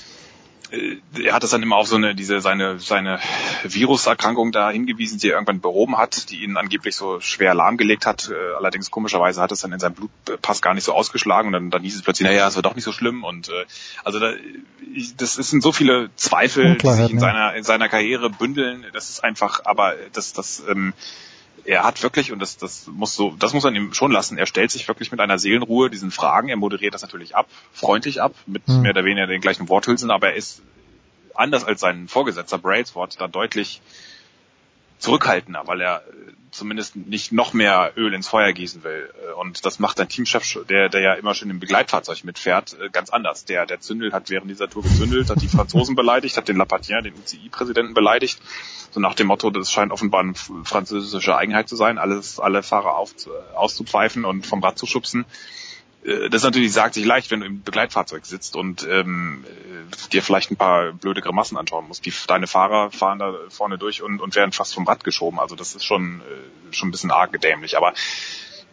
Äh, er hat das dann immer auf so eine, diese, seine, seine Viruserkrankung da hingewiesen, die er irgendwann behoben hat, die ihn angeblich so schwer lahmgelegt hat. Äh, Allerdings komischerweise hat es dann in seinem Blutpass gar nicht so ausgeschlagen und dann, dann hieß es plötzlich, naja, es war doch nicht so schlimm und äh, also da, das sind so viele Zweifel, die sich in seiner, in seiner Karriere bündeln. Das ist einfach, aber das, das, ähm, er hat wirklich, und das, das muss so, das muss man ihm schon lassen, er stellt sich wirklich mit einer Seelenruhe diesen Fragen, er moderiert das natürlich ab, freundlich ab, mit Hm. mehr oder weniger den gleichen Worthülsen, aber er ist anders als sein Vorgesetzter Brailsford da deutlich zurückhaltender, weil er äh, zumindest nicht noch mehr Öl ins Feuer gießen will. Äh, Und das macht ein Teamchef, der, der ja immer schon im Begleitfahrzeug mitfährt, äh, ganz anders. Der, der Zündel hat während dieser Tour gezündelt, hat die Franzosen beleidigt, hat den Lapatien, den UCI-Präsidenten beleidigt. So nach dem Motto, das scheint offenbar eine französische Eigenheit zu sein, alles, alle Fahrer auf, auszupfeifen und vom Rad zu schubsen. Äh, Das natürlich sagt sich leicht, wenn du im Begleitfahrzeug sitzt und ähm, äh, dir vielleicht ein paar blöde Grimassen anschauen musst. Die, deine Fahrer fahren da vorne durch und, und werden fast vom Rad geschoben. Also das ist schon, äh, schon ein bisschen arg gedämlich. Aber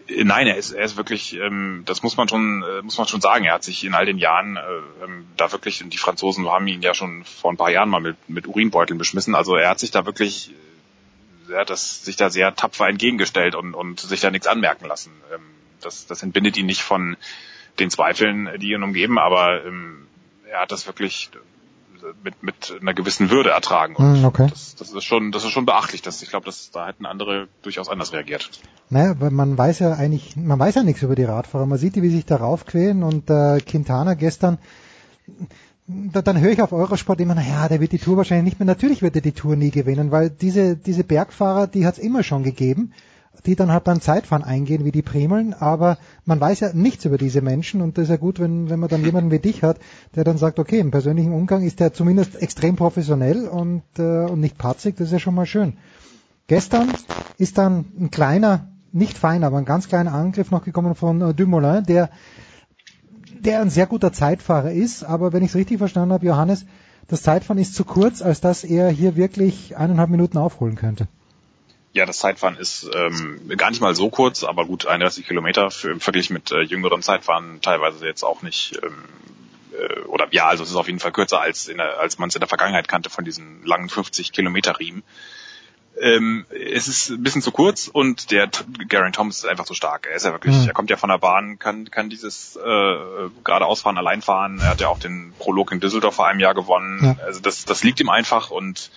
äh, nein, er ist, er ist wirklich, ähm, das muss man schon, äh, muss man schon sagen. Er hat sich in all den Jahren äh, ähm, da wirklich, und die Franzosen haben ihn ja schon vor ein paar Jahren mal mit, mit Urinbeuteln beschmissen. Also er hat sich da wirklich, er hat das, sich da sehr tapfer entgegengestellt und, und sich da nichts anmerken lassen. Ähm, das, das entbindet ihn nicht von den Zweifeln, die ihn umgeben, aber ähm, er hat das wirklich mit, mit einer gewissen Würde ertragen. Und Hm, okay. das, das ist schon, das ist schon beachtlich. Das, ich glaube, da hätten andere durchaus anders reagiert. Naja, weil man weiß ja eigentlich, man weiß ja nichts über die Radfahrer. Man sieht die, wie sich da raufquälen und äh, Quintana gestern, da, dann höre ich auf Eurosport immer, naja, der wird die Tour wahrscheinlich nicht mehr. Natürlich wird er die Tour nie gewinnen, weil diese, diese Bergfahrer, die hat es immer schon gegeben, die dann halt beim Zeitfahren eingehen wie die Primeln, aber man weiß ja nichts über diese Menschen und das ist ja gut, wenn, wenn man dann jemanden wie dich hat, der dann sagt, okay, im persönlichen Umgang ist der zumindest extrem professionell und, äh, und nicht patzig, das ist ja schon mal schön. Gestern ist dann ein kleiner, nicht feiner, aber ein ganz kleiner Angriff noch gekommen von äh, Dumoulin, der, der ein sehr guter Zeitfahrer ist, aber wenn ich es richtig verstanden habe, Johannes, das Zeitfahren ist zu kurz, als dass er hier wirklich eineinhalb Minuten aufholen könnte. Ja, das Zeitfahren ist ähm, gar nicht mal so kurz, aber gut 31 Kilometer für, im Vergleich mit äh, jüngerem Zeitfahren teilweise jetzt auch nicht. Ähm, äh, oder ja, also es ist auf jeden Fall kürzer als in der, als man es in der Vergangenheit kannte von diesen langen 50 Kilometer Riemen. Ähm, es ist ein bisschen zu kurz und der Geraint Thomas ist einfach zu stark. Er ist ja wirklich, Mhm. er kommt ja von der Bahn, kann kann dieses äh, geradeausfahren, allein fahren. Er hat ja auch den Prolog in Düsseldorf vor einem Jahr gewonnen. Ja. Also das das liegt ihm einfach und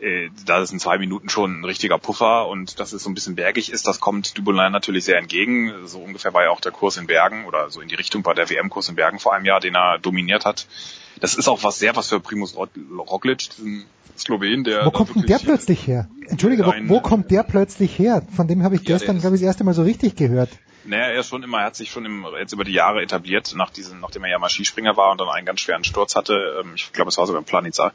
äh, da ist in zwei Minuten schon ein richtiger Puffer und dass es so ein bisschen bergig ist, das kommt Dumoulin natürlich sehr entgegen. So ungefähr war ja auch der Kurs in Bergen oder so in die Richtung war der WM-Kurs in Bergen vor einem Jahr, den er dominiert hat. das ist auch was sehr was für Primus Roglic, diesen Slowen, der Wo kommt denn der plötzlich her? Entschuldige, wo, wo kommt der plötzlich her? Von dem habe ich Ja, gestern, glaube ich, das erste Mal so richtig gehört. Naja, er schon immer, er hat sich schon im, jetzt über die Jahre etabliert, nach diesem, nachdem er ja mal Skispringer war und dann einen ganz schweren Sturz hatte. Ähm, Ich glaube, es war sogar im Planica,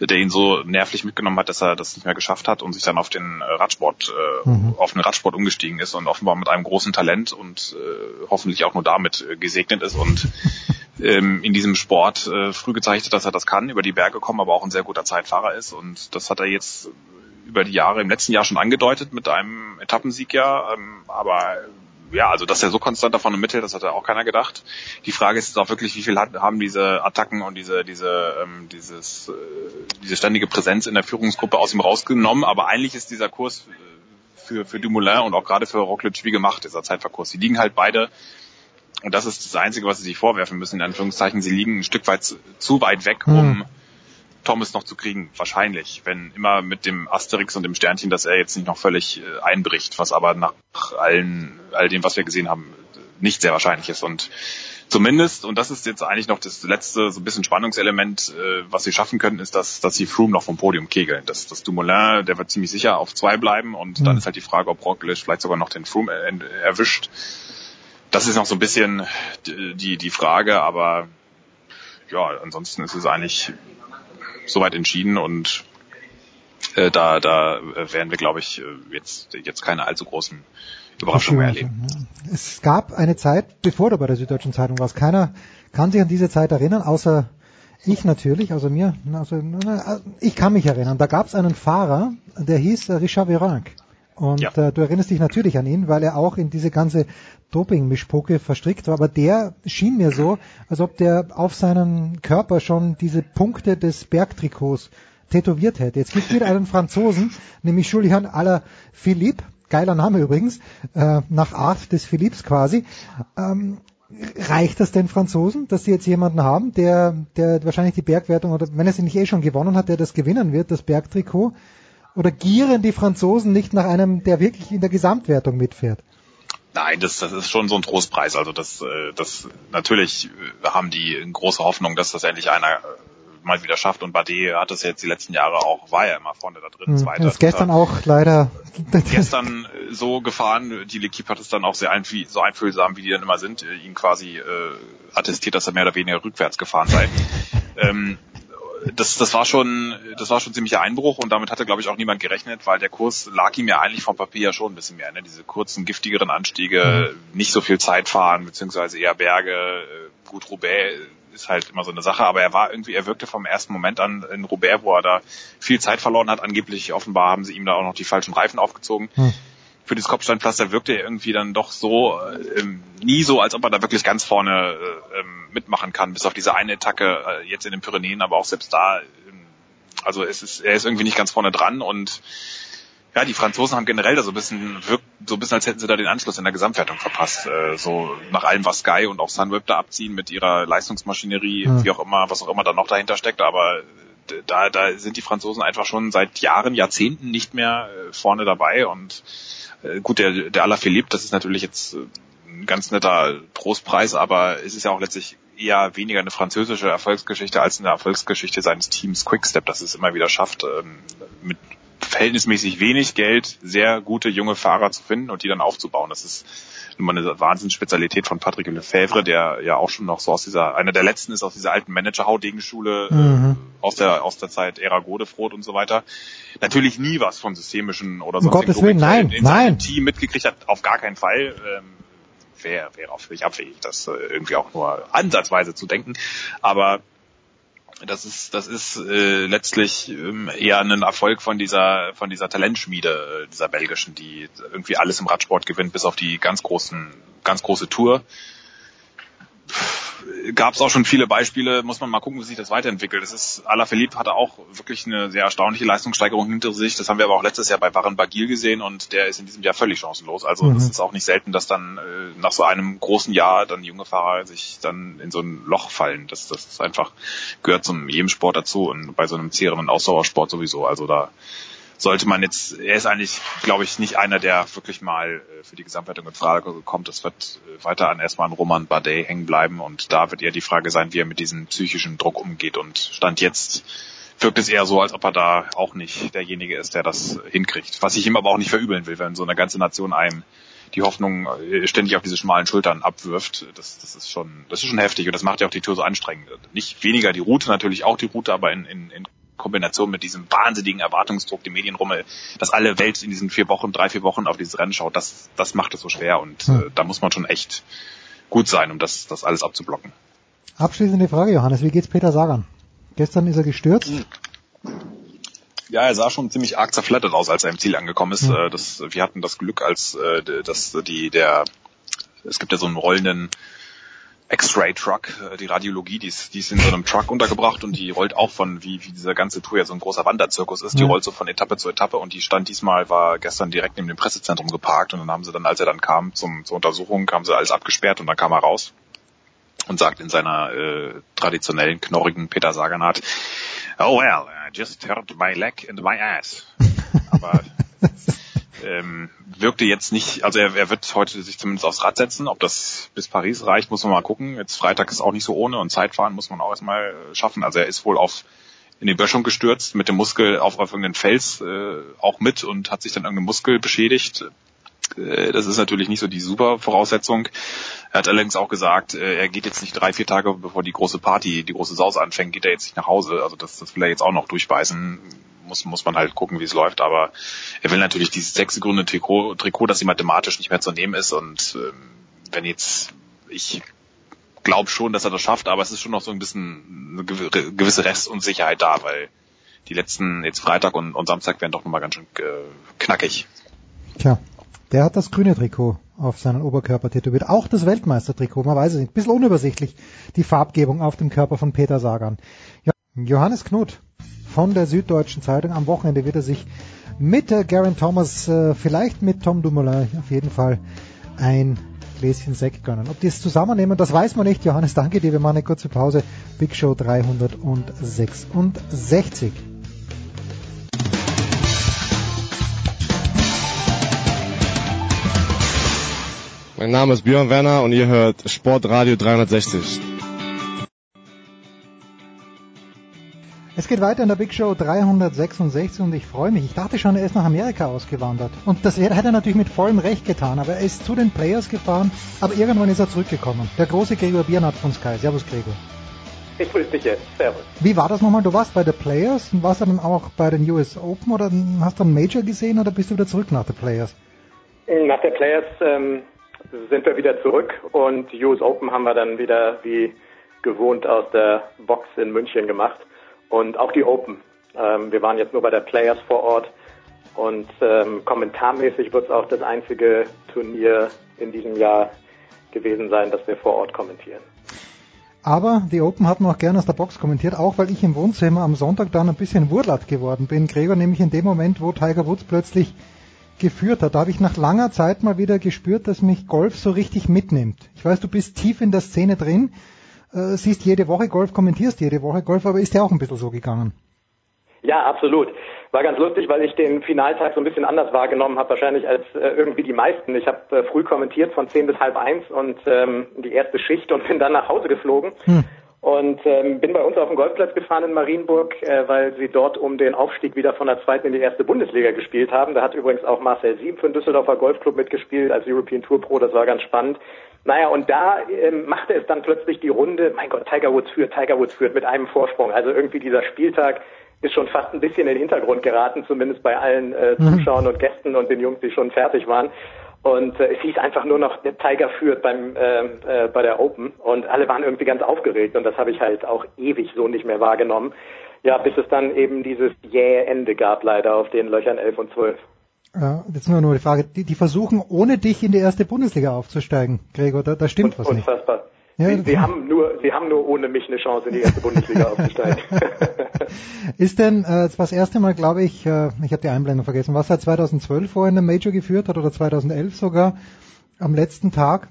der ihn so nervlich mitgenommen hat, dass er das nicht mehr geschafft hat und sich dann auf den äh, Radsport, äh, Mhm. auf den Radsport umgestiegen ist und offenbar mit einem großen Talent und äh, hoffentlich auch nur damit äh, gesegnet ist und ähm, in diesem Sport äh, früh gezeigt hat, dass er das kann, über die Berge kommen, aber auch ein sehr guter Zeitfahrer ist und das hat er jetzt über die Jahre, im letzten Jahr schon angedeutet mit einem Etappensieg ja, ähm, aber ja, also dass er so konstant davon ermittelt, das hat ja auch keiner gedacht. Die Frage ist jetzt auch wirklich, wie viel hat, haben diese Attacken und diese diese ähm, dieses äh, diese ständige Präsenz in der Führungsgruppe aus ihm rausgenommen. Aber eigentlich ist dieser Kurs äh, für für Dumoulin und auch gerade für Roglic wie gemacht, dieser Zeitverkurs. Die liegen halt beide und das ist das Einzige, was sie sich vorwerfen müssen, in Anführungszeichen. Sie liegen ein Stück weit zu, zu weit weg, um Thomas noch zu kriegen, wahrscheinlich, wenn immer mit dem Asterix und dem Sternchen, dass er jetzt nicht noch völlig äh, einbricht, was aber nach allen, all dem, was wir gesehen haben, nicht sehr wahrscheinlich ist. Und zumindest, und das ist jetzt eigentlich noch das letzte, so ein bisschen Spannungselement, äh, was sie schaffen können, ist, dass, dass sie Froome noch vom Podium kegeln. Das, das Dumoulin, der wird ziemlich sicher auf zwei bleiben und dann Mhm. ist halt die Frage, ob Roglic vielleicht sogar noch den Froome er, erwischt. Das ist noch so ein bisschen die, die Frage, aber ja, ansonsten ist es eigentlich soweit entschieden und äh, da, da äh, werden wir, glaube ich, äh, jetzt, jetzt keine allzu großen Überraschungen mehr erleben. Es gab eine Zeit, bevor du bei der Süddeutschen Zeitung warst, keiner kann sich an diese Zeit erinnern, außer ich natürlich, also mir, also, ich kann mich erinnern. Da gab es einen Fahrer, der hieß äh, Richard Virenque. Und äh, du erinnerst dich natürlich an ihn, weil er auch in diese ganze Doping-Mischpoke verstrickt war. Aber der schien mir so, als ob der auf seinem Körper schon diese Punkte des Bergtrikots tätowiert hätte. Jetzt gibt es wieder einen Franzosen, nämlich Julian Alaphilippe, geiler Name übrigens, äh, nach Art des Philipps quasi. Ähm, reicht das den Franzosen, dass sie jetzt jemanden haben, der, der wahrscheinlich die Bergwertung, oder wenn er sie nicht eh schon gewonnen hat, der das gewinnen wird, das Bergtrikot? Oder gieren die Franzosen nicht nach einem, der wirklich in der Gesamtwertung mitfährt? Nein, das, das ist schon so ein Trostpreis. Also das, äh, das natürlich äh, haben die große Hoffnung, dass das endlich einer äh, mal wieder schafft. Und Bardet hat das jetzt die letzten Jahre auch, war ja immer vorne da drin, Hm, Zweiter. das ist gestern auch leider. gestern so gefahren. Die L'Equipe hat es dann auch sehr einfühl so einfühlsam, wie die dann immer sind, ihn quasi äh, attestiert, dass er mehr oder weniger rückwärts gefahren sei. ähm, das, das war schon, das war schon ziemlicher Einbruch und damit hatte, glaube ich, auch niemand gerechnet, weil der Kurs lag ihm ja eigentlich vom Papier ja schon ein bisschen mehr. Ne? Diese kurzen, giftigeren Anstiege, nicht so viel Zeit fahren, beziehungsweise eher Berge. äh, Gut, Roubaix ist halt immer so eine Sache, aber er war irgendwie, er wirkte vom ersten Moment an in Roubaix, wo er da viel Zeit verloren hat. Angeblich offenbar haben sie ihm da auch noch die falschen Reifen aufgezogen. Für das Kopfsteinpflaster wirkte er irgendwie dann doch so äh, ähm, nie so, als ob er da wirklich ganz vorne äh, ähm, mitmachen kann, bis auf diese eine Attacke äh, jetzt in den Pyrenäen, aber auch selbst da, ähm, also es ist, er ist irgendwie nicht ganz vorne dran und ja, die Franzosen haben generell da so ein bisschen wirkt so ein bisschen, als hätten sie da den Anschluss in der Gesamtwertung verpasst. Äh, so nach allem, was Sky und auch Sunweb da abziehen mit ihrer Leistungsmaschinerie, Ja. wie auch immer, was auch immer da noch dahinter steckt, aber da, da sind die Franzosen einfach schon seit Jahren, Jahrzehnten nicht mehr äh, vorne dabei und äh, gut, der, der Alaphilippe, das ist natürlich jetzt äh, ein ganz netter Trostpreis, aber es ist ja auch letztlich eher weniger eine französische Erfolgsgeschichte als eine Erfolgsgeschichte seines Teams Quickstep, das es immer wieder schafft, ähm, mit verhältnismäßig wenig Geld sehr gute junge Fahrer zu finden und die dann aufzubauen. Das ist mal eine Wahnsinnsspezialität von Patrick Lefebvre, der ja auch schon noch so aus dieser, einer der letzten ist aus dieser alten Manager-Haudegen-Schule Mhm. aus der aus der Zeit Ära Godefroth und so weiter. Natürlich nie was von systemischen oder Um sonstigen Gottes Willen, nein, in, nein. Team mitgekriegt hat, auf gar keinen Fall. Ähm, wäre wäre auch völlig abwegig, das äh, irgendwie auch nur ansatzweise zu denken. Aber das ist das ist äh, letztlich ähm, eher ein Erfolg von dieser von dieser Talentschmiede äh, dieser belgischen, die irgendwie alles im Radsport gewinnt, bis auf die ganz großen ganz große Tour. Gab es auch schon viele Beispiele, muss man mal gucken, wie sich das weiterentwickelt. Es ist Alaphilippe hatte auch wirklich eine sehr erstaunliche Leistungssteigerung hinter sich. Das haben wir aber auch letztes Jahr bei Warren Bagil gesehen und der ist in diesem Jahr völlig chancenlos. Also Mhm. das ist auch nicht selten, dass dann äh, nach so einem großen Jahr dann junge Fahrer sich dann in so ein Loch fallen. Das, das ist einfach gehört zum jedem Sport dazu und bei so einem zehrenden Ausdauersport sowieso. Also da sollte man jetzt, er ist eigentlich, glaube ich, nicht einer, der wirklich mal äh, für die Gesamtwertung in Frage kommt. Das wird äh, weiter an erstmal an Roman Bardet hängen bleiben und da wird eher die Frage sein, wie er mit diesem psychischen Druck umgeht und Stand jetzt wirkt es eher so, als ob er da auch nicht derjenige ist, der das hinkriegt. Was ich ihm aber auch nicht verübeln will, wenn so eine ganze Nation einem die Hoffnung äh, ständig auf diese schmalen Schultern abwirft. Das, das ist schon, das ist schon heftig und das macht ja auch die Tour so anstrengend. Nicht weniger die Route, natürlich auch die Route, aber in, in, in Kombination mit diesem wahnsinnigen Erwartungsdruck, die Medienrummel, dass alle Welt in diesen vier Wochen, drei, vier Wochen auf dieses Rennen schaut, das, das macht es so schwer und hm. äh, da muss man schon echt gut sein, um das, das alles abzublocken. Abschließende Frage, Johannes, wie geht's Peter Sagan? Gestern ist er gestürzt. Ja, er sah schon ziemlich arg zerflattert aus, als er im Ziel angekommen ist. Mhm. Das, wir hatten das Glück, als äh, dass die der es gibt ja so einen rollenden X-Ray-Truck, äh, die Radiologie, die ist, die ist in so einem Truck untergebracht und die rollt auch von, wie, wie dieser ganze Tour ja so ein großer Wanderzirkus ist, die rollt so von Etappe zu Etappe und die stand diesmal, war gestern direkt neben dem Pressezentrum geparkt und dann haben sie dann, als er dann kam zum, zur Untersuchung, haben sie alles abgesperrt und dann kam er raus und sagt in seiner äh, traditionellen, knorrigen Peter Saganart, oh well, I just hurt my leg and my ass. Aber ähm, wirkte jetzt nicht, also er, er wird heute sich zumindest aufs Rad setzen. Ob das bis Paris reicht, muss man mal gucken. Jetzt Freitag ist auch nicht so ohne und Zeitfahren muss man auch erstmal schaffen. Also er ist wohl auf in die Böschung gestürzt, mit dem Muskel auf, auf irgendeinen Fels äh, auch mit und hat sich dann irgendeinen Muskel beschädigt. Äh, das ist natürlich nicht so die super Voraussetzung. Er hat allerdings auch gesagt, äh, er geht jetzt nicht drei, vier Tage, bevor die große Party, die große Sause anfängt, geht er jetzt nicht nach Hause. Also das, das will er jetzt auch noch durchbeißen. Muss, muss man halt gucken, wie es läuft. Aber er will natürlich dieses sechsgründe Trikot, Trikot, das ihm mathematisch nicht mehr zu nehmen ist. Und ähm, wenn jetzt, ich glaube schon, dass er das schafft, aber es ist schon noch so ein bisschen eine gewisse Restunsicherheit da, weil die letzten, jetzt Freitag und, und Samstag werden doch nochmal ganz schön äh, knackig. Tja, der hat das grüne Trikot auf seinen Oberkörper tätowiert. Auch das Weltmeistertrikot, man weiß es nicht. Ein bisschen unübersichtlich, die Farbgebung auf dem Körper von Peter Sagan. Johannes Knut von der Süddeutschen Zeitung. Am Wochenende wird er sich mit äh, Garen Thomas, äh, vielleicht mit Tom Dumoulin, auf jeden Fall ein Gläschen Sekt gönnen. Ob die es zusammennehmen, das weiß man nicht. Johannes, danke dir. Wir machen eine kurze Pause. Big Show 366. Mein Name ist Björn Werner und ihr hört Sportradio 360. Es geht weiter in der Big Show 366 und ich freue mich. Ich dachte schon, er ist nach Amerika ausgewandert. Und das hätte er natürlich mit vollem Recht getan, aber er ist zu den Players gefahren, aber irgendwann ist er zurückgekommen. Der große Gregor Biernat von Sky. Servus Gregor. Ich grüße dich jetzt. Servus. Wie war das nochmal? Du warst bei den Players und warst du dann auch bei den US Open oder hast du einen Major gesehen oder bist du wieder zurück nach den Players? Nach der Players ähm, sind wir wieder zurück und US Open haben wir dann wieder wie gewohnt aus der Box in München gemacht und auch die Open. Ähm, wir waren jetzt nur bei der Players vor Ort und ähm, kommentarmäßig wird es auch das einzige Turnier in diesem Jahr gewesen sein, das wir vor Ort kommentieren. Aber die Open hat man auch gerne aus der Box kommentiert, auch weil ich im Wohnzimmer am Sonntag dann ein bisschen Wurlat geworden bin. Gregor, nämlich in dem Moment, wo Tiger Woods plötzlich geführt hat. Da habe ich nach langer Zeit mal wieder gespürt, dass mich Golf so richtig mitnimmt. Ich weiß, du bist tief in der Szene drin, äh, siehst jede Woche Golf, kommentierst jede Woche Golf, aber ist ja auch ein bisschen so gegangen. Ja, absolut. War ganz lustig, weil ich den Finaltag so ein bisschen anders wahrgenommen habe, wahrscheinlich als äh, irgendwie die meisten. Ich habe äh, früh kommentiert von zehn bis halb eins und ähm, die erste Schicht und bin dann nach Hause geflogen. Hm und ähm, bin bei uns auf dem Golfplatz gefahren in Marienburg, äh, weil sie dort um den Aufstieg wieder von der zweiten in die erste Bundesliga gespielt haben. Da hat übrigens auch Marcel Sieben für den Düsseldorfer Golfclub mitgespielt als European Tour Pro. Das war ganz spannend. Naja, und da ähm, machte es dann plötzlich die Runde. Mein Gott, Tiger Woods führt, Tiger Woods führt mit einem Vorsprung. Also irgendwie dieser Spieltag ist schon fast ein bisschen in den Hintergrund geraten, zumindest bei allen äh, mhm. Zuschauern und Gästen und den Jungs, die schon fertig waren. Und äh, es hieß einfach nur noch, der Tiger führt beim äh, äh, bei der Open und alle waren irgendwie ganz aufgeregt und das habe ich halt auch ewig so nicht mehr wahrgenommen. Ja, bis es dann eben dieses jähe Ende gab leider auf den Löchern 11 und 12. Ja, jetzt nur noch die Frage, die, die versuchen ohne dich in die erste Bundesliga aufzusteigen, Gregor, da, da stimmt und, was nicht. Unfassbar. Ja, sie, sie, haben nur, sie haben nur ohne mich eine Chance, in die erste Bundesliga aufzusteigen. Ist denn, äh, das war das erste Mal, glaube ich, äh, ich habe die Einblendung vergessen, was er 2012 vorher in der Major geführt hat oder 2011 sogar, am letzten Tag.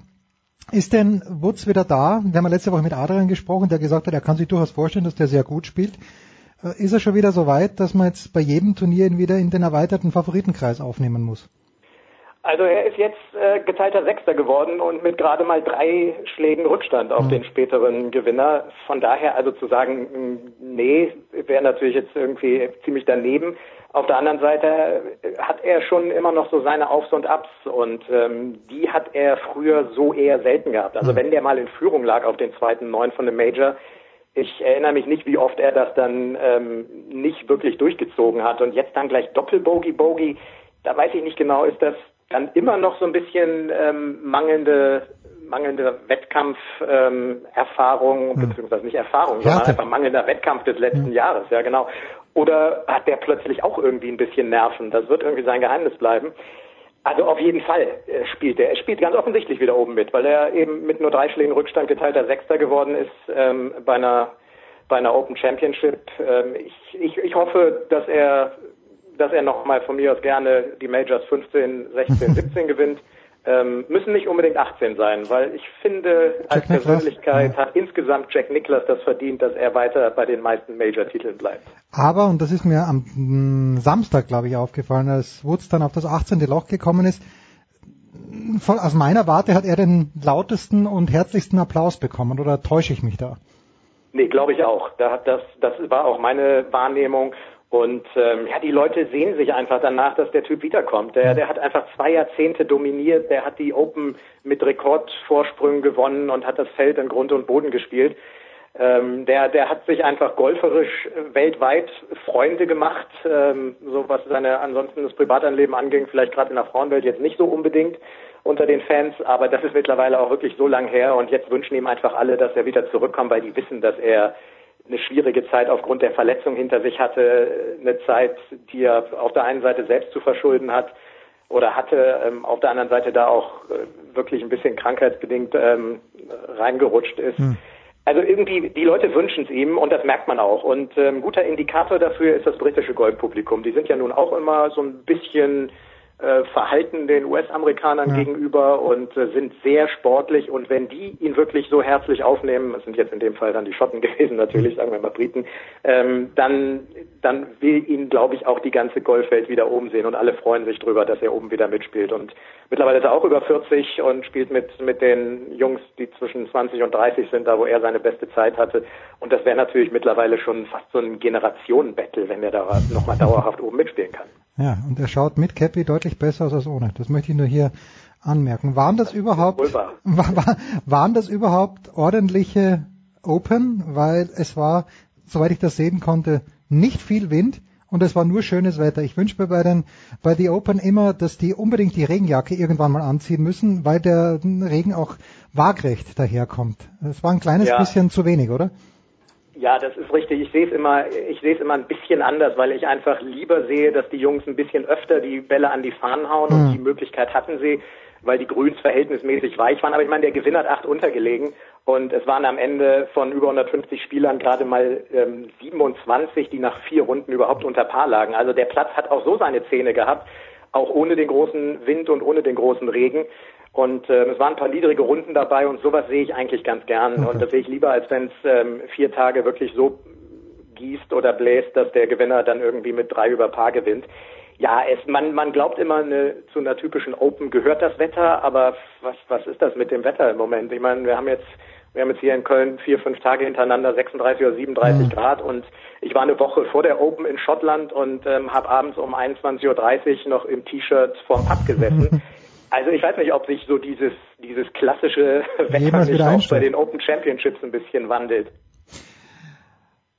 Ist denn Woods wieder da? Wir haben ja letzte Woche mit Adrian gesprochen, der gesagt hat, er kann sich durchaus vorstellen, dass der sehr gut spielt. Äh, ist er schon wieder so weit, dass man jetzt bei jedem Turnier ihn wieder in den erweiterten Favoritenkreis aufnehmen muss? Also er ist jetzt äh, geteilter Sechster geworden und mit gerade mal drei Schlägen Rückstand auf mhm. den späteren Gewinner. Von daher also zu sagen, nee, wäre natürlich jetzt irgendwie ziemlich daneben. Auf der anderen Seite äh, hat er schon immer noch so seine Aufs und Abs und ähm, die hat er früher so eher selten gehabt. Also mhm. wenn der mal in Führung lag auf den zweiten Neun von dem Major, ich erinnere mich nicht, wie oft er das dann ähm, nicht wirklich durchgezogen hat und jetzt dann gleich Doppel-Bogey-Bogey. Da weiß ich nicht genau, ist das dann immer noch so ein bisschen ähm, mangelnde mangelnde Wettkampferfahrung, ähm, hm. beziehungsweise nicht Erfahrung, sondern einfach mangelnder Wettkampf des letzten hm. Jahres, ja genau. Oder hat der plötzlich auch irgendwie ein bisschen Nerven? Das wird irgendwie sein Geheimnis bleiben. Also auf jeden Fall äh, spielt er. Er spielt ganz offensichtlich wieder oben mit, weil er eben mit nur drei Schlägen Rückstand geteilter Sechster geworden ist ähm, bei einer bei einer Open Championship. Ähm, ich, ich, ich hoffe, dass er dass er nochmal von mir aus gerne die Majors 15, 16, 17 gewinnt. Ähm, müssen nicht unbedingt 18 sein, weil ich finde, als Jack Persönlichkeit ja. hat insgesamt Jack Nicklaus das verdient, dass er weiter bei den meisten Major-Titeln bleibt. Aber, und das ist mir am mm, Samstag, glaube ich, aufgefallen, als Woods dann auf das 18. Loch gekommen ist, aus meiner Warte hat er den lautesten und herzlichsten Applaus bekommen, oder täusche ich mich da? Nee, glaube ich auch. Da das, das war auch meine Wahrnehmung. Und ähm, ja, die Leute sehen sich einfach danach, dass der Typ wiederkommt. Der, der hat einfach zwei Jahrzehnte dominiert, der hat die Open mit Rekordvorsprüngen gewonnen und hat das Feld in Grund und Boden gespielt. Ähm, der, der hat sich einfach golferisch weltweit Freunde gemacht, ähm, so was seine ansonsten das Privatanleben anging, vielleicht gerade in der Frauenwelt jetzt nicht so unbedingt unter den Fans, aber das ist mittlerweile auch wirklich so lang her und jetzt wünschen ihm einfach alle, dass er wieder zurückkommt, weil die wissen, dass er eine schwierige Zeit aufgrund der Verletzung hinter sich hatte, eine Zeit, die er auf der einen Seite selbst zu verschulden hat oder hatte, ähm, auf der anderen Seite da auch äh, wirklich ein bisschen krankheitsbedingt ähm, reingerutscht ist. Hm. Also irgendwie, die Leute wünschen es ihm und das merkt man auch. Und ein ähm, guter Indikator dafür ist das britische Golfpublikum. Die sind ja nun auch immer so ein bisschen äh, Verhalten den US-Amerikanern ja. gegenüber und äh, sind sehr sportlich und wenn die ihn wirklich so herzlich aufnehmen, das sind jetzt in dem Fall dann die Schotten gewesen natürlich, sagen wir mal Briten, ähm, dann, dann will ihn, glaube ich, auch die ganze Golfwelt wieder oben sehen und alle freuen sich drüber, dass er oben wieder mitspielt und mittlerweile ist er auch über 40 und spielt mit, mit den Jungs, die zwischen 20 und 30 sind, da wo er seine beste Zeit hatte und das wäre natürlich mittlerweile schon fast so ein Generationenbattle, wenn er da nochmal dauerhaft oben mitspielen kann. Ja, und er schaut mit Cappy deutlich besser aus als ohne. Das möchte ich nur hier anmerken. Waren das, das überhaupt, war, war, waren das überhaupt ordentliche Open? Weil es war, soweit ich das sehen konnte, nicht viel Wind und es war nur schönes Wetter. Ich wünsche mir bei den, bei die Open immer, dass die unbedingt die Regenjacke irgendwann mal anziehen müssen, weil der Regen auch waagrecht daherkommt. Es war ein kleines ja. bisschen zu wenig, oder? Ja, das ist richtig. Ich sehe es immer, ich sehe es immer ein bisschen anders, weil ich einfach lieber sehe, dass die Jungs ein bisschen öfter die Bälle an die Fahnen hauen mhm. und die Möglichkeit hatten sie, weil die Grüns verhältnismäßig weich waren. Aber ich meine, der Gewinner hat acht untergelegen und es waren am Ende von über 150 Spielern gerade mal ähm, 27, die nach vier Runden überhaupt unter Paar lagen. Also der Platz hat auch so seine Zähne gehabt, auch ohne den großen Wind und ohne den großen Regen. Und äh, es waren ein paar niedrige Runden dabei und sowas sehe ich eigentlich ganz gern. Okay. Und das sehe ich lieber, als wenn es ähm, vier Tage wirklich so gießt oder bläst, dass der Gewinner dann irgendwie mit drei über Paar gewinnt. Ja, es, man, man glaubt immer, eine, zu einer typischen Open gehört das Wetter, aber was, was ist das mit dem Wetter im Moment? Ich meine, wir haben jetzt, wir haben jetzt hier in Köln vier, fünf Tage hintereinander 36 oder 37 mhm. Grad und ich war eine Woche vor der Open in Schottland und ähm, habe abends um 21.30 Uhr noch im T-Shirt vorm Pub gesessen. Also ich weiß nicht, ob sich so dieses, dieses klassische Wetter nicht auch bei den Open Championships ein bisschen wandelt.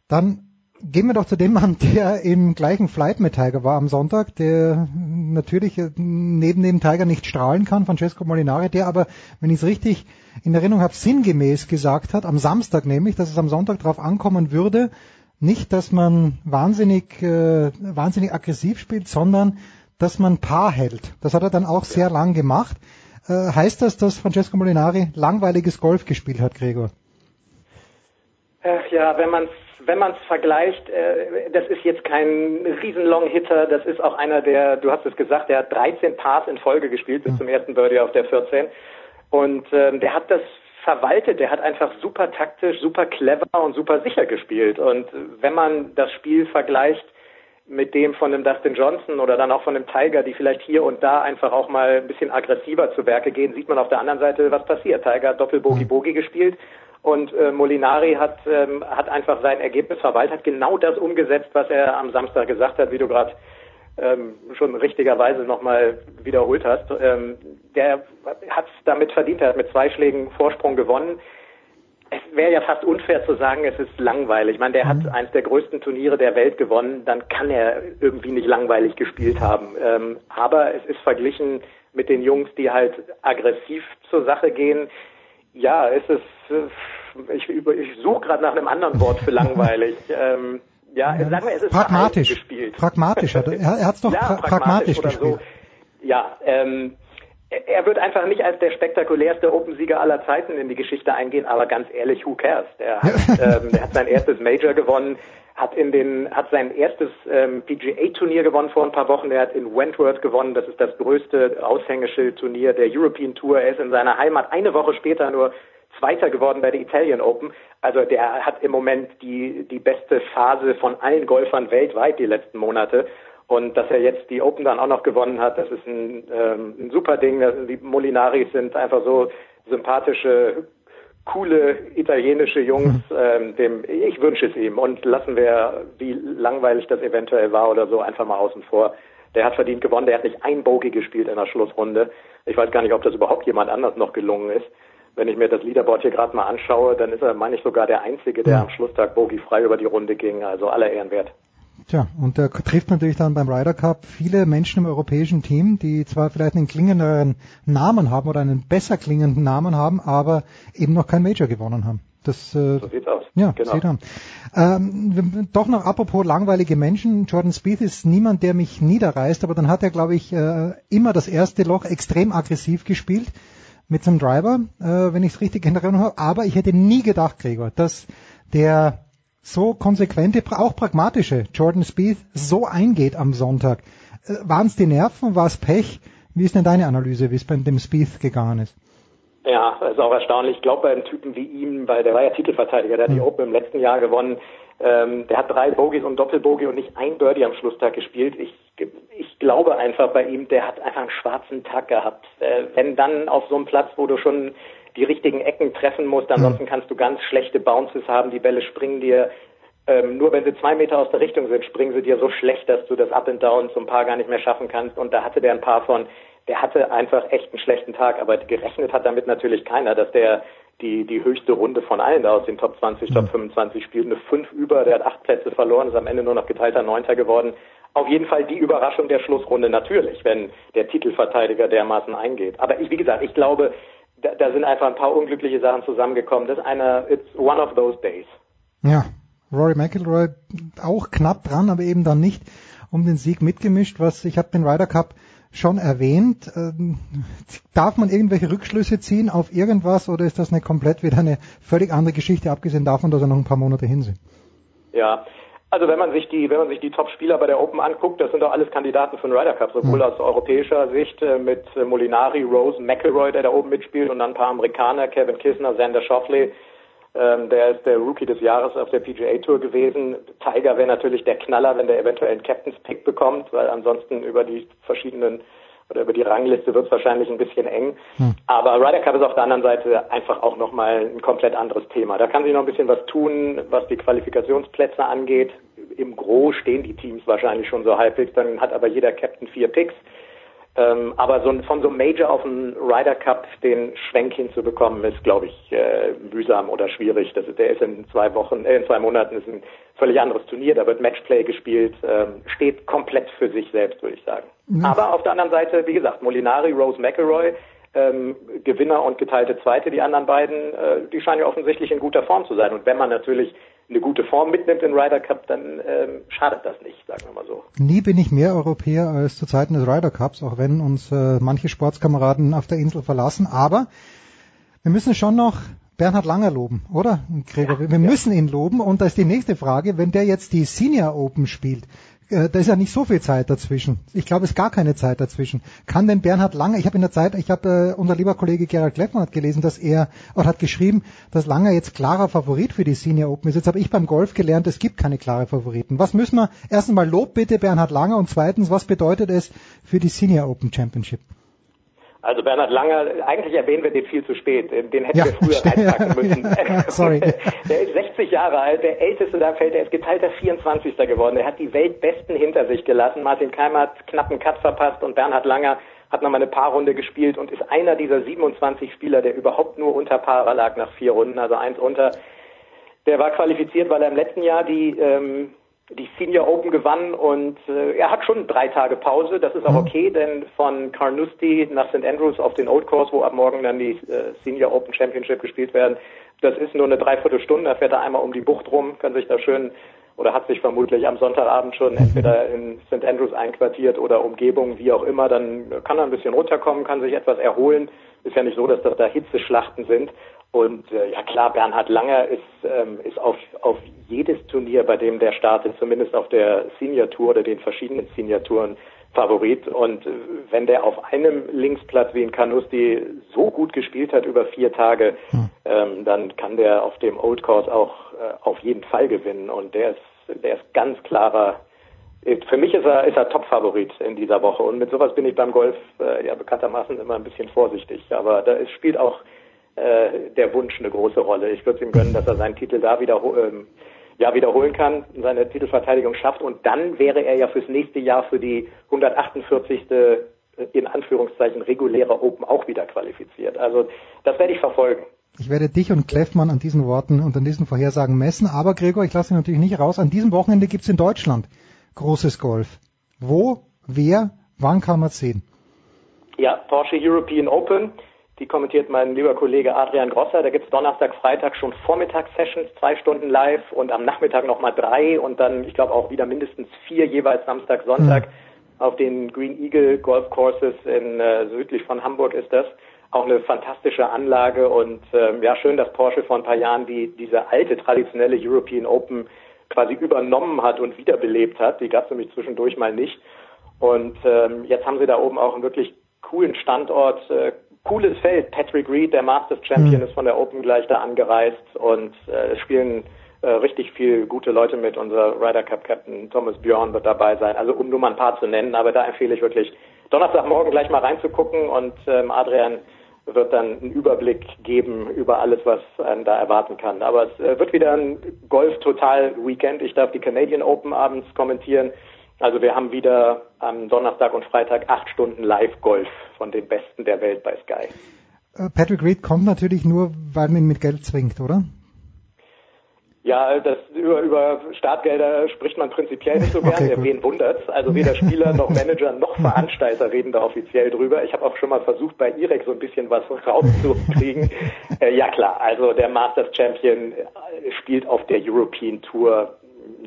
Dann gehen wir doch zu dem Mann, der im gleichen Flight mit Tiger war am Sonntag, der natürlich neben dem Tiger nicht strahlen kann, Francesco Molinari, der aber, wenn ich es richtig in Erinnerung habe, sinngemäß gesagt hat, am Samstag nämlich, dass es am Sonntag darauf ankommen würde, nicht, dass man wahnsinnig, äh, wahnsinnig aggressiv spielt, sondern dass man Paar hält. Das hat er dann auch sehr lang gemacht. Äh, heißt das, dass Francesco Molinari langweiliges Golf gespielt hat, Gregor? Ach ja, wenn man wenn man es vergleicht, äh, das ist jetzt kein riesen Long-Hitter, das ist auch einer, der, du hast es gesagt, der hat 13 Pars in Folge gespielt bis hm. zum ersten Birdie auf der 14. Und ähm, der hat das verwaltet. Der hat einfach super taktisch, super clever und super sicher gespielt. Und wenn man das Spiel vergleicht mit dem von dem Dustin Johnson oder dann auch von dem Tiger, die vielleicht hier und da einfach auch mal ein bisschen aggressiver zu Werke gehen, sieht man auf der anderen Seite, was passiert. Tiger hat Doppel-Bogi-Bogi gespielt und äh, Molinari hat, ähm, hat einfach sein Ergebnis verwaltet, hat genau das umgesetzt, was er am Samstag gesagt hat, wie du gerade ähm, schon richtigerweise nochmal wiederholt hast. Ähm, der hat es damit verdient, er hat mit zwei Schlägen Vorsprung gewonnen es wäre ja fast unfair zu sagen, es ist langweilig. Ich meine, der hat mhm. eines der größten Turniere der Welt gewonnen, dann kann er irgendwie nicht langweilig gespielt haben. Ähm, aber es ist verglichen mit den Jungs, die halt aggressiv zur Sache gehen. Ja, es ist, äh, ich, ich suche gerade nach einem anderen Wort für langweilig. Ähm, ja, ja, sagen wir, es ist pragmatisch gespielt. Pragmatisch, er, er hat es doch ja, pra pragmatisch, pragmatisch gespielt. So. Ja, ähm, er wird einfach nicht als der spektakulärste Open-Sieger aller Zeiten in die Geschichte eingehen, aber ganz ehrlich, who cares? Der hat, ähm, der hat sein erstes Major gewonnen, hat in den, hat sein erstes ähm, PGA-Turnier gewonnen vor ein paar Wochen. Er hat in Wentworth gewonnen. Das ist das größte Aushängeschild-Turnier der European Tour. Er ist in seiner Heimat eine Woche später nur Zweiter geworden bei der Italian Open. Also der hat im Moment die, die beste Phase von allen Golfern weltweit die letzten Monate. Und dass er jetzt die Open dann auch noch gewonnen hat, das ist ein, ähm, ein super Ding. Die Molinaris sind einfach so sympathische, coole italienische Jungs. Mhm. Ähm, dem, ich wünsche es ihm. Und lassen wir, wie langweilig das eventuell war oder so, einfach mal außen vor. Der hat verdient gewonnen. Der hat nicht ein Bogey gespielt in der Schlussrunde. Ich weiß gar nicht, ob das überhaupt jemand anders noch gelungen ist. Wenn ich mir das Leaderboard hier gerade mal anschaue, dann ist er, meine ich, sogar der Einzige, der am Schlusstag Bogey frei über die Runde ging. Also aller Ehrenwert. Tja, und da trifft natürlich dann beim Ryder Cup viele Menschen im europäischen Team, die zwar vielleicht einen klingenderen Namen haben oder einen besser klingenden Namen haben, aber eben noch kein Major gewonnen haben. Das, äh, so sieht's aus. Ja, genau. sieht an. Ähm, doch noch apropos langweilige Menschen. Jordan Spieth ist niemand, der mich niederreißt, aber dann hat er, glaube ich, äh, immer das erste Loch extrem aggressiv gespielt mit seinem Driver, äh, wenn ich es richtig in Erinnerung habe. Aber ich hätte nie gedacht, Gregor, dass der so konsequente, auch pragmatische Jordan Spieth so eingeht am Sonntag. Äh, Waren es die Nerven, war es Pech? Wie ist denn deine Analyse, wie es bei dem Spieth gegangen ist? Ja, das ist auch erstaunlich. Ich glaube, bei einem Typen wie ihm, weil der war ja Titelverteidiger, der hat die hm. Open im letzten Jahr gewonnen. Ähm, der hat drei Bogies und Doppelbogie und nicht ein Birdie am Schlusstag gespielt. Ich, ich glaube einfach bei ihm, der hat einfach einen schwarzen Tag gehabt. Äh, wenn dann auf so einem Platz, wo du schon die richtigen Ecken treffen musst. Ansonsten hm. kannst du ganz schlechte Bounces haben. Die Bälle springen dir ähm, nur wenn sie zwei Meter aus der Richtung sind, springen sie dir so schlecht, dass du das Up and Down zum Paar gar nicht mehr schaffen kannst. Und da hatte der ein paar von, der hatte einfach echt einen schlechten Tag. Aber gerechnet hat damit natürlich keiner, dass der die, die höchste Runde von allen da aus den Top 20, Top 25 hm. spielt. Eine 5 über, der hat acht Plätze verloren, ist am Ende nur noch geteilter Neunter geworden. Auf jeden Fall die Überraschung der Schlussrunde natürlich, wenn der Titelverteidiger dermaßen eingeht. Aber ich, wie gesagt, ich glaube, da, da sind einfach ein paar unglückliche Sachen zusammengekommen. Das ist einer, it's one of those days. Ja, Rory McIlroy auch knapp dran, aber eben dann nicht um den Sieg mitgemischt, was ich habe den Ryder Cup schon erwähnt. Ähm, darf man irgendwelche Rückschlüsse ziehen auf irgendwas oder ist das eine komplett wieder eine völlig andere Geschichte, abgesehen davon, dass er noch ein paar Monate hin sind? Ja, also wenn man sich die, wenn man sich die Top-Spieler bei der Open anguckt, das sind doch alles Kandidaten für den Ryder Cup, sowohl mhm. aus europäischer Sicht äh, mit äh, Molinari, Rose, McElroy, der da oben mitspielt, und dann ein paar Amerikaner, Kevin Kisner, Xander Schauffele. Ähm, der ist der Rookie des Jahres auf der PGA Tour gewesen. Tiger wäre natürlich der Knaller, wenn der eventuell einen Captain's Pick bekommt, weil ansonsten über die verschiedenen oder über die Rangliste wird es wahrscheinlich ein bisschen eng. Hm. Aber Ryder Cup ist auf der anderen Seite einfach auch nochmal ein komplett anderes Thema. Da kann sich noch ein bisschen was tun, was die Qualifikationsplätze angeht. Im Gro stehen die Teams wahrscheinlich schon so halbwegs, dann hat aber jeder Captain vier Picks. Ähm, aber so, von so einem Major auf einen Ryder Cup den Schwenk hinzubekommen, ist, glaube ich, äh, mühsam oder schwierig. Das ist, der ist in zwei Wochen, äh, in zwei Monaten ist ein völlig anderes Turnier. Da wird Matchplay gespielt, ähm, steht komplett für sich selbst, würde ich sagen. Mhm. Aber auf der anderen Seite, wie gesagt, Molinari, Rose McElroy, ähm, Gewinner und geteilte Zweite, die anderen beiden, äh, die scheinen ja offensichtlich in guter Form zu sein. Und wenn man natürlich eine gute Form mitnimmt im Ryder Cup, dann ähm, schadet das nicht, sagen wir mal so. Nie bin ich mehr Europäer als zu Zeiten des Ryder Cups, auch wenn uns äh, manche Sportskameraden auf der Insel verlassen. Aber wir müssen schon noch Bernhard Langer loben, oder? Gregor, ja, wir ja. müssen ihn loben. Und da ist die nächste Frage, wenn der jetzt die Senior Open spielt, äh, da ist ja nicht so viel Zeit dazwischen. Ich glaube, es ist gar keine Zeit dazwischen. Kann denn Bernhard Langer, ich habe in der Zeit, ich habe, äh, unser lieber Kollege Gerald Kleffmann hat gelesen, dass er, oder hat geschrieben, dass Langer jetzt klarer Favorit für die Senior Open ist. Jetzt habe ich beim Golf gelernt, es gibt keine klare Favoriten. Was müssen wir, erstens mal Lob bitte Bernhard Langer und zweitens, was bedeutet es für die Senior Open Championship? Also Bernhard Langer, eigentlich erwähnen wir den viel zu spät. Den hätten ja, wir früher reinpacken müssen. Sorry. Der ist 60 Jahre alt, der älteste da fällt, er ist geteilter 24. geworden. Er hat die Weltbesten hinter sich gelassen. Martin Keimer hat knappen Cut verpasst und Bernhard Langer hat nochmal eine Paarrunde gespielt und ist einer dieser 27 Spieler, der überhaupt nur unter Paare lag nach vier Runden, also eins unter. Der war qualifiziert, weil er im letzten Jahr die ähm, die Senior Open gewann und äh, er hat schon drei Tage Pause. Das ist auch mhm. okay, denn von Carnoustie nach St. Andrews auf den Old Course, wo ab morgen dann die äh, Senior Open Championship gespielt werden, das ist nur eine Dreiviertelstunde. Da fährt er einmal um die Bucht rum, kann sich da schön oder hat sich vermutlich am Sonntagabend schon entweder in St. Andrews einquartiert oder Umgebung, wie auch immer. Dann kann er ein bisschen runterkommen, kann sich etwas erholen. Ist ja nicht so, dass das da Hitzeschlachten sind. Und äh, ja klar, Bernhard Langer ist, ähm, ist auf, auf jedes Turnier, bei dem der startet, zumindest auf der Senior Tour oder den verschiedenen Senior Touren, Favorit. Und äh, wenn der auf einem Linksplatz wie in Canusti so gut gespielt hat über vier Tage, hm. ähm, dann kann der auf dem Old Course auch äh, auf jeden Fall gewinnen. Und der ist, der ist ganz klarer. Äh, für mich ist er, ist er Top-Favorit in dieser Woche. Und mit sowas bin ich beim Golf äh, ja bekanntermaßen immer ein bisschen vorsichtig. Aber da ist, spielt auch äh, der Wunsch eine große Rolle. Ich würde es ihm gönnen, dass er seinen Titel da wieder, ähm, ja, wiederholen kann, seine Titelverteidigung schafft und dann wäre er ja fürs nächste Jahr für die 148. Äh, in Anführungszeichen reguläre Open auch wieder qualifiziert. Also das werde ich verfolgen. Ich werde dich und Kleffmann an diesen Worten und an diesen Vorhersagen messen. Aber Gregor, ich lasse dich natürlich nicht raus. An diesem Wochenende gibt es in Deutschland großes Golf. Wo, wer, wann kann man sehen? Ja, Porsche European Open. Die kommentiert mein lieber Kollege Adrian Grosser. Da gibt's Donnerstag, Freitag schon Vormittagssessions, zwei Stunden live und am Nachmittag nochmal drei und dann, ich glaube, auch wieder mindestens vier jeweils Samstag, Sonntag mhm. auf den Green Eagle Golf Courses in äh, südlich von Hamburg ist das. Auch eine fantastische Anlage und ähm, ja, schön, dass Porsche vor ein paar Jahren die diese alte traditionelle European Open quasi übernommen hat und wiederbelebt hat. Die gab's nämlich zwischendurch mal nicht. Und ähm, jetzt haben sie da oben auch einen wirklich coolen Standort, äh, cooles Feld. Patrick Reed, der Masters Champion, mhm. ist von der Open gleich da angereist und äh, es spielen äh, richtig viel gute Leute mit. Unser Ryder Cup Captain Thomas Bjorn wird dabei sein. Also um nur mal ein paar zu nennen, aber da empfehle ich wirklich Donnerstagmorgen gleich mal reinzugucken und ähm, Adrian wird dann einen Überblick geben über alles, was einen da erwarten kann. Aber es äh, wird wieder ein Golf-Total-Weekend. Ich darf die Canadian Open abends kommentieren. Also wir haben wieder am Donnerstag und Freitag acht Stunden Live-Golf von den Besten der Welt bei Sky. Äh, Patrick Reed kommt natürlich nur, weil man ihn mit Geld zwingt, oder? Ja, das über, über Startgelder spricht man prinzipiell nicht so gerne. Okay, Wen wundert's? Also weder Spieler noch Manager noch Veranstalter reden da offiziell drüber. Ich habe auch schon mal versucht, bei IREC so ein bisschen was rauszukriegen. äh, ja klar, also der Masters Champion spielt auf der European Tour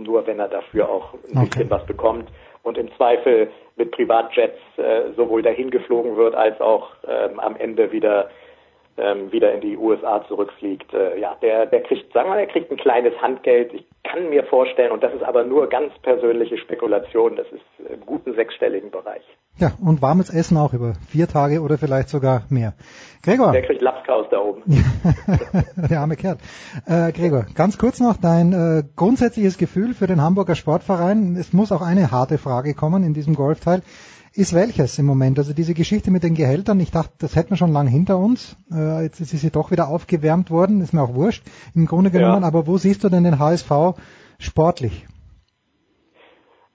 nur wenn er dafür auch ein okay. bisschen was bekommt und im Zweifel mit Privatjets äh, sowohl dahin geflogen wird als auch ähm, am Ende wieder ähm, wieder in die USA zurückfliegt. Äh, ja, der, der kriegt, sagen wir, er kriegt ein kleines Handgeld. Ich kann mir vorstellen, und das ist aber nur ganz persönliche Spekulation, das ist im guten sechsstelligen Bereich. Ja, und warmes Essen auch über vier Tage oder vielleicht sogar mehr. Gregor. Der kriegt Lapskaus da oben. der arme Kerl. Äh, Gregor, ganz kurz noch dein äh, grundsätzliches Gefühl für den Hamburger Sportverein. Es muss auch eine harte Frage kommen in diesem Golfteil ist welches im Moment? Also diese Geschichte mit den Gehältern, ich dachte, das hätten wir schon lange hinter uns. Äh, jetzt ist sie doch wieder aufgewärmt worden, ist mir auch wurscht im Grunde genommen. Ja. Aber wo siehst du denn den HSV sportlich?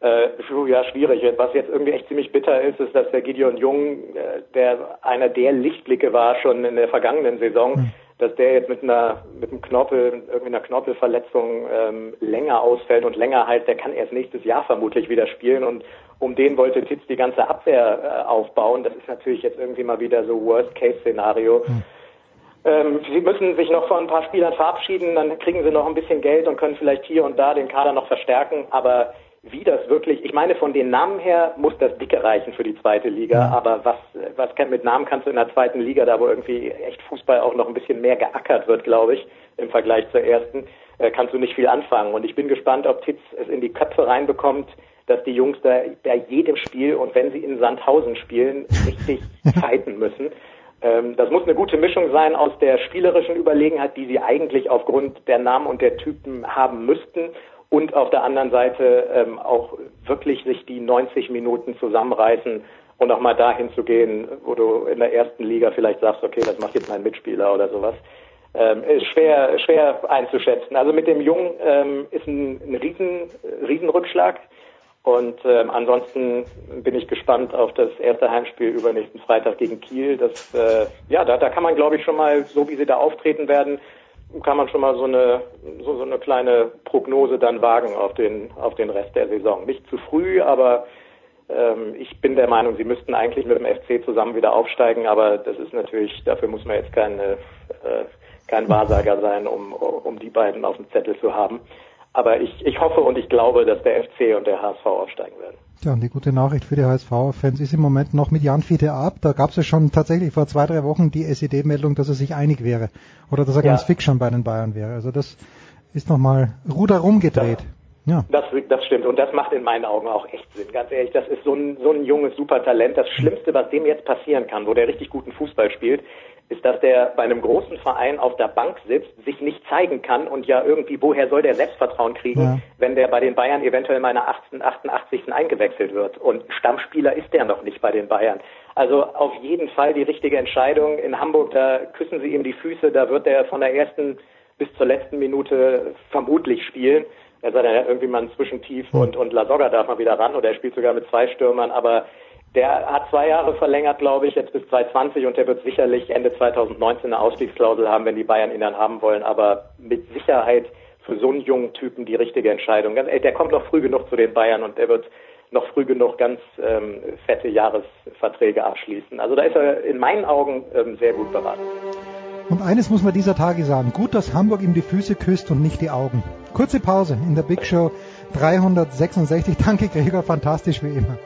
Äh, ja, schwierig. Was jetzt irgendwie echt ziemlich bitter ist, ist, dass der Gideon Jung, äh, der einer der Lichtblicke war schon in der vergangenen Saison, hm dass der jetzt mit einer mit einem Knorpel, irgendwie einer Knorpelverletzung ähm, länger ausfällt und länger halt, der kann erst nächstes Jahr vermutlich wieder spielen und um den wollte Titz die ganze Abwehr äh, aufbauen. Das ist natürlich jetzt irgendwie mal wieder so Worst-Case-Szenario. Hm. Ähm, sie müssen sich noch von ein paar Spielern verabschieden, dann kriegen sie noch ein bisschen Geld und können vielleicht hier und da den Kader noch verstärken, aber wie das wirklich, ich meine, von den Namen her muss das dicke reichen für die zweite Liga, aber was, was kann, mit Namen kannst du in der zweiten Liga, da wo irgendwie echt Fußball auch noch ein bisschen mehr geackert wird, glaube ich, im Vergleich zur ersten, äh, kannst du nicht viel anfangen. Und ich bin gespannt, ob Titz es in die Köpfe reinbekommt, dass die Jungs da bei jedem Spiel und wenn sie in Sandhausen spielen, richtig fighten müssen. Ähm, das muss eine gute Mischung sein aus der spielerischen Überlegenheit, die sie eigentlich aufgrund der Namen und der Typen haben müssten und auf der anderen Seite ähm, auch wirklich sich die 90 Minuten zusammenreißen und auch mal dahin zu gehen, wo du in der ersten Liga vielleicht sagst, okay, das macht jetzt mein Mitspieler oder sowas. Ähm, ist schwer, schwer einzuschätzen. Also mit dem Jungen ähm, ist ein, ein Riesen, Riesenrückschlag. Und ähm, ansonsten bin ich gespannt auf das erste Heimspiel übernächsten Freitag gegen Kiel. Das, äh, ja, da, da kann man, glaube ich, schon mal, so wie sie da auftreten werden, kann man schon mal so eine, so, so eine kleine Prognose dann wagen auf den, auf den Rest der Saison. Nicht zu früh, aber ähm, ich bin der Meinung, sie müssten eigentlich mit dem FC zusammen wieder aufsteigen, aber das ist natürlich, dafür muss man jetzt keine, äh, kein Wahrsager sein, um, um die beiden auf dem Zettel zu haben. Aber ich, ich hoffe und ich glaube, dass der FC und der HSV aufsteigen werden. Ja, und die gute Nachricht für die HSV-Fans ist im Moment noch mit Jan Fiete ab. Da gab es ja schon tatsächlich vor zwei, drei Wochen die SED-Meldung, dass er sich einig wäre. Oder dass er ja. ganz fix schon bei den Bayern wäre. Also das ist nochmal Ruder rumgedreht. Ja. Das, das stimmt und das macht in meinen Augen auch echt Sinn. Ganz ehrlich, das ist so ein, so ein junges Supertalent. Das Schlimmste, was dem jetzt passieren kann, wo der richtig guten Fußball spielt, ist, dass der bei einem großen Verein auf der Bank sitzt, sich nicht zeigen kann und ja irgendwie, woher soll der Selbstvertrauen kriegen, ja. wenn der bei den Bayern eventuell mal in der 18, 88. eingewechselt wird. Und Stammspieler ist der noch nicht bei den Bayern. Also auf jeden Fall die richtige Entscheidung. In Hamburg, da küssen sie ihm die Füße, da wird er von der ersten bis zur letzten Minute vermutlich spielen. Er sei dann ja irgendwie mal ein Zwischentief und, und Lasogga darf mal wieder ran oder er spielt sogar mit zwei Stürmern, aber der hat zwei Jahre verlängert, glaube ich, jetzt bis 2020 und der wird sicherlich Ende 2019 eine Ausstiegsklausel haben, wenn die Bayern ihn dann haben wollen. Aber mit Sicherheit für so einen jungen Typen die richtige Entscheidung. Der kommt noch früh genug zu den Bayern und der wird noch früh genug ganz ähm, fette Jahresverträge abschließen. Also da ist er in meinen Augen ähm, sehr gut beraten. Und eines muss man dieser Tage sagen. Gut, dass Hamburg ihm die Füße küsst und nicht die Augen. Kurze Pause in der Big Show 366. Danke Gregor, fantastisch wie immer.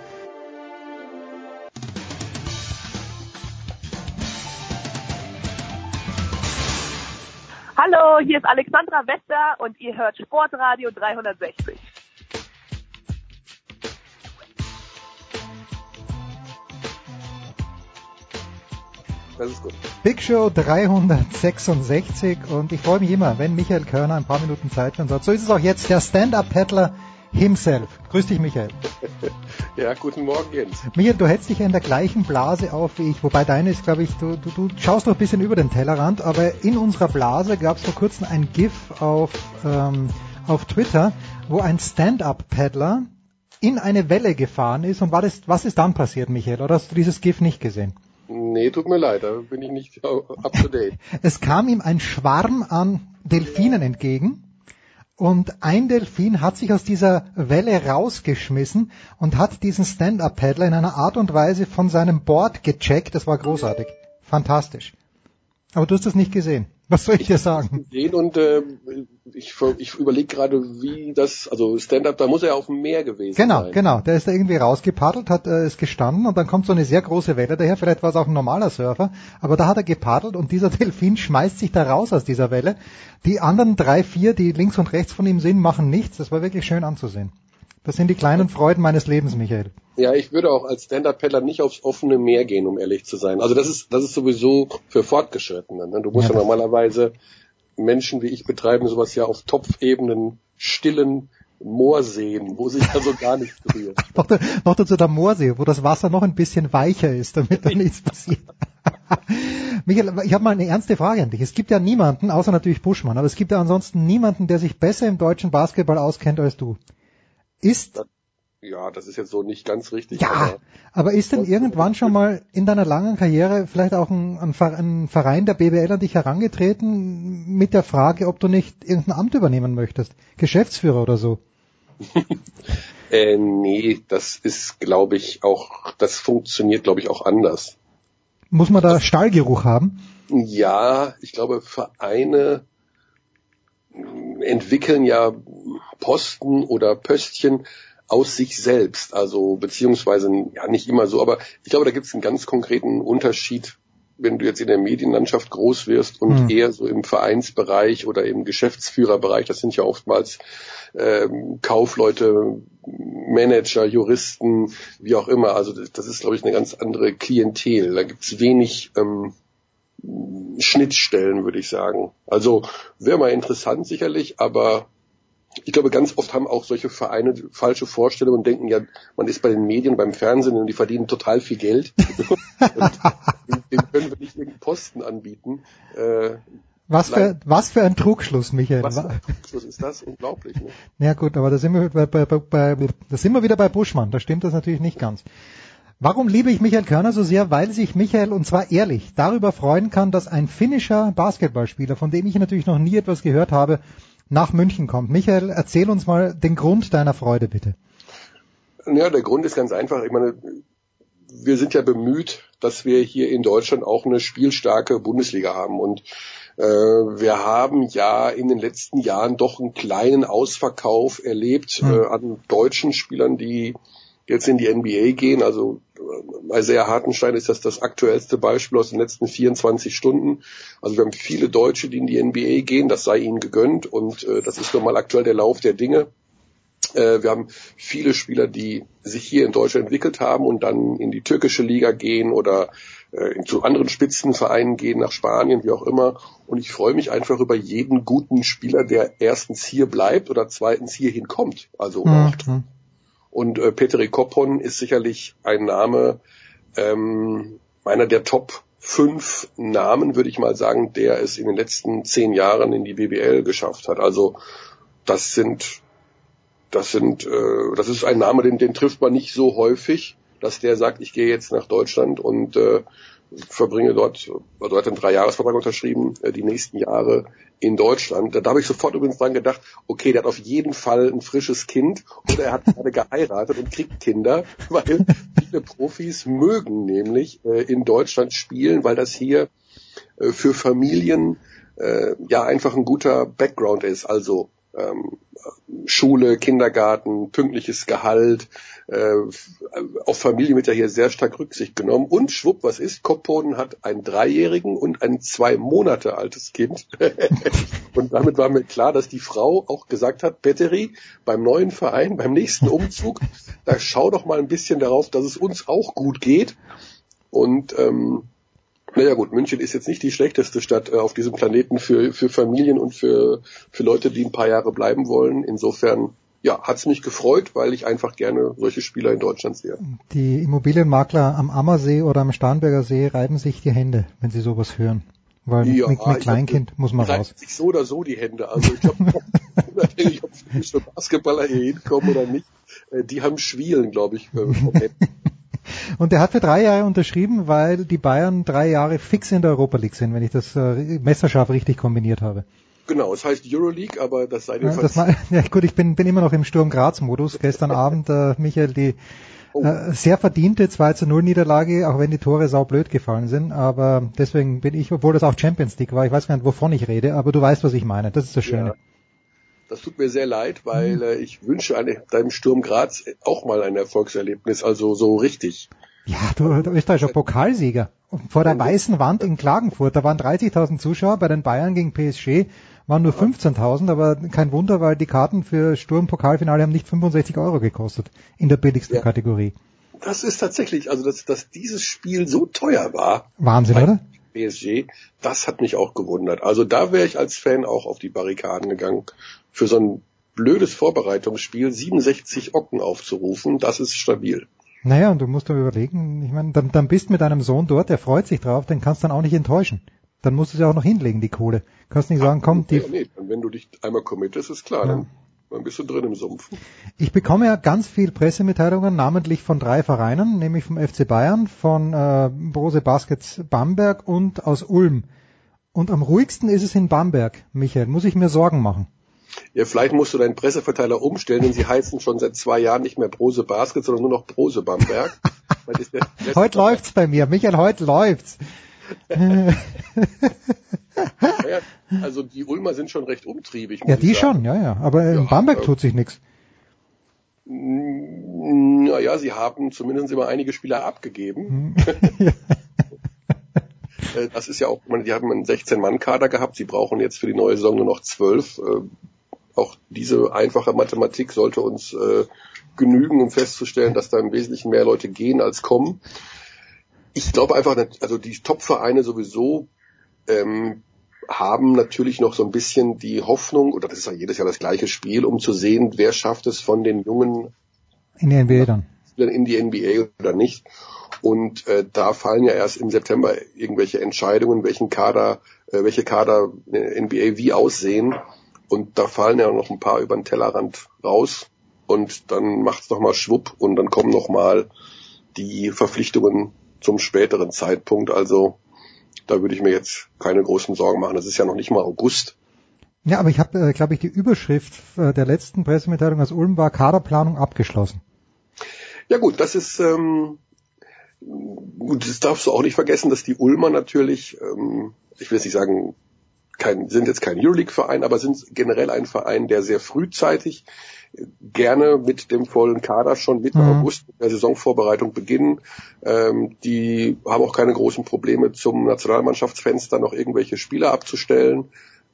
Hallo, hier ist Alexandra Wester und ihr hört Sportradio 360. Das ist gut. Big Show 366 und ich freue mich immer, wenn Michael Körner ein paar Minuten Zeit für uns hat. So ist es auch jetzt, der Stand-Up-Paddler himself. Grüß dich, Michael. Ja, guten Morgen, Jens. Michael, du hältst dich ja in der gleichen Blase auf wie ich, wobei deine ist, glaube ich, du, du, du schaust noch ein bisschen über den Tellerrand, aber in unserer Blase gab es vor kurzem ein GIF auf, ähm, auf Twitter, wo ein Stand-Up-Paddler in eine Welle gefahren ist und was ist, was ist dann passiert, Michael? Oder hast du dieses GIF nicht gesehen? Nee, tut mir leid, da bin ich nicht up to date. es kam ihm ein Schwarm an Delfinen entgegen und ein Delfin hat sich aus dieser Welle rausgeschmissen und hat diesen Stand-Up-Paddler in einer Art und Weise von seinem Board gecheckt. Das war großartig. Fantastisch. Aber du hast das nicht gesehen. Was soll ich dir sagen? Gesehen und äh, ich, ich überlege gerade, wie das, also Stand-up, da muss er ja auf dem Meer gewesen genau, sein. Genau, genau. Der ist da irgendwie rausgepaddelt, hat äh, es gestanden und dann kommt so eine sehr große Welle daher. Vielleicht war es auch ein normaler Surfer, aber da hat er gepaddelt und dieser Delfin schmeißt sich da raus aus dieser Welle. Die anderen drei, vier, die links und rechts von ihm sind, machen nichts. Das war wirklich schön anzusehen. Das sind die kleinen Freuden meines Lebens, Michael. Ja, ich würde auch als Stand-Up-Paddler nicht aufs offene Meer gehen, um ehrlich zu sein. Also das ist, das ist sowieso für Fortgeschrittene. Ne? Du musst ja, ja normalerweise Menschen wie ich betreiben sowas ja auf Topfebenen, stillen Moorseen, wo sich also gar nichts berührt. noch, noch dazu der Moorsee, wo das Wasser noch ein bisschen weicher ist, damit da nichts passiert. Michael, ich habe mal eine ernste Frage an dich. Es gibt ja niemanden, außer natürlich Buschmann, aber es gibt ja ansonsten niemanden, der sich besser im deutschen Basketball auskennt als du. Ist ja, das ist jetzt so nicht ganz richtig. Ja, aber, aber ist denn irgendwann schon mal in deiner langen Karriere vielleicht auch ein, ein, Verein der BBL an dich herangetreten mit der Frage, ob du nicht irgendein Amt übernehmen möchtest? Geschäftsführer oder so? äh, nee, das ist, glaube ich, auch, das funktioniert, glaube ich, auch anders. Muss man da Stallgeruch haben? Ja, ich glaube, Vereine entwickeln ja Posten oder Pöstchen aus sich selbst, also beziehungsweise ja nicht immer so, aber ich glaube, da gibt es einen ganz konkreten Unterschied wenn du jetzt in der Medienlandschaft groß wirst und Hm. eher so im Vereinsbereich oder im Geschäftsführerbereich, das sind ja oftmals ähm, Kaufleute, Manager, Juristen, wie auch immer. Also das, das ist, glaube ich, eine ganz andere Klientel. Da gibt es wenig ähm, Schnittstellen, würde ich sagen. Also wäre mal interessant sicherlich, aber ich glaube, ganz oft haben auch solche Vereine falsche Vorstellungen und denken ja, man ist bei den Medien, beim Fernsehen und die verdienen total viel Geld. dem, dem können wir nicht irgendeinen Posten anbieten. Äh, Was für, was für ein Trugschluss, Michael. was für ein Abschluss ist das? Unglaublich. Ne? Ja gut, aber da sind wir bei, bei, bei da sind wir wieder bei Buschmann. Da stimmt das natürlich nicht ganz. Warum liebe ich Michael Körner so sehr? Weil sich Michael, und zwar ehrlich, darüber freuen kann, dass ein finnischer Basketballspieler, von dem ich natürlich noch nie etwas gehört habe, nach München kommt. Michael, erzähl uns mal den Grund deiner Freude, bitte. Ja, der Grund ist ganz einfach. Ich meine, wir sind ja bemüht, dass wir hier in Deutschland auch eine spielstarke Bundesliga haben. Und äh, wir haben ja in den letzten Jahren doch einen kleinen Ausverkauf erlebt äh, an deutschen Spielern, die jetzt in die NBA gehen. Also Isaiah Hartenstein ist das das aktuellste Beispiel aus den letzten 24 Stunden. Also wir haben viele Deutsche, die in die NBA gehen. Das sei ihnen gegönnt. Und äh, das ist nun mal aktuell der Lauf der Dinge. Äh, wir haben viele Spieler, die sich hier in Deutschland entwickelt haben und dann in die türkische Liga gehen oder äh, zu anderen Spitzenvereinen gehen, nach Spanien, wie auch immer. Und ich freue mich einfach über jeden guten Spieler, der erstens hier bleibt oder zweitens hierhin kommt. Also Mhm. Und äh, Petri Koppon ist sicherlich ein Name, ähm, einer der Top fünf Namen, würde ich mal sagen, der es in den letzten zehn Jahren in die BBL geschafft hat. Also das sind, das sind, äh, das ist ein Name, den, den trifft man nicht so häufig, dass der sagt, ich gehe jetzt nach Deutschland und äh, verbringe dort, also er hat einen Dreijahresvertrag unterschrieben, äh, die nächsten Jahre in Deutschland. Da, da habe ich sofort übrigens dran gedacht, okay, der hat auf jeden Fall ein frisches Kind oder er hat gerade geheiratet und kriegt Kinder, weil viele Profis mögen nämlich äh, in Deutschland spielen, weil das hier äh, für Familien äh, ja einfach ein guter Background ist. Also ähm, Schule, Kindergarten, pünktliches Gehalt, äh, auf Familie wird ja hier sehr stark Rücksicht genommen. Und schwupp, was ist? Kopponen hat einen Dreijährigen und ein zwei Monate altes Kind. und damit war mir klar, dass die Frau auch gesagt hat, Petteri, beim neuen Verein, beim nächsten Umzug, da schau doch mal ein bisschen darauf, dass es uns auch gut geht. Und ähm, naja gut, München ist jetzt nicht die schlechteste Stadt äh, auf diesem Planeten für, für Familien und für, für Leute, die ein paar Jahre bleiben wollen. Insofern, ja, hat's mich gefreut, weil ich einfach gerne solche Spieler in Deutschland sehe. Die Immobilienmakler am Ammersee oder am Starnberger See reiben sich die Hände, wenn sie sowas hören. Weil Ja, mit, ich mit Kleinkind hab- muss man reiben raus. sich so oder so die Hände. Also ich glaube, unabhängig, ob physische Basketballer hier hinkommen oder nicht, äh, die haben Schwielen, glaube ich, äh. Und er hat für drei Jahre unterschrieben, weil die Bayern drei Jahre fix in der Europa League sind, wenn ich das äh, messerscharf richtig kombiniert habe. Genau, es heißt Euroleague, aber das sei dir Ja, ja gut, ich bin, bin immer noch im Sturm Graz-Modus. Gestern Abend, äh, Michael, die Oh. äh, sehr verdiente 2 zu 0 Niederlage, auch wenn die Tore saublöd gefallen sind. Aber deswegen bin ich, obwohl das auch Champions League war, ich weiß gar nicht, wovon ich rede, aber du weißt, was ich meine. Das ist das Schöne. Ja. Das tut mir sehr leid, weil äh, ich wünsche eine, deinem Sturm Graz auch mal ein Erfolgserlebnis, also so richtig. Ja, du, der österreichischer Pokalsieger. Und Vor der weißen Wand in Klagenfurt, da waren 30.000 Zuschauer, bei den Bayern gegen PSG waren nur 15.000, aber kein Wunder, weil die Karten für Sturm-Pokalfinale haben nicht 65 Euro gekostet in der billigsten Ja. Kategorie. Das ist tatsächlich, also dass, dass dieses Spiel so teuer war, Wahnsinn, oder? PSG, das hat mich auch gewundert. Also da wäre ich als Fan auch auf die Barrikaden gegangen. Für so ein blödes Vorbereitungsspiel 67 Ocken aufzurufen, das ist stabil. Naja, und du musst dir überlegen, ich meine, dann, dann bist mit deinem Sohn dort, der freut sich drauf, den kannst du dann auch nicht enttäuschen. Dann musst du sie auch noch hinlegen, die Kohle. Kannst nicht sagen, komm, die, Ja, nee, wenn du dich einmal committest, ist klar, Ja. dann, dann bist du drin im Sumpf. Ich bekomme ja ganz viel Pressemitteilungen, namentlich von drei Vereinen, nämlich vom FC Bayern, von äh, Brose Baskets Bamberg und aus Ulm. Und am ruhigsten ist es in Bamberg, Michael. Muss ich mir Sorgen machen? Ja, vielleicht musst du deinen Presseverteiler umstellen, denn sie heißen schon seit zwei Jahren nicht mehr Brose Basket, sondern nur noch Brose Bamberg. Heute läuft's bei mir, Michael, heute läuft's. Ja, also die Ulmer sind schon recht umtriebig. ja, die schon, ja, ja. Aber in Bamberg äh, tut sich nichts. Naja, sie haben zumindest immer einige Spieler abgegeben. Äh, das ist ja auch, die haben einen 16-Mann-Kader gehabt, sie brauchen jetzt für die neue Saison nur noch 12. Auch diese einfache Mathematik sollte uns äh, genügen, um festzustellen, dass da im Wesentlichen mehr Leute gehen als kommen. Ich glaube einfach, also die Top-Vereine sowieso ähm, haben natürlich noch so ein bisschen die Hoffnung, oder das ist ja jedes Jahr das gleiche Spiel, um zu sehen, wer schafft es von den jungen in die NBA dann. In die NBA oder nicht. Und äh, da fallen ja erst im September irgendwelche Entscheidungen, welchen Kader, äh, welche Kader NBA wie aussehen. Und da fallen ja noch ein paar über den Tellerrand raus. Und dann macht's noch mal schwupp und dann kommen noch mal die Verpflichtungen zum späteren Zeitpunkt. Also da würde ich mir jetzt keine großen Sorgen machen. Das ist ja noch nicht mal August. Ja, aber ich habe, äh, glaube ich, die Überschrift äh, der letzten Pressemitteilung aus Ulm war Kaderplanung abgeschlossen. Ja gut, das ist ähm, gut, das darfst du auch nicht vergessen, dass die Ulmer natürlich, ähm, ich will jetzt nicht sagen, kein, sind jetzt kein Euroleague-Verein, aber sind generell ein Verein, der sehr frühzeitig gerne mit dem vollen Kader schon Mitte mhm. August der Saisonvorbereitung beginnen. Ähm, die haben auch keine großen Probleme zum Nationalmannschaftsfenster noch irgendwelche Spieler abzustellen.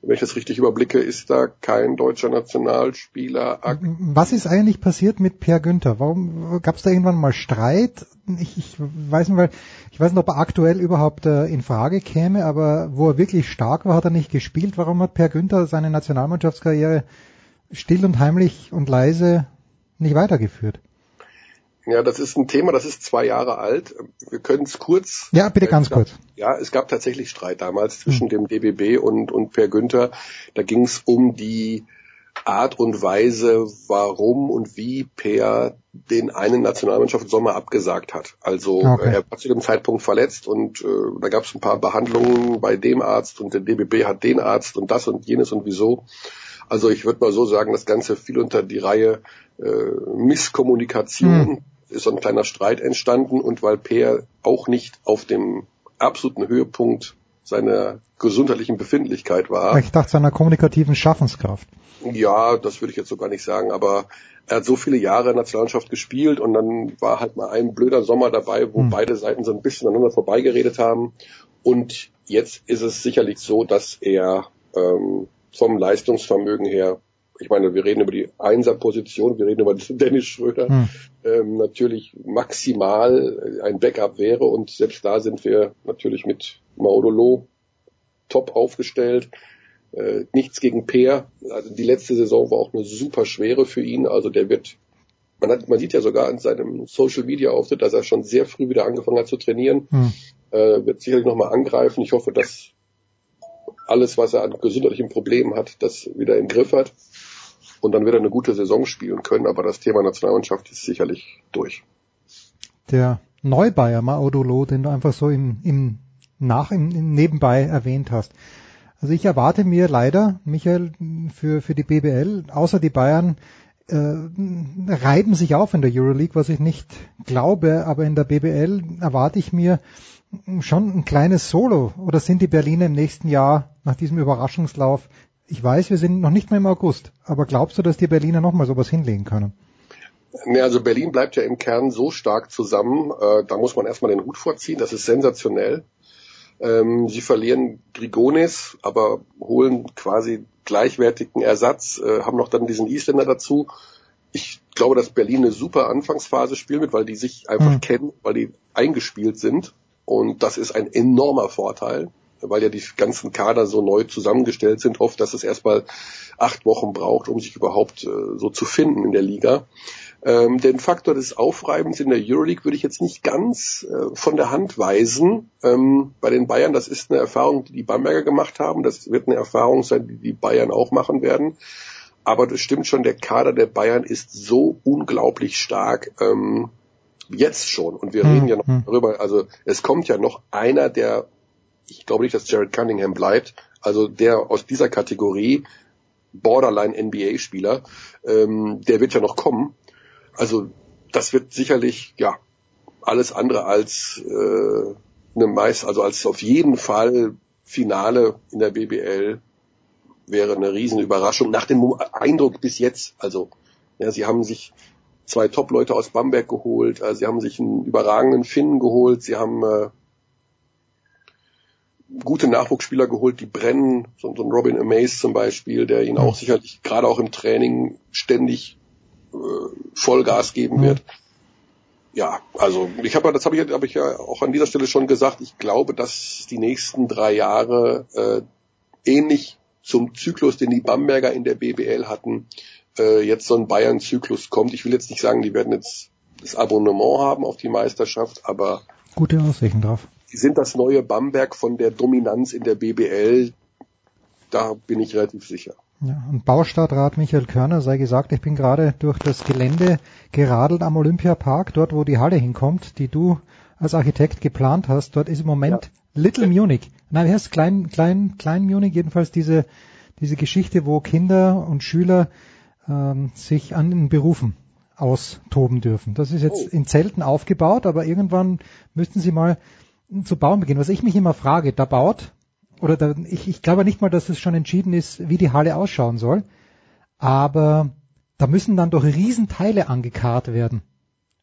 Wenn ich das richtig überblicke, ist da kein deutscher Nationalspieler. Was ist eigentlich passiert mit Per Günther? Warum gab es da irgendwann mal Streit? Ich, ich weiß nicht, weil ich weiß nicht, ob er aktuell überhaupt äh, in Frage käme, aber wo er wirklich stark war, hat er nicht gespielt. Warum hat Per Günther seine Nationalmannschaftskarriere still und heimlich und leise nicht weitergeführt. Ja, das ist ein Thema, das ist zwei Jahre alt. Wir können es kurz. Ja, bitte ganz gab, kurz. Ja, es gab tatsächlich Streit damals zwischen hm. dem DBB und, und Per Günther. Da ging es um die Art und Weise, warum und wie Per den einen Nationalmannschaft Sommer abgesagt hat. Also okay. er war zu dem Zeitpunkt verletzt und äh, da gab es ein paar Behandlungen bei dem Arzt und der DBB hat den Arzt und das und jenes und wieso. Also ich würde mal so sagen, das Ganze fiel unter die Reihe äh, Misskommunikation. Hm. Ist so ein kleiner Streit entstanden und weil Peer auch nicht auf dem absoluten Höhepunkt seiner gesundheitlichen Befindlichkeit war. Ich dachte seiner kommunikativen Schaffenskraft. Ja, das würde ich jetzt so gar nicht sagen, aber er hat so viele Jahre Nationalmannschaft gespielt und dann war halt mal ein blöder Sommer dabei, wo hm. beide Seiten so ein bisschen aneinander vorbeigeredet haben. Und jetzt ist es sicherlich so, dass er ähm, vom Leistungsvermögen her, ich meine, wir reden über die Einser-Position, wir reden über Dennis Schröder, hm. ähm, natürlich maximal ein Backup wäre und selbst da sind wir natürlich mit Maudolo top aufgestellt. Äh, nichts gegen Peer. Also die letzte Saison war auch eine super schwere für ihn. Also der wird, man, hat, man sieht ja sogar in seinem Social Media Auftritt, dass er schon sehr früh wieder angefangen hat zu trainieren. Hm. Äh, wird sicherlich nochmal angreifen. Ich hoffe, dass alles, was er an gesundheitlichen Problemen hat, das wieder im Griff hat. Und dann wird er eine gute Saison spielen können, aber das Thema Nationalmannschaft ist sicherlich durch. Der Neubayer Maodolo, den du einfach so im, im Nach, im, im Nebenbei erwähnt hast. Also ich erwarte mir leider, Michael, für, für die BBL, außer die Bayern, äh, reiben sich auf in der Euroleague, was ich nicht glaube, aber in der BBL erwarte ich mir schon ein kleines Solo oder sind die Berliner im nächsten Jahr nach diesem Überraschungslauf? Ich weiß, wir sind noch nicht mehr im August, aber glaubst du, dass die Berliner nochmal sowas hinlegen können? Ne, also Berlin bleibt ja im Kern so stark zusammen, äh, da muss man erstmal den Hut vorziehen, das ist sensationell. Ähm, sie verlieren Drigones, aber holen quasi gleichwertigen Ersatz, äh, haben noch dann diesen Isländer dazu. Ich glaube, dass Berlin eine super Anfangsphase spielen wird, weil die sich einfach mhm. kennen, weil die eingespielt sind. Und das ist ein enormer Vorteil, weil ja die ganzen Kader so neu zusammengestellt sind, oft, dass es erstmal acht Wochen braucht, um sich überhaupt äh, so zu finden in der Liga. Ähm, den Faktor des Aufreibens in der Euroleague würde ich jetzt nicht ganz äh, von der Hand weisen. Ähm, bei den Bayern, das ist eine Erfahrung, die die Bamberger gemacht haben. Das wird eine Erfahrung sein, die die Bayern auch machen werden. Aber das stimmt schon, der Kader der Bayern ist so unglaublich stark. Ähm, Jetzt schon. Und wir hm, reden ja noch hm. darüber, also es kommt ja noch einer, der, ich glaube nicht, dass Jared Cunningham bleibt, also der aus dieser Kategorie, Borderline NBA-Spieler, ähm, der wird ja noch kommen. Also das wird sicherlich, ja, alles andere als äh, eine meist, also als auf jeden Fall Finale in der BBL wäre eine Riesenüberraschung nach dem Eindruck bis jetzt. Also ja, sie haben sich zwei Top-Leute aus Bamberg geholt, äh, sie haben sich einen überragenden Finn geholt, sie haben äh, gute Nachwuchsspieler geholt, die brennen, so, so ein Robin Amaze zum Beispiel, der ihn auch sicherlich gerade auch im Training ständig äh, Vollgas geben wird. Ja, also ich habe das habe ich, hab ich ja auch an dieser Stelle schon gesagt. Ich glaube, dass die nächsten drei Jahre äh, ähnlich zum Zyklus, den die Bamberger in der BBL hatten, äh, jetzt so ein Bayern-Zyklus kommt. Ich will jetzt nicht sagen, die werden jetzt das Abonnement haben auf die Meisterschaft, aber Gute Aussichten drauf. Sind das neue Bamberg von der Dominanz in der BBL. Da bin ich relativ sicher. Ja, und Baustadtrat Michael Körner sei gesagt, ich bin gerade durch das Gelände geradelt am Olympiapark, dort wo die Halle hinkommt, die du als Architekt geplant hast. Dort ist im Moment Little Munich. Nein, wie heißt Klein, Klein, Klein Munich? Jedenfalls diese, diese Geschichte, wo Kinder und Schüler ähm, sich an den Berufen austoben dürfen. Das ist jetzt in Zelten aufgebaut, aber irgendwann müssten sie mal zu bauen beginnen. Was ich mich immer frage, da baut, oder da, ich, ich glaube nicht mal, dass es schon entschieden ist, wie die Halle ausschauen soll, aber da müssen dann doch Riesenteile angekarrt werden.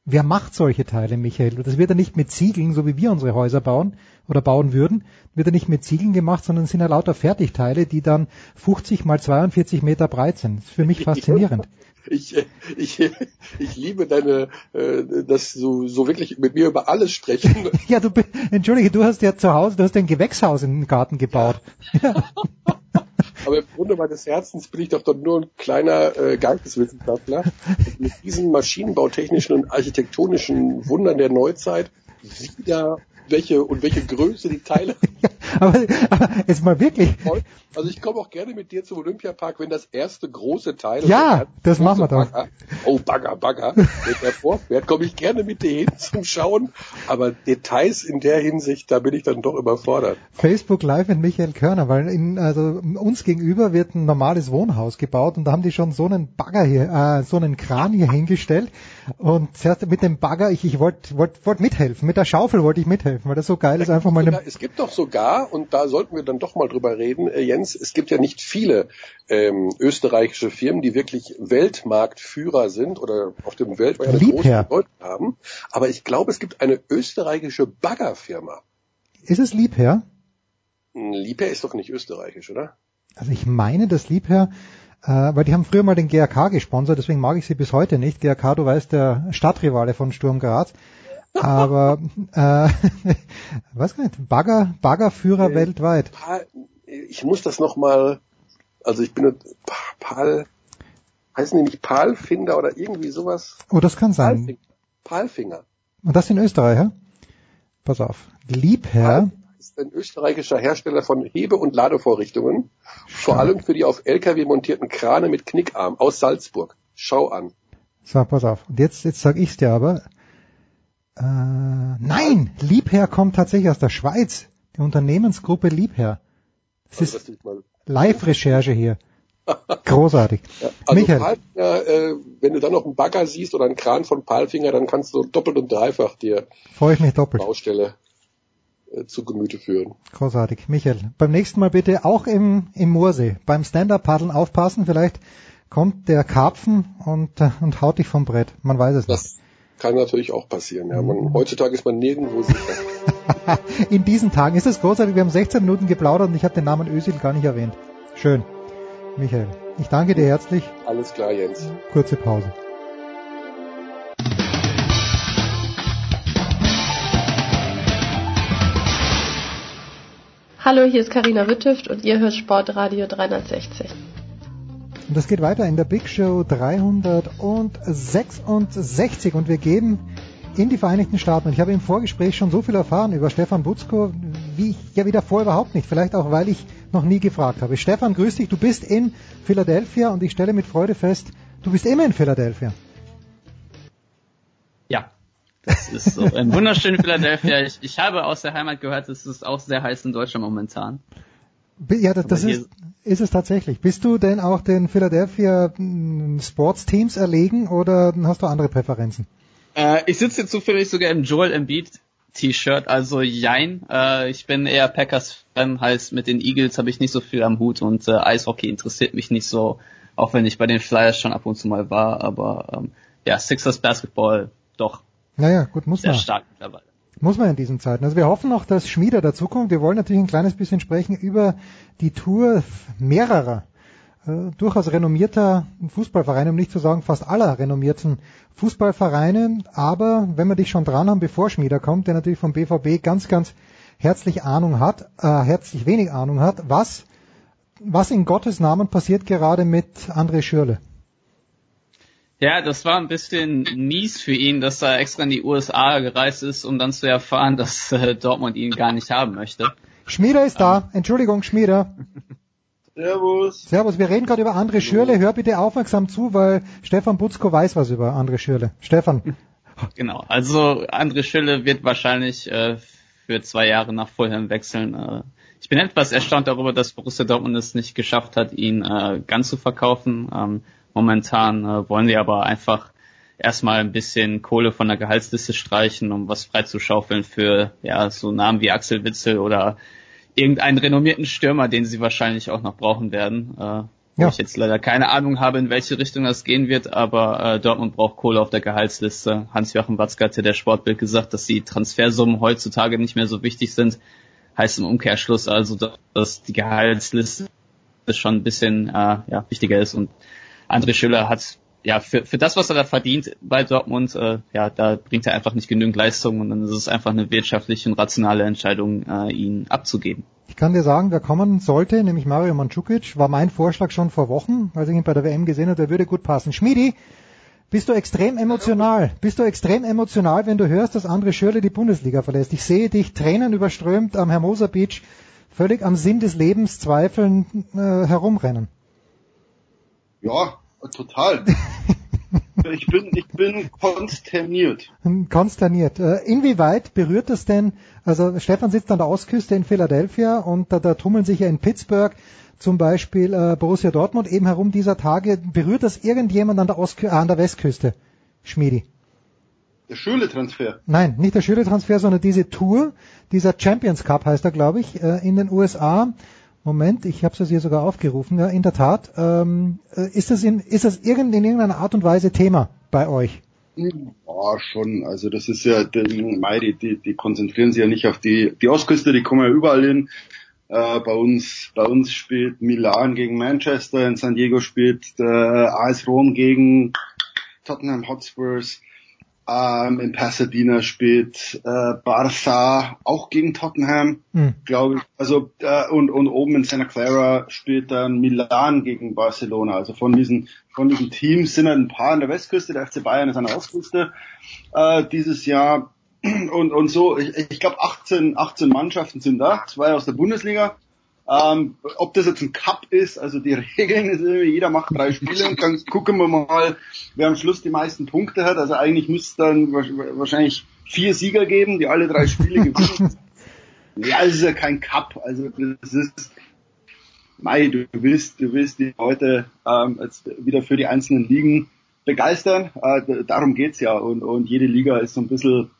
Wer macht solche Teile, Michael? Das wird ja nicht mit Ziegeln, so wie wir unsere Häuser bauen oder bauen würden, wird ja nicht mit Ziegeln gemacht, sondern es sind ja lauter Fertigteile, die dann 50 mal 42 Meter breit sind. Das ist für mich faszinierend. Ich, äh, ich, ich liebe deine, äh, dass du so wirklich mit mir über alles sprechen. Ja, du, entschuldige, du hast ja zu Hause, du hast ein Gewächshaus in den Garten gebaut. Aber im Grunde meines Herzens bin ich doch, doch nur ein kleiner äh, Geisteswissenschaftler. Und mit diesen maschinenbautechnischen und architektonischen Wundern der Neuzeit wieder welche und welche Größe die Teile. aber, aber jetzt mal wirklich. Also ich komme auch gerne mit dir zum Olympiapark, wenn das erste große Teil. Ja, das machen wir doch. Bagger, oh Bagger, Bagger, wenn der vorfährt, komme ich gerne mit dir hin zum Schauen. Aber Details in der Hinsicht, da bin ich dann doch überfordert. Facebook Live mit Michael Körner, weil in, also uns gegenüber wird ein normales Wohnhaus gebaut und da haben die schon so einen Bagger hier, äh, so einen Kran hier hingestellt und zuerst mit dem Bagger, ich, ich wollte wollt, wollt mithelfen, mit der Schaufel wollte ich mithelfen, weil das so geil ist, einfach mal Sogar, es gibt doch sogar, und da sollten wir dann doch mal drüber reden, äh, Jens, es gibt ja nicht viele ähm, österreichische Firmen, die wirklich Weltmarktführer sind oder auf dem Weltmarkt eine große. Bedeutung haben. Aber ich glaube, es gibt eine österreichische Baggerfirma. ist es Liebherr? Hm, Liebherr ist doch nicht österreichisch, oder? Also ich meine, das Liebherr, äh, weil die haben früher mal den GRK gesponsert, deswegen mag ich sie bis heute nicht. GRK, du weißt, der Stadtrivale von Sturm Graz. Aber äh, weiß gar nicht, Bagger, Baggerführer Äh, weltweit. Pal, ich muss das noch mal, also ich bin Pa- Pal, heißen die nicht Palfinger oder irgendwie sowas? Oh, das kann sein. Palfinger. Und das in Österreich, ja? Pass auf. Liebherr, ist ein österreichischer Hersteller von Hebe- und Ladevorrichtungen, vor allem für die auf LKW montierten Krane mit Knickarm aus Salzburg. Schau an. so, pass auf. Und jetzt, jetzt sag ich's dir aber. Äh, nein, Liebherr kommt tatsächlich aus der Schweiz. Die Unternehmensgruppe Liebherr. Das Also, ist das ist Live-Recherche hier. Großartig. also Michael, Palfinger, äh, wenn du dann noch einen Bagger siehst oder einen Kran von Palfinger, dann kannst du doppelt und dreifach dir freue ich mich doppelt. Baustelle äh, zu Gemüte führen. Großartig. Michael, beim nächsten Mal bitte auch im, im Moorsee, beim Stand-Up-Paddeln aufpassen. Vielleicht kommt der Karpfen und, äh, und haut dich vom Brett. Man weiß es Das kann natürlich auch passieren. Ja. Man, heutzutage ist man nirgendwo sicher. In diesen Tagen ist es großartig. Wir haben 16 Minuten geplaudert und ich habe den Namen Özil gar nicht erwähnt. Schön. Michael, ich danke dir herzlich. Alles klar, Jens. Kurze Pause. Hallo, hier ist Karina Wittüft und ihr hört Sportradio 360. Und das geht weiter in der Big Show 366 und wir gehen in die Vereinigten Staaten. Und ich habe im Vorgespräch schon so viel erfahren über Stefan Butzko, wie ich ja wieder vor überhaupt nicht. Vielleicht auch, weil ich noch nie gefragt habe. Stefan, grüß dich. Du bist in Philadelphia und ich stelle mit Freude fest, du bist immer in Philadelphia. Ja, das ist so. Ein wunderschönen Philadelphia. Ich, ich habe aus der Heimat gehört, es ist auch sehr heiß in Deutschland momentan. Ja, das, das ist, ist es tatsächlich. Bist du denn auch den Philadelphia mm, Sports Teams erlegen oder hast du andere Präferenzen? Äh, ich sitze zufällig sogar im Joel Embiid T-Shirt, also jein. Äh, ich bin eher Packers-Fan, heißt mit den Eagles habe ich nicht so viel am Hut und äh, Eishockey interessiert mich nicht so, auch wenn ich bei den Flyers schon ab und zu mal war, aber ähm, ja, Sixers Basketball doch Naja, gut, muss sehr man. stark mittlerweile. Muss man in diesen Zeiten. Also wir hoffen noch, dass Schmieder dazukommt. Wir wollen natürlich ein kleines bisschen sprechen über die Tour mehrerer äh, durchaus renommierter Fußballvereine, um nicht zu sagen fast aller renommierten Fußballvereine. Aber wenn wir dich schon dran haben, bevor Schmieder kommt, der natürlich vom BVB ganz, ganz herzlich Ahnung hat, äh, herzlich wenig Ahnung hat, was, was in Gottes Namen passiert gerade mit André Schürle? Ja, das war ein bisschen mies für ihn, dass er extra in die USA gereist ist, um dann zu erfahren, dass äh, Dortmund ihn gar nicht haben möchte. Schmieder ist da. Entschuldigung, Schmieder. Servus. Servus, wir reden gerade über André Schürle. Hör bitte aufmerksam zu, weil Stefan Butzko weiß was über André Schürle. Stefan. Genau, also André Schürle wird wahrscheinlich äh, für zwei Jahre nach Fulham wechseln. Äh, ich bin etwas erstaunt darüber, dass Borussia Dortmund es nicht geschafft hat, ihn äh, ganz zu verkaufen. Ähm, Momentan äh, wollen sie aber einfach erstmal ein bisschen Kohle von der Gehaltsliste streichen, um was freizuschaufeln für ja so Namen wie Axel Witzel oder irgendeinen renommierten Stürmer, den sie wahrscheinlich auch noch brauchen werden. Äh, wo ja. ich jetzt leider keine Ahnung habe, in welche Richtung das gehen wird, aber äh, Dortmund braucht Kohle auf der Gehaltsliste. Hans-Joachim Watzke hatte der Sportbild gesagt, dass die Transfersummen heutzutage nicht mehr so wichtig sind. Heißt im Umkehrschluss also, dass die Gehaltsliste schon ein bisschen äh, ja, wichtiger ist und André Schüller hat ja für, für das, was er da verdient bei Dortmund, äh, ja, da bringt er einfach nicht genügend Leistung und dann ist es einfach eine wirtschaftliche und rationale Entscheidung, äh, ihn abzugeben. Ich kann dir sagen, wer kommen sollte, nämlich Mario Mandzukic, war mein Vorschlag schon vor Wochen, als ich ihn bei der WM gesehen habe, der würde gut passen. Schmiedi, bist du extrem emotional? Bist du extrem emotional, wenn du hörst, dass André Schürle die Bundesliga verlässt? Ich sehe dich Tränen überströmt am Hermosa Beach, völlig am Sinn des Lebens zweifeln äh, herumrennen. Ja, total. ich bin, ich bin konsterniert. Konsterniert. Äh, inwieweit berührt das denn, also Stefan sitzt an der Ostküste in Philadelphia und da, da tummeln sich ja in Pittsburgh zum Beispiel äh, Borussia Dortmund eben herum dieser Tage. Berührt das irgendjemand an der, Ostkü äh, an der Westküste? Schmiedi. Der Schüle-Transfer? Nein, nicht der Schüle-Transfer, sondern diese Tour, dieser Champions Cup heißt er, glaube ich, äh, in den USA Moment, ich habe es hier sogar aufgerufen. Ja, in der Tat. Ähm, äh, ist das in, ist das irgend, in irgendeiner Art und Weise Thema bei euch? Ja, schon. Also das ist ja, die, die, die konzentrieren sich ja nicht auf die, die Ostküste, die kommen ja überall hin. Äh, bei uns, bei uns spielt Milan gegen Manchester, in San Diego spielt äh, AS Rom gegen Tottenham Hotspurs. Ähm, in Pasadena spielt äh, Barça auch gegen Tottenham, mhm. glaube ich. Also äh, und, und oben in Santa Clara spielt dann Milan gegen Barcelona. Also von diesen von diesen Teams sind halt ein paar an der Westküste. Der FC Bayern ist an der Ostküste äh, dieses Jahr. Und, und so, ich, ich glaube 18, 18 Mannschaften sind da, zwei aus der Bundesliga ähm, ob das jetzt ein Cup ist, also die Regeln ist irgendwie, jeder macht drei Spiele und dann gucken wir mal, wer am Schluss die meisten Punkte hat. Also eigentlich müsste es dann wahrscheinlich vier Sieger geben, die alle drei Spiele gewinnen. ja, es ist ja kein Cup. Also das ist, Mai, du willst, du willst die Leute ähm, jetzt wieder für die einzelnen Ligen begeistern. Äh, darum geht's ja. Und, und jede Liga ist so ein bisschen,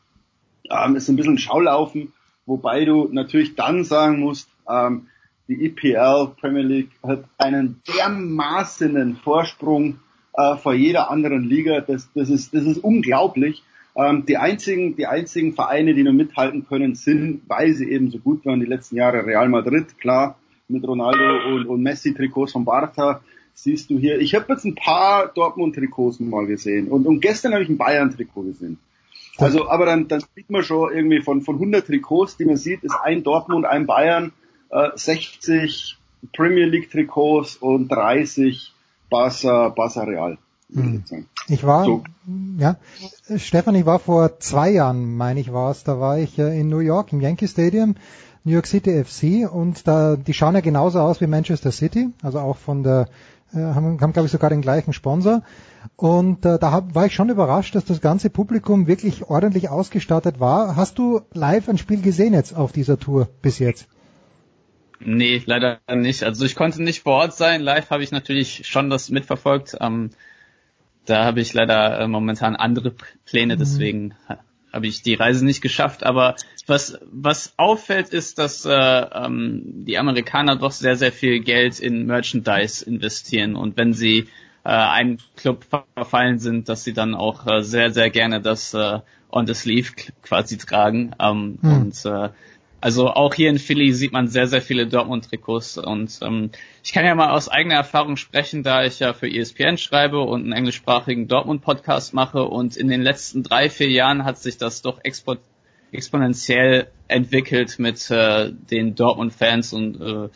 ähm, ist so ein bisschen Schaulaufen, wobei du natürlich dann sagen musst, ähm, die EPL Premier League hat einen dermaßenen Vorsprung äh, vor jeder anderen Liga. Das, das, ist, das ist unglaublich. Ähm, die einzigen, die einzigen Vereine, die nur mithalten können, sind, weil sie eben so gut waren die letzten Jahre, Real Madrid, klar, mit Ronaldo und, und Messi Trikots von Barca siehst du hier. Ich habe jetzt ein paar Dortmund Trikots mal gesehen und, und gestern habe ich ein Bayern Trikot gesehen. Also, aber dann, dann sieht man schon irgendwie von, von 100 Trikots, die man sieht, ist ein Dortmund, ein Bayern 60 äh, Premier League Trikots und 30 Barca, Barca Real. Hm. Ich war, so. ja, Stefan, ich war vor zwei Jahren, meine ich war es, da war ich äh, in New York im Yankee Stadium, New York City FC und da, die schauen ja genauso aus wie Manchester City, also auch von der, äh, haben, haben glaube ich sogar den gleichen Sponsor und äh, da hab, war ich schon überrascht, dass das ganze Publikum wirklich ordentlich ausgestattet war. Hast du live ein Spiel gesehen jetzt auf dieser Tour bis jetzt? Nee, leider nicht. Also ich konnte nicht vor Ort sein. Live habe ich natürlich schon das mitverfolgt. Ähm, da habe ich leider äh, momentan andere Pläne, mhm. deswegen habe ich die Reise nicht geschafft. Aber was, was auffällt, ist, dass äh, ähm, die Amerikaner doch sehr, sehr viel Geld in Merchandise investieren. Und wenn sie äh, einem Club verfallen sind, dass sie dann auch äh, sehr, sehr gerne das äh, on the sleeve quasi tragen. Ähm, hm. Und äh, also auch hier in Philly sieht man sehr, sehr viele Dortmund-Trikots und ähm, ich kann ja mal aus eigener Erfahrung sprechen, da ich ja für ESPN schreibe und einen englischsprachigen Dortmund-Podcast mache und in den letzten drei, vier Jahren hat sich das doch expo exponentiell entwickelt mit äh, den Dortmund-Fans und äh,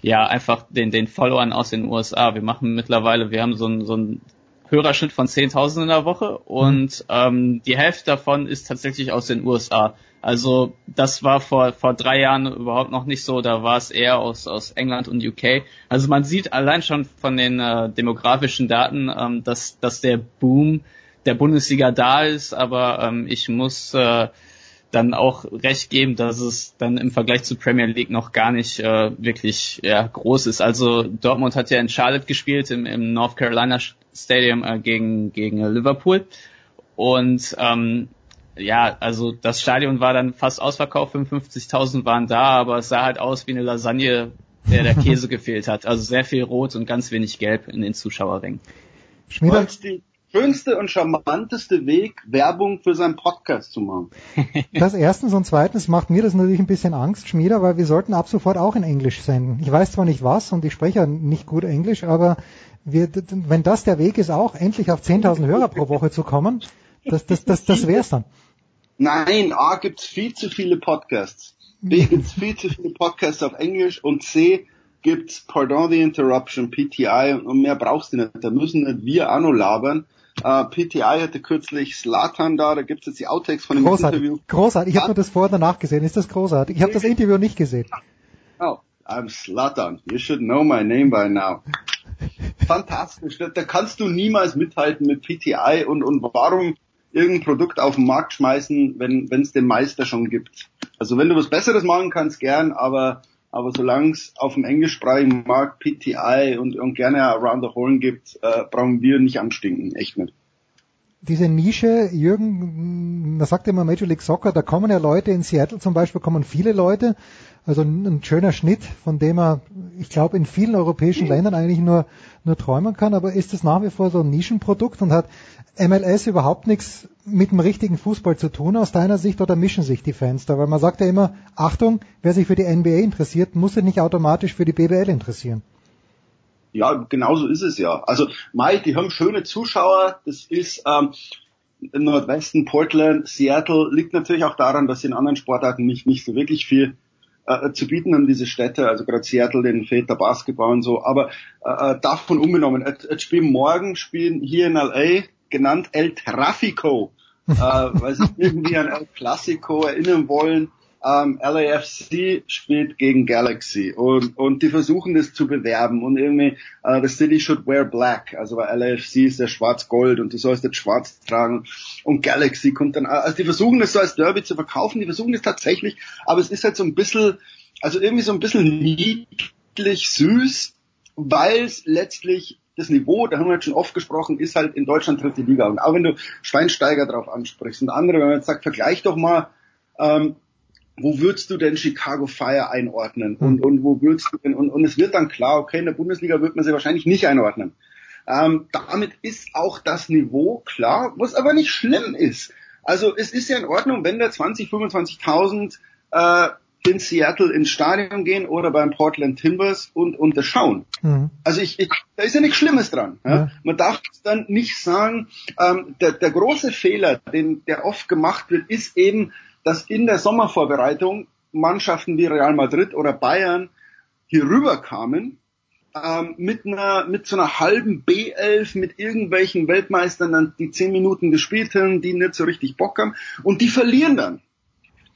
ja, einfach den, den Followern aus den USA. Wir machen mittlerweile, wir haben so ein, so ein Hörerschnitt von 10.000 in der Woche und ähm, die Hälfte davon ist tatsächlich aus den USA. Also das war vor, vor drei Jahren überhaupt noch nicht so, da war es eher aus, aus England und UK. Also man sieht allein schon von den äh, demografischen Daten, ähm, dass, dass der Boom der Bundesliga da ist, aber ähm, ich muss äh, dann auch recht geben, dass es dann im Vergleich zu Premier League noch gar nicht äh, wirklich ja, groß ist. Also Dortmund hat ja in Charlotte gespielt im, im North Carolina Stadium äh, gegen, gegen Liverpool. Und ähm, ja, also das Stadion war dann fast ausverkauft, 55.000 waren da, aber es sah halt aus wie eine Lasagne, der der Käse gefehlt hat. Also sehr viel Rot und ganz wenig Gelb in den Zuschauerringen. Schmieder, schönste und charmanteste Weg, Werbung für seinen Podcast zu machen. Das erstens und zweitens macht mir das natürlich ein bisschen Angst, Schmieder, weil wir sollten ab sofort auch in Englisch senden. Ich weiß zwar nicht was und ich spreche ja nicht gut Englisch, aber wir, wenn das der Weg ist, auch endlich auf 10.000 Hörer pro Woche zu kommen, das, das, das, das wär's dann. Nein, A gibt's viel zu viele Podcasts. B gibt's viel zu viele Podcasts auf Englisch und C gibt's Pardon the Interruption, PTI und mehr brauchst du nicht. Da müssen nicht wir auch noch labern. Uh, PTI hatte kürzlich Slatan da, da gibt's jetzt die Outtakes von dem großartig, Interview. Großartig, ich habe mir das vorher danach gesehen. Ist das großartig? Ich habe das Interview nicht gesehen. Oh, I'm Slatan. You should know my name by now. Fantastisch. Da, da kannst du niemals mithalten mit PTI und, und warum irgendein Produkt auf den Markt schmeißen, wenn es den Meister schon gibt. Also wenn du was Besseres machen kannst, gern, aber aber solange es auf dem englischsprachigen Markt PTI und, und gerne Around the Horn gibt, äh, brauchen wir nicht anstinken, echt nicht. Diese Nische, Jürgen, man sagt immer Major League Soccer, da kommen ja Leute, in Seattle zum Beispiel kommen viele Leute, also ein, ein schöner Schnitt, von dem er, ich glaube, in vielen europäischen Ländern eigentlich nur, nur träumen kann, aber ist es nach wie vor so ein Nischenprodukt und hat MLS überhaupt nichts mit dem richtigen Fußball zu tun aus deiner Sicht oder mischen sich die Fans da? Weil man sagt ja immer, Achtung, wer sich für die NBA interessiert, muss sich nicht automatisch für die BBL interessieren. Ja, genau so ist es ja. Also Mai, die haben schöne Zuschauer. Das ist ähm, Nordwesten, Portland, Seattle. Liegt natürlich auch daran, dass sie in anderen Sportarten nicht, nicht so wirklich viel äh, zu bieten haben, diese Städte. Also gerade Seattle, den der Basketball und so. Aber äh, äh davon ungenommen. Jetzt spielen morgen, spielen hier in L.A., genannt El Trafico, äh, weil sie irgendwie an El Clasico erinnern wollen. Ähm, LAFC spielt gegen Galaxy und, und die versuchen das zu bewerben und irgendwie äh, the city should wear black, also weil LAFC ist ja schwarz-gold und du sollst jetzt schwarz tragen und Galaxy kommt dann, also die versuchen das so als Derby zu verkaufen, die versuchen das tatsächlich, aber es ist halt so ein bisschen, also irgendwie so ein bisschen niedlich süß, weil es letztlich das Niveau, da haben wir jetzt schon oft gesprochen, ist halt in Deutschland dritte Liga. Und auch wenn du Schweinsteiger drauf ansprichst und andere, wenn man jetzt sagt, vergleich doch mal, ähm, wo würdest du denn Chicago Fire einordnen? Und, und wo würdest du denn, und, und es wird dann klar, okay, in der Bundesliga wird man sie wahrscheinlich nicht einordnen. Ähm, damit ist auch das Niveau klar, was aber nicht schlimm ist. Also es ist ja in Ordnung, wenn da 20, 25.000 äh, in Seattle ins Stadion gehen oder beim Portland Timbers und, und das schauen. Mhm. Also ich, ich, da ist ja nichts Schlimmes dran. Ja? Ja. Man darf dann nicht sagen, ähm, der, der große Fehler, den, der oft gemacht wird, ist eben, dass in der Sommervorbereitung Mannschaften wie Real Madrid oder Bayern hier rüberkamen ähm, mit einer mit so einer halben B11 mit irgendwelchen Weltmeistern dann die zehn Minuten gespielt haben, die nicht so richtig Bock haben und die verlieren dann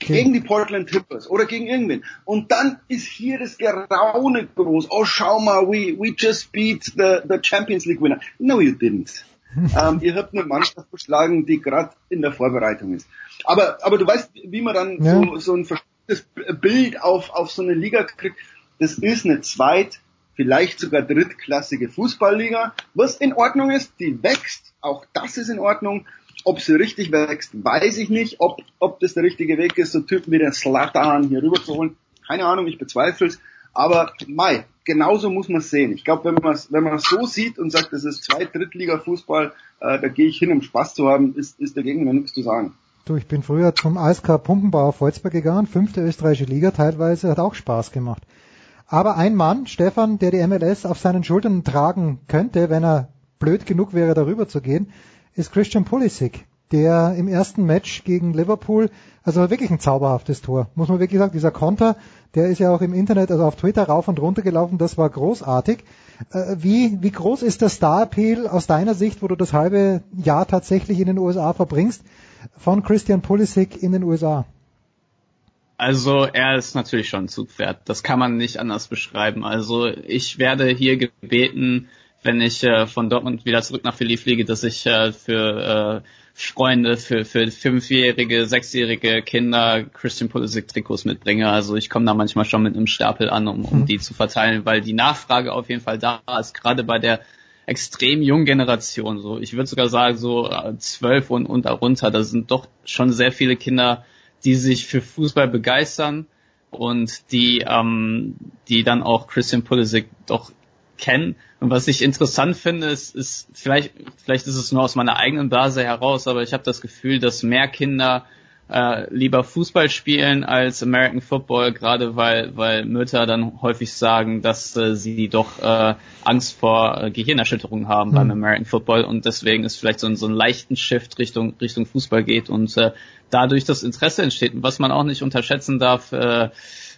gegen die Portland Timbers oder gegen irgendwen. Und dann ist hier das Geraune groß. Oh, schau mal, we, we just beat the, the Champions League winner. No, you didn't. ähm, ihr habt eine Mannschaft geschlagen, die gerade in der Vorbereitung ist. Aber, aber du weißt, wie man dann ja. so, so ein verstecktes Bild auf, auf so eine Liga kriegt. Das ist eine zweit, vielleicht sogar drittklassige Fußballliga, was in Ordnung ist, die wächst, auch das ist in Ordnung. Ob sie richtig wächst, weiß ich nicht. Ob, ob das der richtige Weg ist, so Typen wie den Slatan hier rüber zu holen, keine Ahnung, ich bezweifle es. Aber Mai, genauso muss man es sehen. Ich glaube, wenn man es wenn man so sieht und sagt, das ist zwei Drittliga-Fußball, äh, da gehe ich hin, um Spaß zu haben, ist, ist dagegen mir nichts zu sagen. Du, ich bin früher zum ASK Pumpenbauer Volzberg gegangen, fünfte österreichische Liga teilweise, hat auch Spaß gemacht. Aber ein Mann, Stefan, der die MLS auf seinen Schultern tragen könnte, wenn er blöd genug wäre, darüber zu gehen, ist Christian Pulisic, der im ersten Match gegen Liverpool, also wirklich ein zauberhaftes Tor, muss man wirklich sagen, dieser Konter, der ist ja auch im Internet, also auf Twitter rauf und runter gelaufen, das war großartig. Äh, wie, wie groß ist der Star-Appeal aus deiner Sicht, wo du das halbe Jahr tatsächlich in den USA verbringst, von Christian Pulisic in den USA? Also er ist natürlich schon ein Zugpferd. Das kann man nicht anders beschreiben. Also ich werde hier gebeten, wenn ich äh, von Dortmund wieder zurück nach Philly fliege, dass ich äh, für äh, Freunde, für, für fünfjährige, sechsjährige Kinder Christian Pulisic Trikots mitbringe. Also ich komme da manchmal schon mit einem Stapel an, um, um mhm. die zu verteilen, weil die Nachfrage auf jeden Fall da ist, gerade bei der extrem jungen Generation. So, ich würde sogar sagen, so äh, zwölf und, und darunter, da sind doch schon sehr viele Kinder, die sich für Fußball begeistern und die, ähm, die dann auch Christian Pulisic doch kennen. Und was ich interessant finde, ist, ist vielleicht, vielleicht ist es nur aus meiner eigenen Blase heraus, aber ich habe das Gefühl, dass mehr Kinder äh, lieber Fußball spielen als American Football, gerade weil, weil Mütter dann häufig sagen, dass äh, sie doch äh, Angst vor äh, Gehirnerschütterungen haben mhm. beim American Football und deswegen ist vielleicht so ein, so ein leichten Shift Richtung, Richtung Fußball geht und äh, dadurch das Interesse entsteht. Und was man auch nicht unterschätzen darf, äh,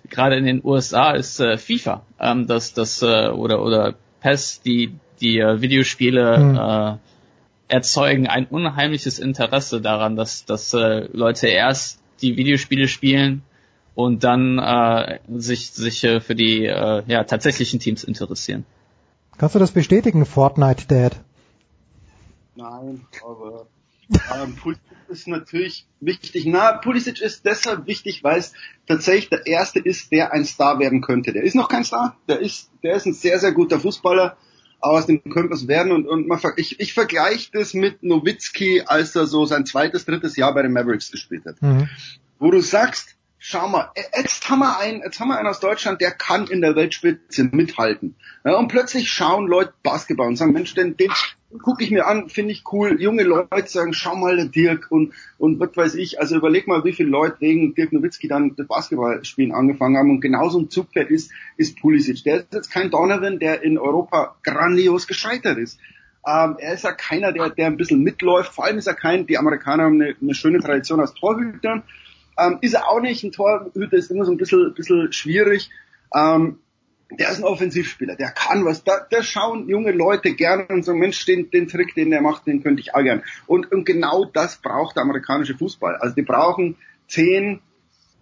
gerade in den USA ist äh, FIFA, ähm, das, das äh, oder oder PES, die die äh, Videospiele mhm. äh, erzeugen ein unheimliches Interesse daran, dass, dass äh, Leute erst die Videospiele spielen und dann äh, sich, sich äh, für die äh, ja, tatsächlichen Teams interessieren. Kannst du das bestätigen, Fortnite Dad? Nein, aber ähm, ist natürlich wichtig. Na, Pulisic ist deshalb wichtig, weil es tatsächlich der erste ist, der ein Star werden könnte. Der ist noch kein Star, der ist, der ist ein sehr, sehr guter Fußballer aus dem könnte es werden. Und, und man, ich, ich vergleiche das mit Nowitzki, als er so sein zweites, drittes Jahr bei den Mavericks gespielt hat. Mhm. Wo du sagst, schau mal, jetzt haben wir einen, jetzt haben wir einen aus Deutschland, der kann in der Weltspitze mithalten. Ja, und plötzlich schauen Leute Basketball und sagen, Mensch, den, den, gucke ich mir an, finde ich cool. Junge Leute sagen, schau mal der Dirk und, und was weiß ich. Also überleg mal, wie viele Leute wegen Dirk Nowitzki dann das Basketballspielen angefangen haben. Und genauso ein Zugpferd ist, ist Pulisic. Der ist jetzt kein Donovan, der in Europa grandios gescheitert ist. Ähm, er ist ja keiner, der, der ein bisschen mitläuft. Vor allem ist er kein, die Amerikaner haben eine, eine schöne Tradition als Torhütern. Ähm, ist er auch nicht. Ein Torhüter ist immer so ein bisschen, bisschen schwierig. Ähm, der ist ein Offensivspieler, der kann was. Da, da schauen junge Leute gerne und sagen, Mensch, den, den Trick, den der macht, den könnte ich auch gern. Und, und genau das braucht der amerikanische Fußball. Also die brauchen zehn,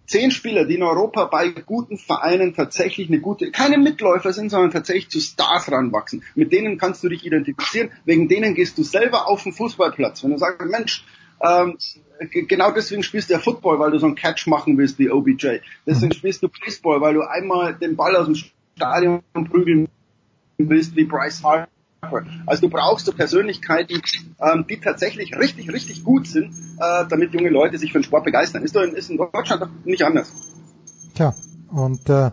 zehn Spieler, die in Europa bei guten Vereinen tatsächlich eine gute, keine Mitläufer sind, sondern tatsächlich zu Stars ranwachsen. Mit denen kannst du dich identifizieren, wegen denen gehst du selber auf den Fußballplatz. Wenn du sagst, Mensch, ähm, genau deswegen spielst du ja Football, weil du so einen Catch machen willst wie OBJ. Deswegen mhm. spielst du Baseball, weil du einmal den Ball aus dem Stadion prügeln willst wie Bryce Harper. Also du brauchst so Persönlichkeiten, ähm, die tatsächlich richtig, richtig gut sind, äh, damit junge Leute sich für den Sport begeistern. Ist, doch in, ist in Deutschland doch nicht anders. Tja, und äh,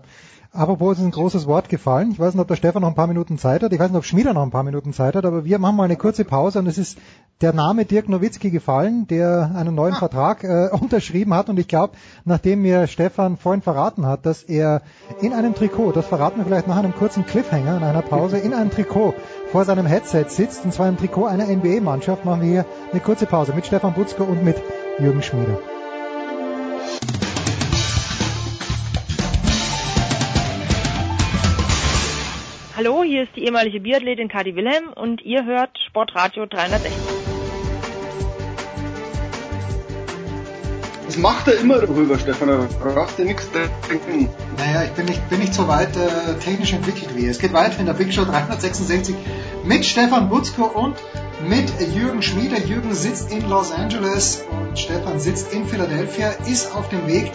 Apropos, es ist ein großes Wort gefallen. Ich weiß nicht, ob der Stefan noch ein paar Minuten Zeit hat. Ich weiß nicht, ob Schmieder noch ein paar Minuten Zeit hat, aber wir machen mal eine kurze Pause und es ist der Name Dirk Nowitzki gefallen, der einen neuen ah. Vertrag äh, unterschrieben hat und ich glaube, nachdem mir Stefan vorhin verraten hat, dass er in einem Trikot, das verraten wir vielleicht nach einem kurzen Cliffhanger in einer Pause, in einem Trikot vor seinem Headset sitzt, und zwar im Trikot einer NBA-Mannschaft, machen wir hier eine kurze Pause mit Stefan Butzko und mit Jürgen Schmieder. Hallo, hier ist die ehemalige Biathletin Kadi Wilhelm und ihr hört Sportradio 360. Das macht er immer darüber, Stefan. Da brauchst du nichts denken. Naja, ich bin nicht, bin nicht so weit äh, technisch entwickelt wie er. Es geht weiter in der Big Show 366 mit Stefan Butzko und mit Jürgen Schmieder. Jürgen sitzt in Los Angeles und Stefan sitzt in Philadelphia, ist auf dem Weg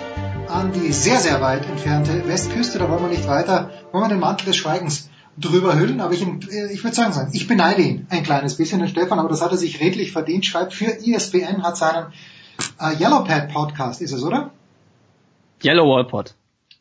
an die sehr, sehr weit entfernte Westküste. Da wollen wir nicht weiter, wollen wir den Mantel des Schweigens drüber hüllen, aber ich, ich würde sagen, ich beneide ihn ein kleines bisschen, den Stefan, aber das hat er sich redlich verdient, schreibt für ESPN, hat seinen äh, Yellow Pad Podcast, ist es, oder? Yellow Wall Pod.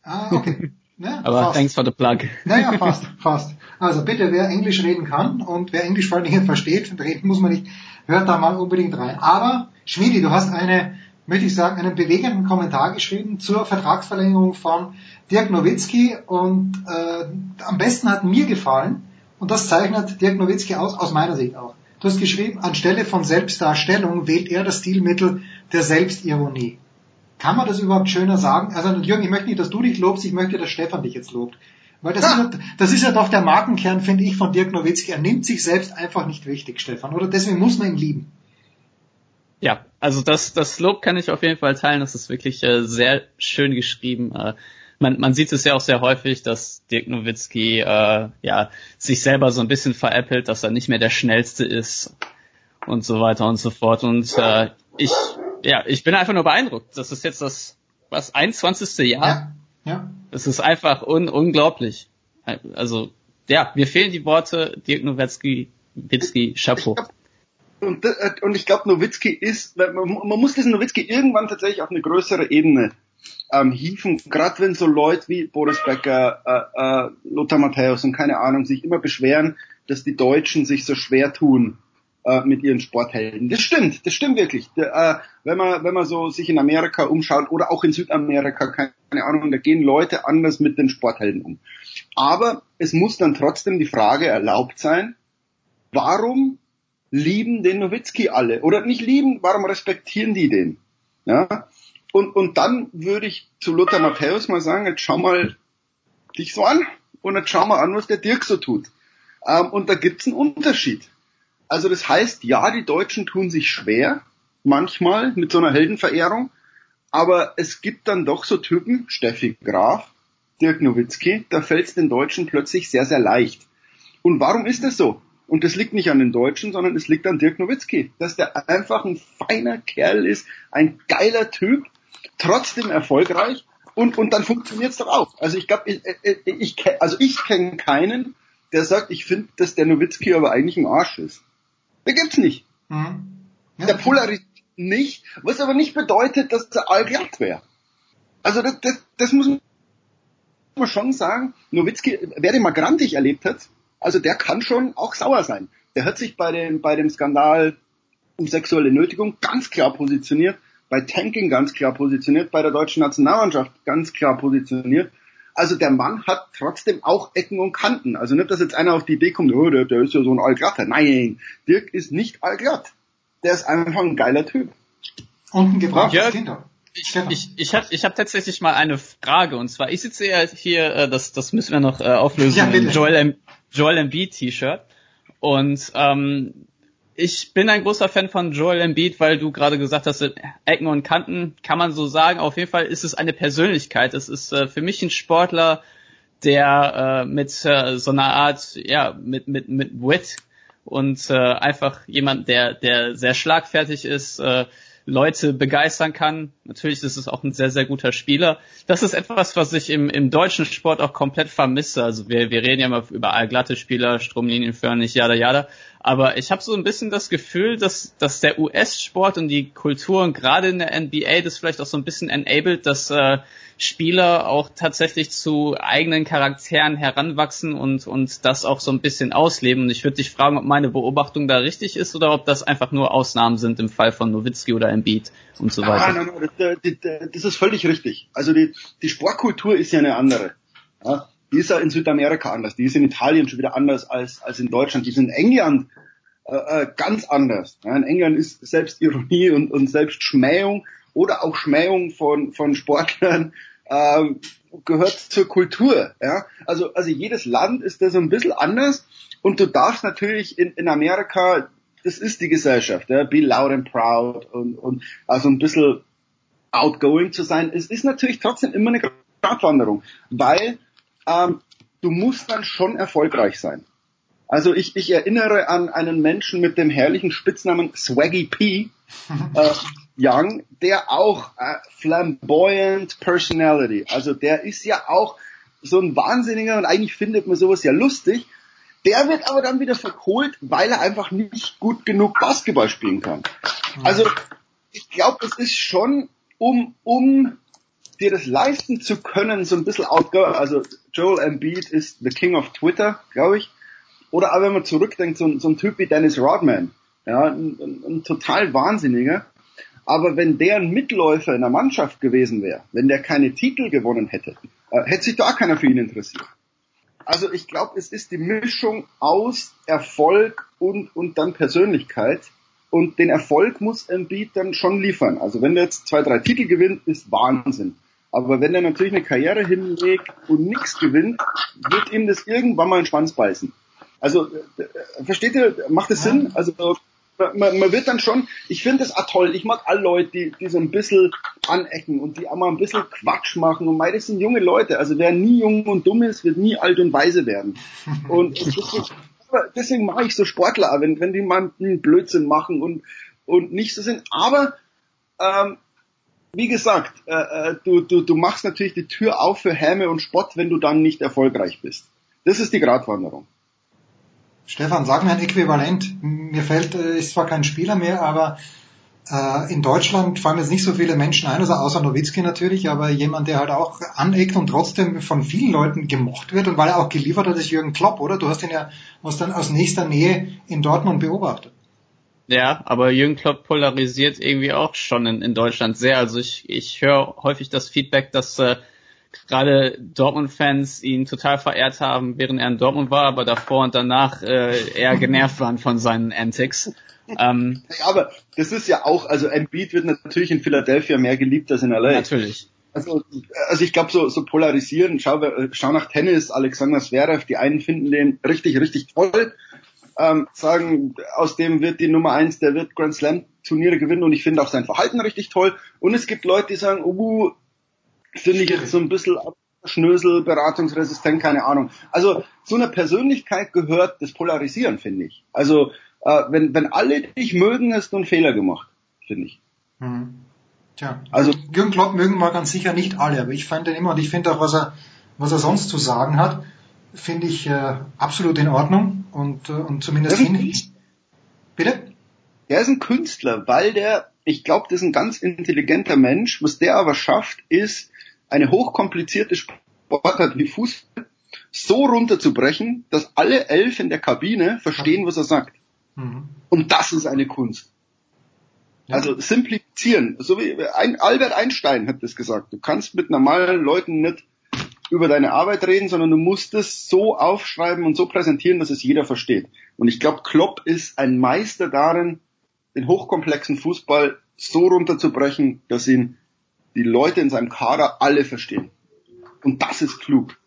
Ah, okay. Ja, Aber fast. thanks for the plug. Naja, fast, fast. Also bitte, wer Englisch reden kann und wer Englisch vor allen Dingen versteht, reden muss man nicht, hört da mal unbedingt rein. Aber, Schmiedi, du hast eine, möchte ich sagen, einen bewegenden Kommentar geschrieben zur Vertragsverlängerung von Dirk Nowitzki und äh, am besten hat mir gefallen, und das zeichnet Dirk Nowitzki aus, aus meiner Sicht auch. Du hast geschrieben, anstelle von Selbstdarstellung wählt er das Stilmittel der Selbstironie. Kann man das überhaupt schöner sagen? Also Jürgen, ich möchte nicht, dass du dich lobst, ich möchte, dass Stefan dich jetzt lobt. Weil das, ja. ist, ja, das ist ja doch der Markenkern, finde ich, von Dirk Nowitzki. Er nimmt sich selbst einfach nicht wichtig, Stefan. Oder deswegen muss man ihn lieben. Ja, also das, das Lob kann ich auf jeden Fall teilen. Das ist wirklich äh, sehr schön geschrieben. Äh, man, man sieht es ja auch sehr häufig, dass Dirk Nowitzki äh, ja sich selber so ein bisschen veräppelt, dass er nicht mehr der schnellste ist und so weiter und so fort. Und äh, ich ja, ich bin einfach nur beeindruckt. Das ist jetzt das was 21. Jahr. Ja. ja. Das ist einfach un unglaublich. Also ja, mir fehlen die Worte Dirk Nowitzki, Witzki, Chapeau. Und, äh, und ich glaube, Nowitzki ist, man, man muss diesen Nowitzki irgendwann tatsächlich auf eine größere Ebene ähm, hieven, gerade wenn so Leute wie Boris Becker, äh, äh, Lothar Matthäus und keine Ahnung sich immer beschweren, dass die Deutschen sich so schwer tun äh, mit ihren Sporthelden. Das stimmt, das stimmt wirklich. äh, wenn man wenn man so sich in Amerika umschaut oder auch in Südamerika, keine Ahnung, da gehen Leute anders mit den Sporthelden um. Aber es muss dann trotzdem die Frage erlaubt sein, warum lieben den Nowitzki alle? Oder nicht lieben, warum respektieren die den? Ja? Und, und dann würde ich zu Lothar Matthäus mal sagen, jetzt schau mal dich so an und jetzt schau mal an, was der Dirk so tut. Ähm, und da gibt's einen Unterschied. Also das heißt, ja, die Deutschen tun sich schwer, manchmal mit so einer Heldenverehrung, aber es gibt dann doch so Typen, Steffi Graf, Dirk Nowitzki, da fällt es den Deutschen plötzlich sehr, sehr leicht. Und warum ist das so? Und das liegt nicht an den Deutschen, sondern es liegt an Dirk Nowitzki, dass der einfach ein feiner Kerl ist, ein geiler Typ, trotzdem erfolgreich und, und dann funktioniert's doch auch. Also ich glaube, ich, ich, also ich kenne keinen, der sagt, ich finde, dass der Nowitzki aber eigentlich ein Arsch ist. Der gibt's nicht. Mhm. Ja. Der polarisiert nicht, was aber nicht bedeutet, dass er allglatt wäre. Also das, das, das muss man schon sagen. Nowitzki, wer den mal grantig erlebt hat, also der kann schon auch sauer sein. Der hat sich bei dem, bei dem Skandal um sexuelle Nötigung ganz klar positioniert, bei Tanking ganz klar positioniert, bei der deutschen Nationalmannschaft ganz klar positioniert. Also der Mann hat trotzdem auch Ecken und Kanten. Also nicht, dass jetzt einer auf die Idee kommt, oh, der, der ist ja so ein Allglatter. Nein, Dirk ist nicht allglatt. Der ist einfach ein geiler Typ. Und ein gebrauchtes ja, Kinder. Ich, ich, ich habe ich hab tatsächlich mal eine Frage und zwar, ich sitze ja hier, äh, das, das müssen wir noch äh, auflösen, ja, im Joel, M Joel Embiid T-Shirt und ähm, ich bin ein großer Fan von Joel Embiid, weil du gerade gesagt hast, Ecken und Kanten kann man so sagen. Auf jeden Fall ist es eine Persönlichkeit. Es ist äh, für mich ein Sportler, der äh, mit äh, so einer Art, ja, mit mit mit Wit und äh, einfach jemand, der der sehr schlagfertig ist, äh, Leute begeistern kann. Natürlich ist es auch ein sehr, sehr guter Spieler. Das ist etwas, was ich im, im deutschen Sport auch komplett vermisse. Also wir, wir reden ja immer über allglatte Spieler, stromlinienförmig, jada, jada. Aber ich habe so ein bisschen das Gefühl, dass, dass der US-Sport und die Kultur und gerade in der NBA das vielleicht auch so ein bisschen enabled, dass äh, Spieler auch tatsächlich zu eigenen Charakteren heranwachsen und, und das auch so ein bisschen ausleben. Und ich würde dich fragen, ob meine Beobachtung da richtig ist oder ob das einfach nur Ausnahmen sind im Fall von Nowitzki oder Embiid und so weiter. Nein, nein, nein, das ist völlig richtig. Also die, die Sportkultur ist ja eine andere. Ja? die ist ja in Südamerika anders, die ist in Italien schon wieder anders als, als in Deutschland, die ist in England äh, äh ganz anders. Ja, in England ist Selbstironie und, und Selbstschmähung oder auch Schmähung von, von Sportlern äh, gehört zur Kultur. Ja? Also, also jedes Land ist da so ein bisschen anders und du darfst natürlich in, in Amerika, das ist die Gesellschaft, ja? be loud and proud und, und also ein bisschen outgoing zu sein, es ist natürlich trotzdem immer eine Gratwanderung, weil ähm, du musst dann schon erfolgreich sein. Also ich, ich erinnere an einen Menschen mit dem herrlichen Spitznamen Swaggy P. Äh, Young, der auch äh, flamboyant Personality, also der ist ja auch so ein Wahnsinniger und eigentlich findet man sowas ja lustig. Der wird aber dann wieder verkohlt, weil er einfach nicht gut genug Basketball spielen kann. Also ich glaube, es ist schon um um dir das leisten zu können, so ein bisschen outgo, also Joel Embiid ist the king of Twitter, glaube ich. Oder auch wenn man zurückdenkt, so, so ein Typ wie Dennis Rodman, ja, ein, ein, ein total Wahnsinniger. Aber wenn der ein Mitläufer in der Mannschaft gewesen wäre, wenn der keine Titel gewonnen hätte, äh, hätte sich da keiner für ihn interessiert. Also ich glaube, es ist die Mischung aus Erfolg und, und dann Persönlichkeit. Und den Erfolg muss Embiid dann schon liefern. Also wenn er jetzt zwei, drei Titel gewinnt, ist Wahnsinn. Aber wenn er natürlich eine Karriere hinlegt und nichts gewinnt, wird ihm das irgendwann mal in den Schwanz beißen. Also, äh, versteht ihr, macht es Sinn? Also, man, man wird dann schon, ich finde das auch toll, ich mag alle Leute, die, die so ein bisschen anecken und die auch mal ein bisschen Quatsch machen und das sind junge Leute, also wer nie jung und dumm ist, wird nie alt und weise werden. Und deswegen mache ich so Sportler, wenn, wenn die mal einen Blödsinn machen und, und nicht so sind, aber ähm, wie gesagt, äh, äh, du, du, du machst natürlich die Tür auf für Häme und Spott, wenn du dann nicht erfolgreich bist. Das ist die Gratwanderung. Stefan, sag mir ein Äquivalent. Mir fällt, äh, ist zwar kein Spieler mehr, aber äh, in Deutschland fallen jetzt nicht so viele Menschen ein, also außer Nowitzki natürlich, aber jemand, der halt auch aneckt und trotzdem von vielen Leuten gemocht wird und weil er auch geliefert hat, ist Jürgen Klopp, oder? Du hast ihn ja was dann aus nächster Nähe in Dortmund beobachtet. Ja, aber Jürgen Klopp polarisiert irgendwie auch schon in, in Deutschland sehr. Also ich, ich höre häufig das Feedback, dass äh, gerade Dortmund-Fans ihn total verehrt haben, während er in Dortmund war, aber davor und danach äh, eher genervt waren von seinen Antics. Ähm, aber das ist ja auch, also Embiid wird natürlich in Philadelphia mehr geliebt als in LA. Natürlich. Also, also ich glaube, so, so polarisieren, schau, schau nach Tennis, Alexander Zverev, die einen finden den richtig, richtig toll, ähm, sagen, aus dem wird die Nummer eins, der wird Grand Slam Turniere gewinnen und ich finde auch sein Verhalten richtig toll. Und es gibt Leute, die sagen, uh, finde ich jetzt so ein bisschen Schnösel, beratungsresistent, keine Ahnung. Also zu einer Persönlichkeit gehört das Polarisieren, finde ich. Also äh, wenn, wenn alle dich mögen, hast du einen Fehler gemacht, finde ich. Mhm. Tja, also Jürgen Klopp mögen wir ganz sicher nicht alle, aber ich fand den immer und ich finde auch, was er, was er sonst zu sagen hat, finde ich äh, absolut in Ordnung und, äh, und zumindest hin. Bitte? Der ist ein Künstler, weil der, ich glaube, das ist ein ganz intelligenter Mensch. Was der aber schafft, ist eine hochkomplizierte Sportart wie Fußball so runterzubrechen, dass alle elf in der Kabine verstehen, was er sagt. Mhm. Und das ist eine Kunst. Ja. Also simplifizieren. So wie ein, Albert Einstein hat das gesagt. Du kannst mit normalen Leuten nicht über deine Arbeit reden, sondern du musst es so aufschreiben und so präsentieren, dass es jeder versteht. Und ich glaube, Klopp ist ein Meister darin, den hochkomplexen Fußball so runterzubrechen, dass ihn die Leute in seinem Kader alle verstehen. Und das ist klug.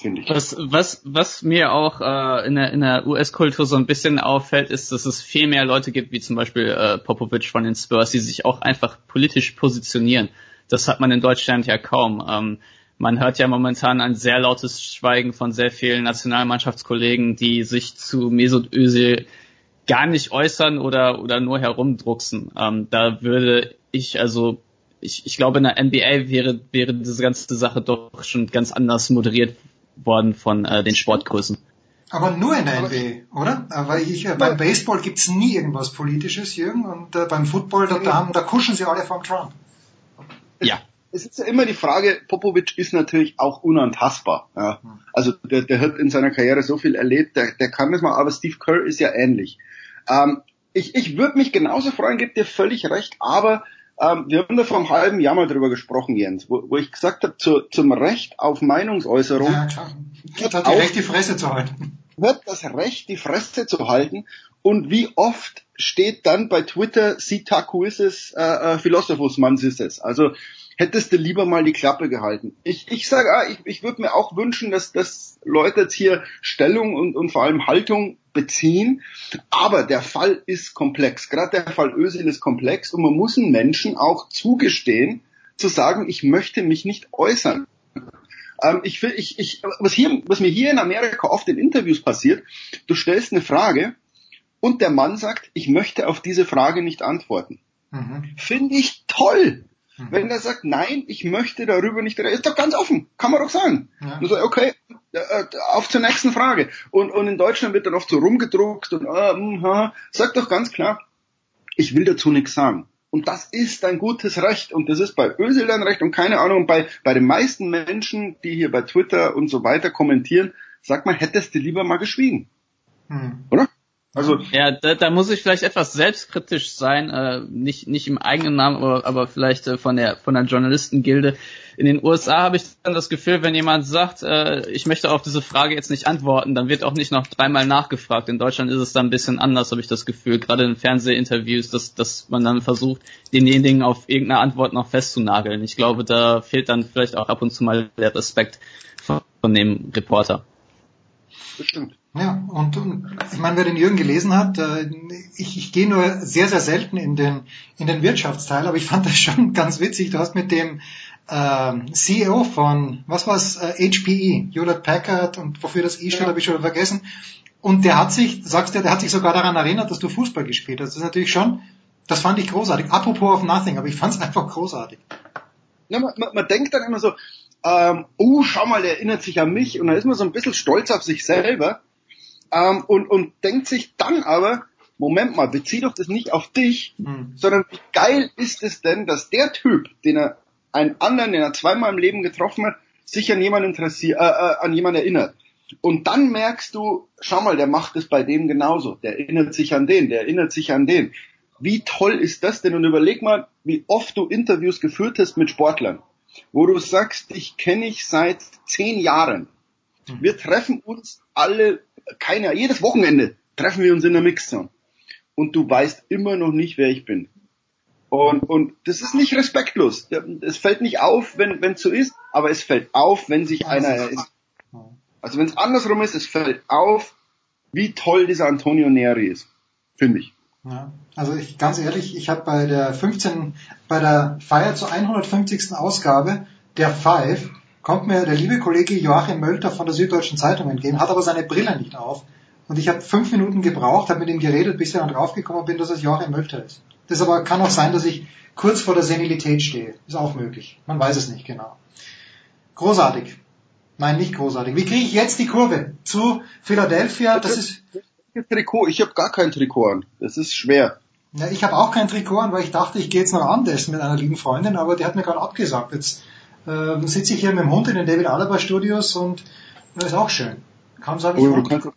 finde Ich. Was, was, was mir auch äh, in der, in der US-Kultur so ein bisschen auffällt, ist, dass es viel mehr Leute gibt, wie zum Beispiel äh, Popovic von den Spurs, die sich auch einfach politisch positionieren. Das hat man in Deutschland ja kaum. Ähm, man hört ja momentan ein sehr lautes Schweigen von sehr vielen Nationalmannschaftskollegen, die sich zu Mesut Özil gar nicht äußern oder, oder nur herumdrucksen. Ähm, da würde ich also ich, ich glaube, in der NBA wäre, wäre diese ganze Sache doch schon ganz anders moderiert worden von äh, den Sportgrößen. Aber nur in der NBA, oder? Weil ich, äh, beim Baseball gibt's nie irgendwas Politisches, Jürgen, und äh, beim Football, da, da, da kuschen sie alle vom Trump. Ja. Es ist ja immer die Frage, Popovic ist natürlich auch unantastbar. Ja. Also der, der hat in seiner Karriere so viel erlebt, der, der kann das mal, aber Steve Kerr ist ja ähnlich. Ähm, ich ich würde mich genauso freuen, gibt dir völlig recht, aber ähm, wir haben da vor einem halben Jahr mal drüber gesprochen, Jens, wo, wo ich gesagt habe, zu, zum Recht auf Meinungsäußerung. Ja, klar. Hat das Recht, die Fresse zu halten. Wird das Recht, die Fresse zu halten. Und wie oft steht dann bei Twitter, Sitakuises äh, äh, Philosophus Mansises. Also hättest du lieber mal die Klappe gehalten. Ich, ich sage, ah, ich, ich würde mir auch wünschen, dass, dass Leute jetzt hier Stellung und, und vor allem Haltung beziehen. Aber der Fall ist komplex. Gerade der Fall Ösil ist komplex und man muss einen Menschen auch zugestehen, zu sagen, ich möchte mich nicht äußern. Ähm, ich, ich, ich, was, hier, was mir hier in Amerika oft in Interviews passiert, du stellst eine Frage und der Mann sagt, ich möchte auf diese Frage nicht antworten. Mhm. Finde ich toll. Mhm. Wenn er sagt, nein, ich möchte darüber nicht reden, ist doch ganz offen, kann man doch sagen. Ja. Und so, okay, äh, äh, auf zur nächsten Frage. Und, und in Deutschland wird dann oft so rumgedruckt und äh, mh, hm, sag doch ganz klar, ich will dazu nichts sagen. Und das ist ein gutes Recht. Und das ist bei Özil ein Recht und keine Ahnung, bei, bei den meisten Menschen, die hier bei Twitter und so weiter kommentieren, sagt man, hättest du lieber mal geschwiegen. Hm. Oder? Also ja, da, da muss ich vielleicht etwas selbstkritisch sein, äh, nicht nicht im eigenen Namen, aber, aber vielleicht äh, von der von der Journalistengilde. In den USA habe ich dann das Gefühl, wenn jemand sagt, äh, ich möchte auf diese Frage jetzt nicht antworten, dann wird auch nicht noch dreimal nachgefragt. In Deutschland ist es dann ein bisschen anders, habe ich das Gefühl, gerade in Fernsehinterviews, dass dass man dann versucht, denjenigen auf irgendeine Antwort noch festzunageln. Ich glaube, da fehlt dann vielleicht auch ab und zu mal der Respekt von, von dem Reporter. Bestimmt. Ja, und, und ich meine, wer den Jürgen gelesen hat, äh, ich, ich gehe nur sehr, sehr selten in den, in den Wirtschaftsteil, aber ich fand das schon ganz witzig. Du hast mit dem äh, CEO von, was war's, äh, HPE, Hewlett Packard und wofür das E steht, ja. habe ich schon vergessen. Und der hat sich, sagst du, der hat sich sogar daran erinnert, dass du Fußball gespielt hast. Das ist natürlich schon, das fand ich großartig. Apropos of nothing, aber ich fand es einfach großartig. Ja, man, man, man denkt dann immer so, ähm, oh, schau mal, der erinnert sich an mich und dann ist man so ein bisschen stolz auf sich selber ähm, und, und denkt sich dann aber, Moment mal, bezieh doch das nicht auf dich, mhm. sondern wie geil ist es denn, dass der Typ, den er einen anderen, den er zweimal im Leben getroffen hat, sich an jemanden interessiert, äh, äh, an jemanden erinnert. Und dann merkst du, schau mal, der macht es bei dem genauso. Der erinnert sich an den, der erinnert sich an den. Wie toll ist das denn? Und überleg mal, wie oft du Interviews geführt hast mit Sportlern, wo du sagst, ich kenne ich seit zehn Jahren. Wir treffen uns alle keiner, jedes Wochenende treffen wir uns in der Mixzone. Und du weißt immer noch nicht, wer ich bin. Und, und das ist nicht respektlos. Es fällt nicht auf, wenn es so ist, aber es fällt auf, wenn sich einer erinnert. Also wenn es andersrum ist, es fällt auf, wie toll dieser Antonio Neri ist. Finde ich. Ja, also ich ganz ehrlich, ich habe bei der 15, bei der Feier zur 150. Ausgabe der Five kommt mir der liebe Kollege Joachim Mölter von der Süddeutschen Zeitung entgegen, hat aber seine Brille nicht auf. Und ich habe fünf Minuten gebraucht, habe mit ihm geredet, bis ich dann draufgekommen bin, dass es Joachim Mölter ist. Das aber kann auch sein, dass ich kurz vor der Senilität stehe. Ist auch möglich. Man weiß es nicht genau. Großartig. Nein, nicht großartig. Wie kriege ich jetzt die Kurve zu Philadelphia? Das ist Trikot. Ich habe gar kein Trikot an. Das ist schwer. Ja, ich habe auch kein Trikot an, weil ich dachte, ich gehe jetzt noch anders mit einer lieben Freundin, aber die hat mir gerade abgesagt. Jetzt äh, sitze ich hier mit dem Hund in den David Alaba Studios und das ist auch schön. Kaum sage ich. Oh, du kannst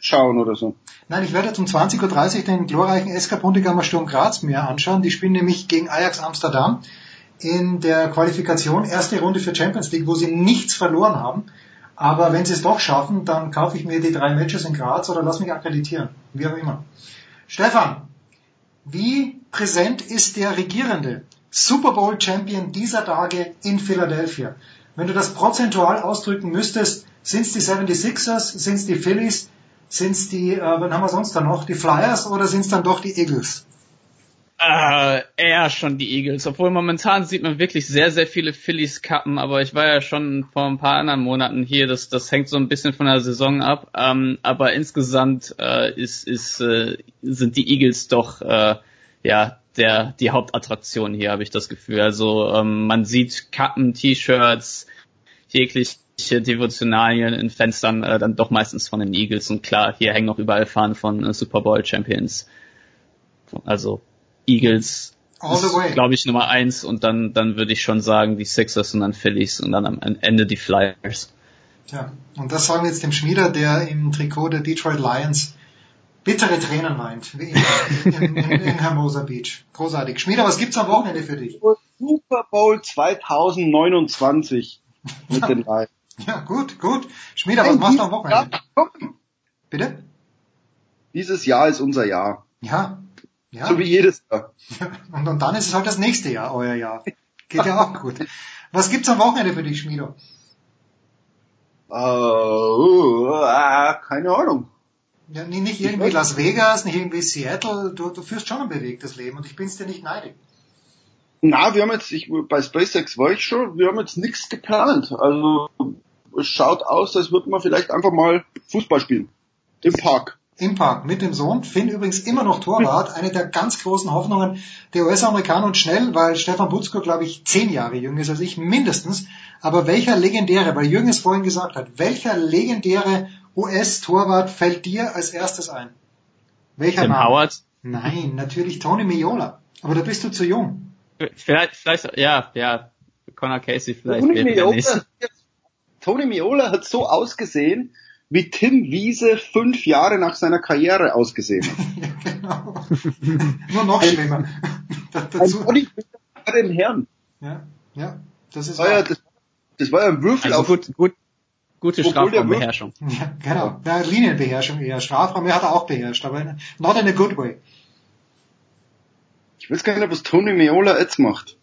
schauen oder so. Nein, ich werde jetzt um 20.30 Uhr den glorreichen SK Bundegammer Sturm Graz mir anschauen. Die spielen nämlich gegen Ajax Amsterdam in der Qualifikation, erste Runde für Champions League, wo sie nichts verloren haben. Aber wenn sie es doch schaffen, dann kaufe ich mir die drei Matches in Graz oder lass mich akkreditieren. Wie auch immer. Stefan, wie präsent ist der Regierende Super Bowl Champion dieser Tage in Philadelphia? Wenn du das prozentual ausdrücken müsstest, sind es die 76ers, sind es die Phillies, sind es die, äh, wann haben wir sonst da noch, die Flyers oder sind es dann doch die Eagles? Äh, eher schon die Eagles, obwohl momentan sieht man wirklich sehr, sehr viele Phillies-Kappen, aber ich war ja schon vor ein paar anderen Monaten hier, das, das hängt so ein bisschen von der Saison ab, ähm, aber insgesamt äh, ist, ist, äh, sind die Eagles doch äh, ja der die Hauptattraktion hier, habe ich das Gefühl. Also ähm, man sieht Kappen, T-Shirts, jegliche Devotionalien in Fenstern äh, dann doch meistens von den Eagles und klar, hier hängen auch überall Fahnen von äh, Super Bowl Champions. Also Eagles glaube ich Nummer eins und dann dann würde ich schon sagen die Sixers und dann Phillies und dann am Ende die Flyers. Tja, und das sagen wir jetzt dem Schmieder, der im Trikot der Detroit Lions bittere Tränen weint, wie immer, in, in, in Hermosa Beach. Großartig. Schmieder, was gibt's am Wochenende für dich? Super Bowl 2029 mit den Lions. Ja, gut, gut. Schmieder, was machst du am Wochenende? Bitte? Dieses Jahr ist unser Jahr. Ja. ja. So wie jedes Jahr. Und, und dann ist es halt das nächste Jahr, euer Jahr. Geht ja auch gut. Was gibt's am Wochenende für dich, Schmiedo? Uh, uh, keine Ahnung. Ja, nicht irgendwie Las Vegas, nicht irgendwie Seattle. Du, du führst schon ein bewegtes Leben und ich bin's dir nicht neidig. Na, wir haben jetzt, ich, bei SpaceX war ich schon, wir haben jetzt nichts geplant. Also es schaut aus, als würde man vielleicht einfach mal Fußball spielen. Im Park. Im Park mit dem Sohn. Finn übrigens immer noch Torwart. Eine der ganz großen Hoffnungen der US-Amerikaner und schnell, weil Stefan Butzko, glaube ich, zehn Jahre jünger ist als ich, mindestens. Aber welcher legendäre, weil Jürgen es vorhin gesagt hat, welcher legendäre US-Torwart fällt dir als erstes ein? Welcher Tim Name? Howard? Nein, natürlich Tony Miola. Aber da bist du zu jung. Vielleicht, vielleicht, ja, ja, Connor Casey vielleicht. Tony Miola. Tony Miola hat so ausgesehen, wie Tim Wiese fünf Jahre nach seiner Karriere ausgesehen hat. Nur noch schlimmer. Ein Bodybuilder bei den Herren. Ja, ja, das ist Das war ja, das, das war ja ein Würfel Also auf gut, gut, gute Strafraumbeherrschung. Ja, genau. Ja, Linienbeherrschung eher. Strafraum, er hat er auch beherrscht, aber not in a good way. Ich weiß gar nicht, was Tony Miola jetzt macht.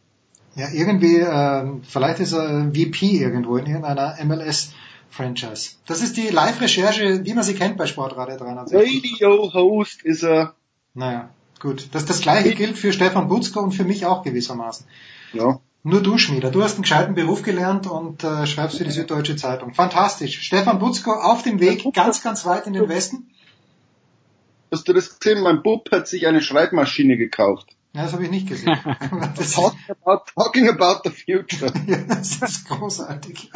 Ja, irgendwie, ähm, vielleicht ist er VP irgendwo in irgendeiner MLS-Franchise. Das ist die Live-Recherche, wie man sie kennt bei Sportradio 360. Radio-Host ist er. Naja, gut. Das, das gleiche gilt für Stefan Butzko und für mich auch gewissermaßen. Ja. Nur du, Schmieder. Du hast einen gescheiten Beruf gelernt und äh, schreibst für die Süddeutsche Zeitung. Fantastisch. Stefan Butzko auf dem Weg ganz, ganz weit in den Westen. Hast du das gesehen? Mein Bub hat sich eine Schreibmaschine gekauft. Ja, das habe ich nicht gesehen. Das, Talking about, talking about the future. ja, das ist großartig.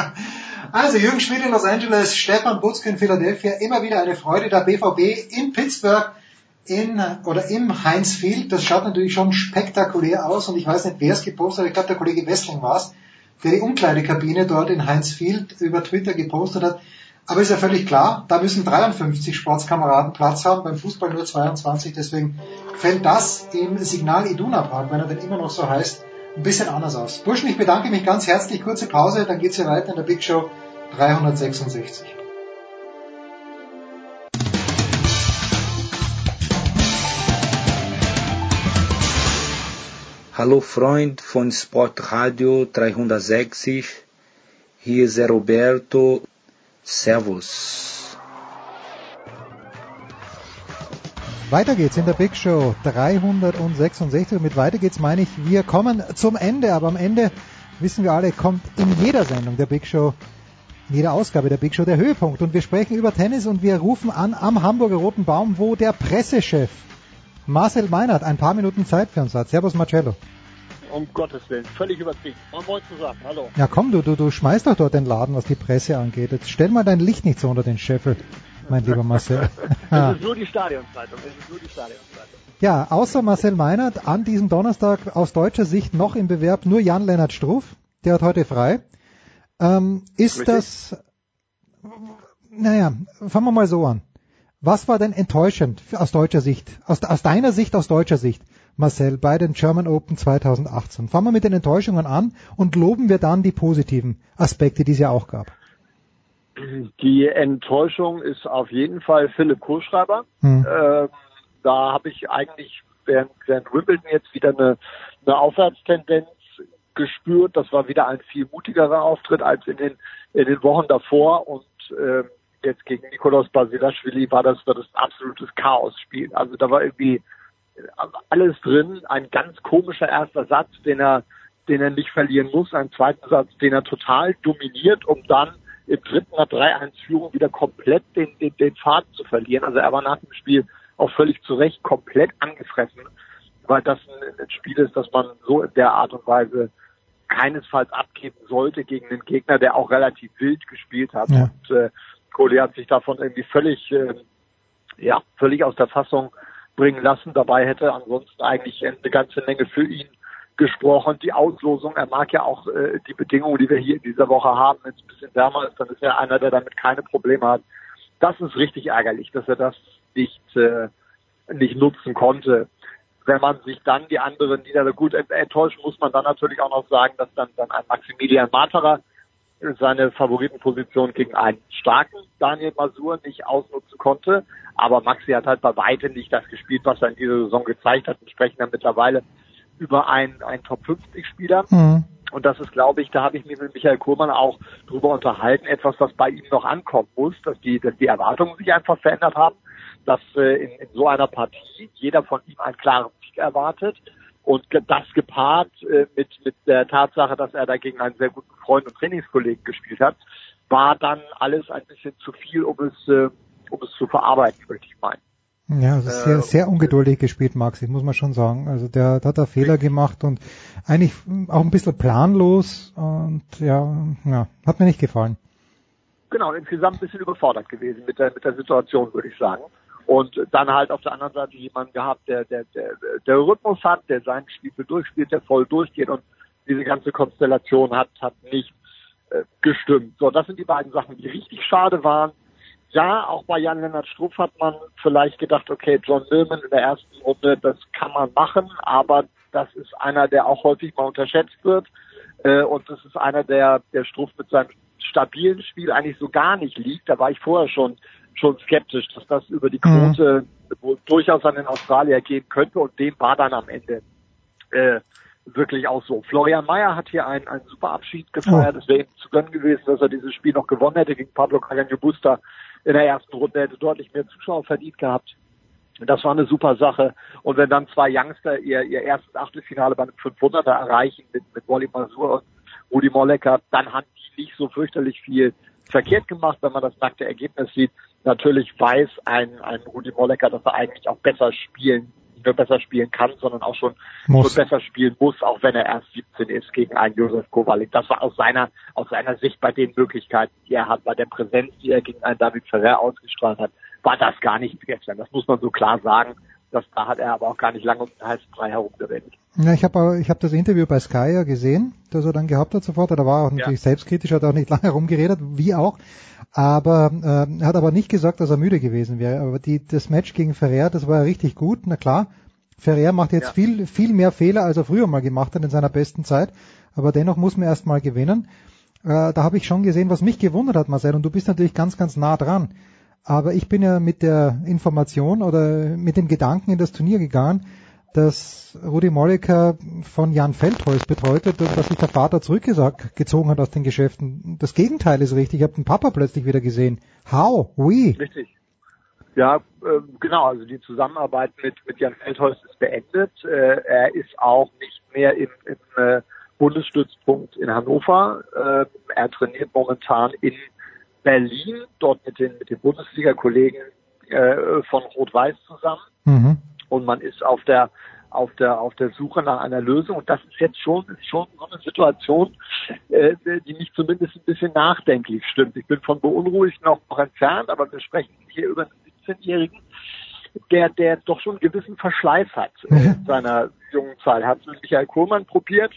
Also Jürgen Schmidt in Los Angeles, Stefan Butzke in Philadelphia, immer wieder eine Freude. Der BVB in Pittsburgh in oder im Heinz Field. Das schaut natürlich schon spektakulär aus und ich weiß nicht, wer es gepostet hat. Ich glaube, der Kollege Wessling war es, der die Umkleidekabine dort in Heinz Field über Twitter gepostet hat. Aber ist ja völlig klar, da müssen 53 Sportskameraden Platz haben, beim Fußball nur 22, deswegen fällt das im Signal Iduna Park, wenn er denn immer noch so heißt, ein bisschen anders aus. Burschen, ich bedanke mich ganz herzlich, kurze Pause, dann geht's hier weiter in der Big Show 366. Hallo Freund von Sportradio 360, hier ist Roberto, Servus. Weiter geht's in der Big Show 366. Mit weiter geht's meine ich, wir kommen zum Ende, aber am Ende wissen wir alle, kommt in jeder Sendung der Big Show, in jeder Ausgabe der Big Show der Höhepunkt. Und wir sprechen über Tennis und wir rufen an am Hamburger Roten Baum, wo der Pressechef Marcel Meinert ein paar Minuten Zeit für uns hat. Servus Marcello. Um Gottes Willen, völlig übertrieben. Man wollte zusammen, hallo. Ja komm, du, du, du schmeißt doch dort den Laden, was die Presse angeht. Jetzt stell mal dein Licht nicht so unter den Scheffel, mein lieber Marcel. Es ist nur die Stadionzeitung, es ist nur die Stadionzeitung. Ja, außer Marcel Meinert an diesem Donnerstag aus deutscher Sicht noch im Bewerb nur Jan-Lennart Struff. Der hat heute frei. Ähm, ist Richtig. das, naja, fangen wir mal so an. Was war denn enttäuschend aus deutscher Sicht, aus, aus deiner Sicht, aus deutscher Sicht, Marcel, bei den German Open 2018? Fangen wir mit den Enttäuschungen an und loben wir dann die positiven Aspekte, die es ja auch gab. Die Enttäuschung ist auf jeden Fall Philipp Kohlschreiber. Hm. Äh, da habe ich eigentlich während, während Wimbledon jetzt wieder eine, eine Aufwärtstendenz gespürt. Das war wieder ein viel mutigerer Auftritt als in den, in den Wochen davor und äh, jetzt gegen Nikolaus Basilashvili war das, war das absolutes Chaosspiel. Also da war irgendwie alles drin, ein ganz komischer erster Satz, den er, den er nicht verlieren muss, ein zweiter Satz, den er total dominiert, um dann im dritten nach 3-1-Führung wieder komplett den, den, den Faden zu verlieren. Also er war nach dem Spiel auch völlig zu Recht komplett angefressen, weil das ein, ein Spiel ist, das man so in der Art und Weise keinesfalls abgeben sollte gegen einen Gegner, der auch relativ wild gespielt hat. Ja. Und äh, Kohli hat sich davon irgendwie völlig, äh, ja, völlig aus der Fassung bringen lassen. Dabei hätte ansonsten eigentlich eine ganze Menge für ihn gesprochen. Die Auslosung, er mag ja auch äh, die Bedingungen, die wir hier in dieser Woche haben, wenn es ein bisschen wärmer ist, dann ist er einer, der damit keine Probleme hat. Das ist richtig ärgerlich, dass er das nicht, äh, nicht nutzen konnte. Wenn man sich dann die anderen Niederlage gut enttäuscht, muss man dann natürlich auch noch sagen, dass dann, dann ein Maximilian Materer seine Favoritenposition gegen einen starken Daniel Masur nicht ausnutzen konnte. Aber Maxi hat halt bei weitem nicht das gespielt, was er in dieser Saison gezeigt hat. Wir sprechen dann mittlerweile über einen, einen Top 50 Spieler. Mhm. Und das ist, glaube ich, da habe ich mich mit Michael Kohlmann auch drüber unterhalten, etwas, was bei ihm noch ankommen muss, dass die, dass die Erwartungen sich einfach verändert haben, dass äh, in, in so einer Partie jeder von ihm einen klaren Sieg erwartet. Und das gepaart äh, mit, mit der Tatsache, dass er da gegen einen sehr guten Freund und Trainingskollegen gespielt hat, war dann alles ein bisschen zu viel, um es, äh, um es zu verarbeiten, möchte ich meinen. Ja, also sehr, sehr ungeduldig gespielt, Maxi, muss man schon sagen. Also der, der hat da Fehler gemacht und eigentlich auch ein bisschen planlos und ja, ja, hat mir nicht gefallen. Genau, insgesamt ein bisschen überfordert gewesen mit der, mit der Situation, würde ich sagen. Und dann halt auf der anderen Seite jemanden gehabt, der, der, der, der Rhythmus hat, der sein Spiel durchspielt, der voll durchgeht und diese ganze Konstellation hat, hat nicht äh, gestimmt. So, das sind die beiden Sachen, die richtig schade waren. Ja, auch bei Jan-Lennart Struff hat man vielleicht gedacht, okay, John Millman in der ersten Runde, das kann man machen, aber das ist einer, der auch häufig mal unterschätzt wird. Äh, und das ist einer, der, der Struff mit seinem stabilen Spiel eigentlich so gar nicht liegt. Da war ich vorher schon, schon skeptisch, dass das über die Quote mhm. durchaus an den Australier gehen könnte und dem war dann am Ende äh, wirklich auch so. Florian Mayer hat hier einen, einen super Abschied gefeiert. Oh. Es wäre ihm zu gönnen gewesen, dass er dieses Spiel noch gewonnen hätte gegen Pablo Carreño Busta in der ersten Runde. hätte deutlich mehr Zuschauer verdient gehabt. Das war eine super Sache. Und wenn dann zwei Youngster ihr, ihr erstes Achtelfinale bei einem 500er erreichen mit, mit Wally Masur und Rudi Mollecker, dann haben die nicht so fürchterlich viel verkehrt gemacht, wenn man das nackte Ergebnis sieht. Natürlich weiß ein, ein Rudi Mollecker, dass er eigentlich auch besser spielen nur besser spielen kann, sondern auch schon, schon besser spielen muss, auch wenn er erst 17 ist gegen einen Josef Kowalik. Das war aus seiner, aus seiner Sicht bei den Möglichkeiten, die er hat, bei der Präsenz, die er gegen einen David Ferrer ausgestrahlt hat, war das gar nicht gestern. Das muss man so klar sagen. Das, da hat er aber auch gar nicht lange um den heißen Brei herumgeredet. Ja, ich habe ich hab das Interview bei Sky ja gesehen, das er dann gehabt hat sofort. Da war er auch natürlich ja. selbstkritisch, hat auch nicht lange herumgeredet, wie auch. Aber äh, er hat aber nicht gesagt, dass er müde gewesen wäre. Aber die, das Match gegen Ferrer, das war ja richtig gut. Na klar, Ferrer macht jetzt ja. viel, viel mehr Fehler, als er früher mal gemacht hat in seiner besten Zeit. Aber dennoch muss man erst mal gewinnen. Äh, da habe ich schon gesehen, was mich gewundert hat, Marcel. Und du bist natürlich ganz, ganz nah dran. Aber ich bin ja mit der Information oder mit dem Gedanken in das Turnier gegangen, dass Rudi Molliker von Jan Feldholz betreut wird und dass sich der Vater zurückgezogen hat aus den Geschäften. Das Gegenteil ist richtig. Ich habe den Papa plötzlich wieder gesehen. How? Wie? Richtig. Ja, äh, genau. Also die Zusammenarbeit mit, mit Jan Feldholz ist beendet. Äh, er ist auch nicht mehr im, im äh, Bundesstützpunkt in Hannover. Äh, er trainiert momentan in Berlin, dort mit den, mit den Bundesliga-Kollegen äh, von Rot-Weiß zusammen. Mhm. Und man ist auf der auf der auf der Suche nach einer Lösung und das ist jetzt schon ist schon so eine Situation, äh, die mich zumindest ein bisschen nachdenklich stimmt. Ich bin von beunruhigt noch, noch entfernt, aber wir sprechen hier über einen 17-Jährigen, der der doch schon einen gewissen Verschleiß hat äh, in seiner jungen Zeit. Hat mit Michael Kohlmann probiert,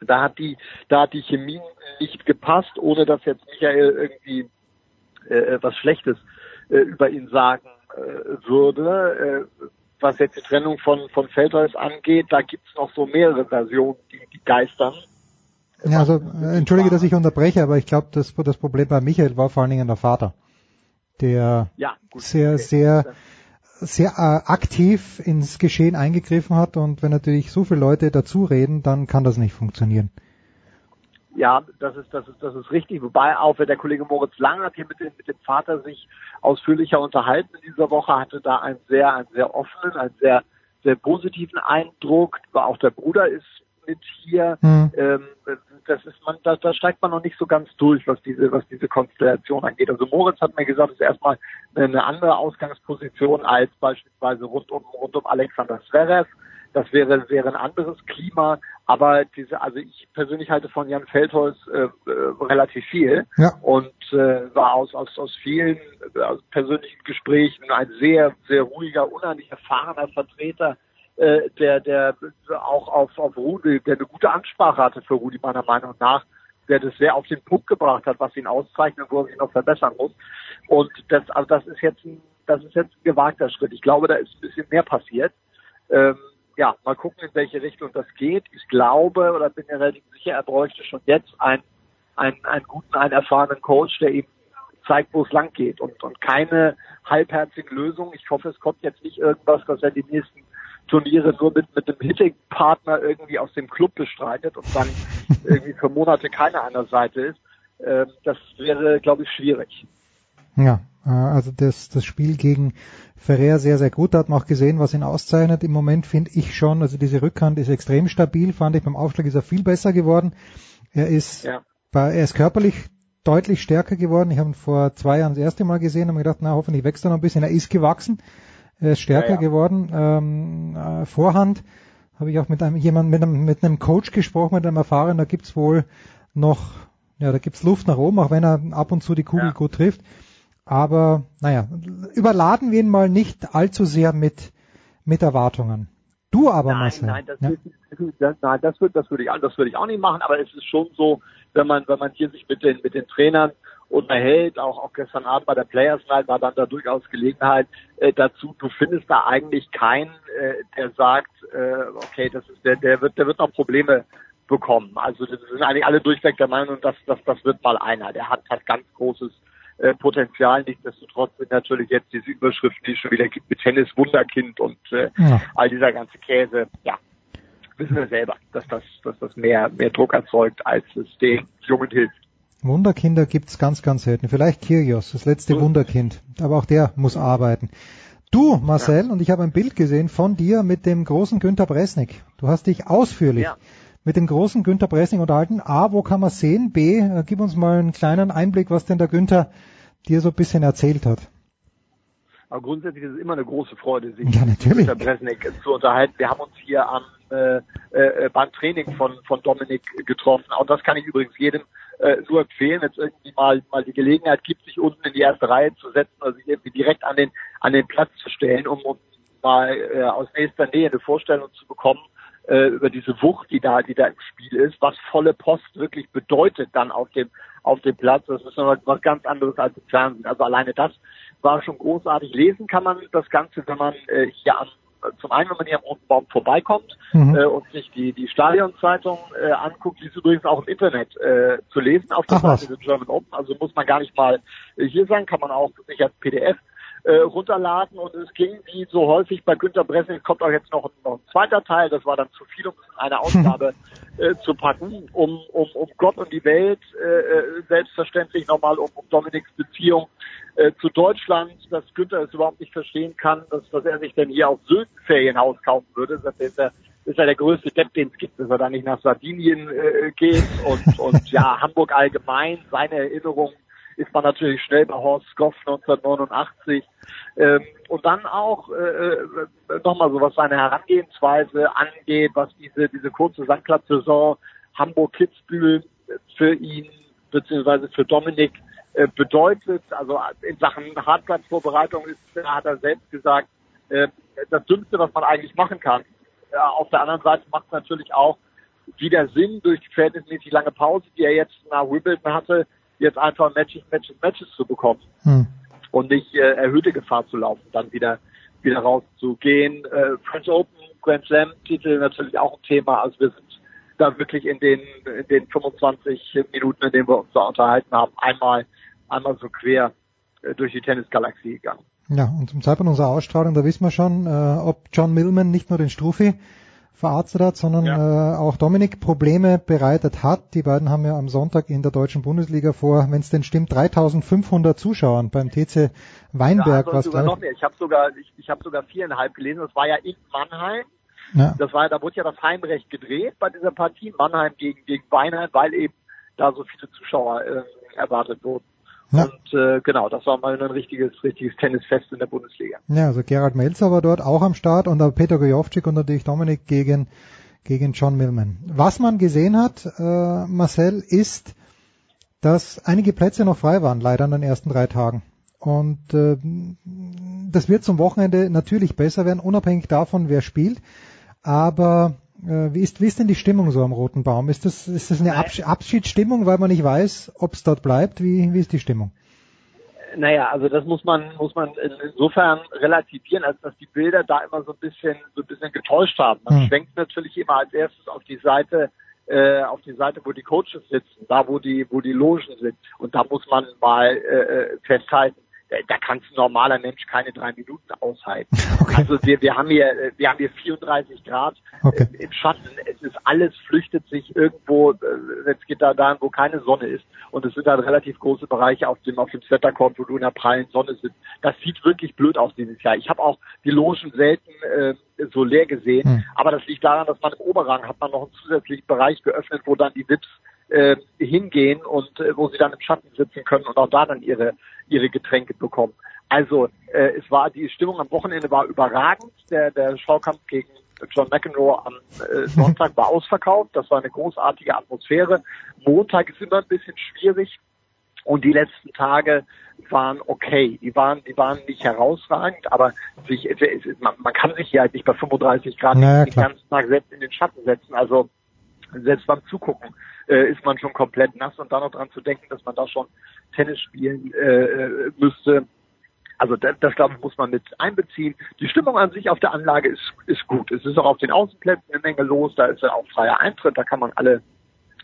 da hat die, da hat die Chemie nicht gepasst, ohne dass jetzt Michael irgendwie äh, was Schlechtes äh, über ihn sagen äh, würde. Äh, was jetzt die Trennung von, von Feldholz angeht, da gibt's noch so mehrere Versionen, die, die geistern. Ja, also äh, entschuldige, dass ich unterbreche, aber ich glaube, das, das Problem bei Michael war vor allen Dingen der Vater, der ja, gut, sehr, okay. sehr sehr äh, aktiv ins Geschehen eingegriffen hat und wenn natürlich so viele Leute dazu reden, dann kann das nicht funktionieren. Ja, das ist, das ist, das ist richtig. Wobei auch der Kollege Moritz Lang hat hier mit dem, mit dem Vater sich ausführlicher unterhalten in dieser Woche, hatte da einen sehr, einen sehr offenen, einen sehr, sehr positiven Eindruck. Auch der Bruder ist mit hier. Mhm. Ähm, das ist man, da, da steigt man noch nicht so ganz durch, was diese, was diese Konstellation angeht. Also Moritz hat mir gesagt, es ist erstmal eine andere Ausgangsposition als beispielsweise rund um, rund um Alexander Zverev. Das wäre, wäre ein anderes Klima. Aber diese, also ich persönlich halte von Jan Feldholz äh, äh, relativ viel ja. und äh, war aus, aus, aus vielen aus persönlichen Gesprächen ein sehr, sehr ruhiger, unheimlich erfahrener Vertreter äh, der, der auch auf, auf Rudi, der eine gute Ansprache hatte für Rudi meiner Meinung nach, der das sehr auf den Punkt gebracht hat, was ihn auszeichnet und wo er sich noch verbessern muss. Und das, also das ist jetzt ein, das ist jetzt ein gewagter Schritt. Ich glaube, da ist ein bisschen mehr passiert. Ähm, ja, mal gucken, in welche Richtung das geht. Ich glaube oder bin mir relativ sicher, er bräuchte schon jetzt einen, einen, einen guten, einen erfahrenen Coach, der ihm zeigt, wo es lang geht und, und keine halbherzige Lösung. Ich hoffe, es kommt jetzt nicht irgendwas, dass er die nächsten Turniere nur mit, mit einem Hitting-Partner irgendwie aus dem Club bestreitet und dann irgendwie für Monate keiner an der Seite ist. Ähm, das wäre, glaube ich, schwierig. Ja, äh, also das, das Spiel gegen Ferrer sehr, sehr gut. Da hat man auch gesehen, was ihn auszeichnet. Im Moment finde ich schon, also diese Rückhand ist extrem stabil, fand ich. Beim Aufschlag ist er viel besser geworden. Er ist, ja. bei, er ist körperlich deutlich stärker geworden. Ich habe ihn vor zwei Jahren das erste Mal gesehen und mir gedacht, na, hoffentlich wächst er noch ein bisschen. Er ist gewachsen. Er ist stärker ja, ja. geworden. Ähm, äh, Vorhand habe ich auch mit einem jemand mit einem, mit einem Coach gesprochen, mit einem Erfahrenen, da gibt's wohl noch, ja, da gibt's Luft nach oben, auch wenn er ab und zu die Kugel ja. gut trifft. Aber naja, überladen wir ihn mal nicht allzu sehr mit, mit Erwartungen. Du aber, nein, Marcel. Nein, das, ja. das, nein, das würde das würde ich, das würde ich auch nicht machen. Aber es ist schon so, wenn man wenn man hier sich mit den mit den Trainern unterhält, auch, auch gestern Abend bei der Players Night war dann da durchaus Gelegenheit äh, dazu. Du findest da eigentlich keinen, äh, der sagt, äh, okay, das ist der, der wird, der wird noch Probleme bekommen. Also das sind eigentlich alle durchweg der Meinung, dass das, das wird mal einer. Der hat hat ganz großes äh, Potenzial. Nichtsdestotrotz sind natürlich jetzt diese Überschriften, die es schon wieder gibt mit Tennis Wunderkind und äh, Ja. all dieser ganze Käse. Ja, wissen wir selber, dass das, dass das mehr, mehr Druck erzeugt, als es den Jungen hilft. Wunderkinder gibt's ganz, ganz selten. Vielleicht Kyrgios, das letzte Wunderkind. Aber auch der muss arbeiten. Du, Marcel, und ich habe ein Bild gesehen von dir mit dem großen Günter Bresnik. Du hast dich ausführlich Ja. mit dem großen Günter Bresnik unterhalten. A, wo kann man sehen? B, äh, gib uns mal einen kleinen Einblick, was denn der Günther dir so ein bisschen erzählt hat. Aber grundsätzlich ist es immer eine große Freude, sich Ja, mit der Bresnik zu unterhalten. Wir haben uns hier am äh, äh, beim Training von von Dominik getroffen. Auch das kann ich übrigens jedem äh, nur empfehlen, wenn es irgendwie mal mal die Gelegenheit gibt, sich unten in die erste Reihe zu setzen oder sich irgendwie direkt an den an den Platz zu stellen, um, um mal äh, aus nächster Nähe eine Vorstellung zu bekommen äh, über diese Wucht, die da die da im Spiel ist, was volle Post wirklich bedeutet dann auf dem auf dem Platz. Das ist noch was ganz anderes als im Fernsehen. Also alleine das war schon großartig. Lesen kann man das Ganze, wenn man äh, hier am zum einen, wenn man hier am Roten Baum vorbeikommt Mhm. äh, und sich die, die Stadionzeitung äh, anguckt, die ist übrigens auch im Internet äh, zu lesen auf der Ach. Seite der German Open. Also muss man gar nicht mal äh, hier sein, kann man auch sich als PDF äh, runterladen und es ging wie so häufig bei Günter Bressing, kommt auch jetzt noch, noch ein zweiter Teil, das war dann zu viel, um eine Ausgabe äh, zu packen, um, um, um Gott und die Welt, äh, äh, selbstverständlich nochmal um, um Dominiks Beziehung äh, zu Deutschland, dass Günther es überhaupt nicht verstehen kann, dass, dass er sich denn hier auf Sylt ein Ferienhaus kaufen würde. Das ist er, ist er der größte Depp, den es gibt, dass er da nicht nach Sardinien äh, geht und, und ja, Hamburg allgemein, seine Erinnerung ist man natürlich schnell bei Horst Goff 1989 ähm, und dann auch äh, äh, nochmal so, was seine Herangehensweise angeht, was diese diese kurze Sandplatzsaison Hamburg-Kitzbühel für ihn beziehungsweise für Dominik äh, bedeutet. Also in Sachen Hartplatzvorbereitung ist, hat er selbst gesagt, äh, das Dümmste, was man eigentlich machen kann. Ja, auf der anderen Seite macht es natürlich auch wieder Sinn, durch die verhältnismäßig lange Pause, die er jetzt nach Wimbledon hatte, jetzt einfach Matches, Matches, Matches zu bekommen Hm. und nicht äh, erhöhte Gefahr zu laufen, dann wieder wieder rauszugehen. Äh, French Open, Grand Slam Titel natürlich auch ein Thema. Also wir sind da wirklich in den in den 25 Minuten, in denen wir uns da unterhalten haben, einmal einmal so quer äh, durch die Tennisgalaxie gegangen. Ja, und zum Zeitpunkt unserer Ausstrahlung, da wissen wir schon, äh, ob John Millman nicht nur den Struffi verarztet hat, sondern äh, auch Dominik Probleme bereitet hat. Die beiden haben ja am Sonntag in der deutschen Bundesliga vor, wenn es denn stimmt, 3500 Zuschauern beim TC Weinberg. ja, was sogar noch mehr. Ich habe sogar ich, ich habe sogar viereinhalb gelesen. Das war ja in Mannheim. Ja. Das war, da wurde ja das Heimrecht gedreht bei dieser Partie Mannheim gegen gegen Weinheim, weil eben da so viele Zuschauer äh, erwartet wurden. Ja. Und äh, genau, das war mal ein richtiges richtiges Tennisfest in der Bundesliga. Ja, also Gerald Melzer war dort auch am Start und auch Peter Gojovcik und natürlich Dominik gegen, gegen John Millman. Was man gesehen hat, äh, Marcel, ist, dass einige Plätze noch frei waren, leider an den ersten drei Tagen. Und äh, das wird zum Wochenende natürlich besser werden, unabhängig davon, wer spielt. Aber wie, ist, wie ist denn die Stimmung so am Roten Baum? Ist das, ist das eine Absch Abschiedsstimmung, weil man nicht weiß, ob es dort bleibt? Wie, wie ist die Stimmung? Naja, also das muss man muss man insofern relativieren, als dass die Bilder da immer so ein bisschen so ein bisschen getäuscht haben. Man Hm. schwenkt natürlich immer als erstes auf die Seite äh, auf die Seite, wo die Coaches sitzen, da wo die wo die Logen sind. Und da muss man mal äh, festhalten, äh, da kann ein normaler Mensch keine drei Minuten aushalten. Also wir, wir haben hier, äh, wir haben hier 34 Grad Okay. äh, im Schatten. Es ist alles flüchtet sich irgendwo, äh, jetzt geht da dahin, wo keine Sonne ist. Und es sind dann relativ große Bereiche auf dem, auf dem Center-Court, wo du in der prallen Sonne sitzt. Das sieht wirklich blöd aus dieses Jahr. Ich habe auch die Logen selten äh, so leer gesehen. Hm. Aber das liegt daran, dass man im Oberrang hat man noch einen zusätzlichen Bereich geöffnet, wo dann die Vips äh, hingehen und äh, wo sie dann im Schatten sitzen können und auch da dann ihre ihre Getränke bekommen. Also äh, es war die Stimmung am Wochenende war überragend. Der der Schaukampf gegen John McEnroe am äh, Sonntag war ausverkauft. Das war eine großartige Atmosphäre. Montag ist immer ein bisschen schwierig. Und die letzten Tage waren okay. Die waren, die waren nicht herausragend, aber sich, man, man kann sich ja halt nicht bei 35 Grad naja, den ganzen Tag selbst in den Schatten setzen. Also selbst beim Zugucken äh, ist man schon komplett nass und dann noch dran zu denken, dass man da schon Tennis spielen äh, müsste. Also das, das glaube ich muss man mit einbeziehen. Die Stimmung an sich auf der Anlage ist, ist gut. Es ist auch auf den Außenplätzen eine Menge los. Da ist ja auch freier Eintritt. Da kann man alle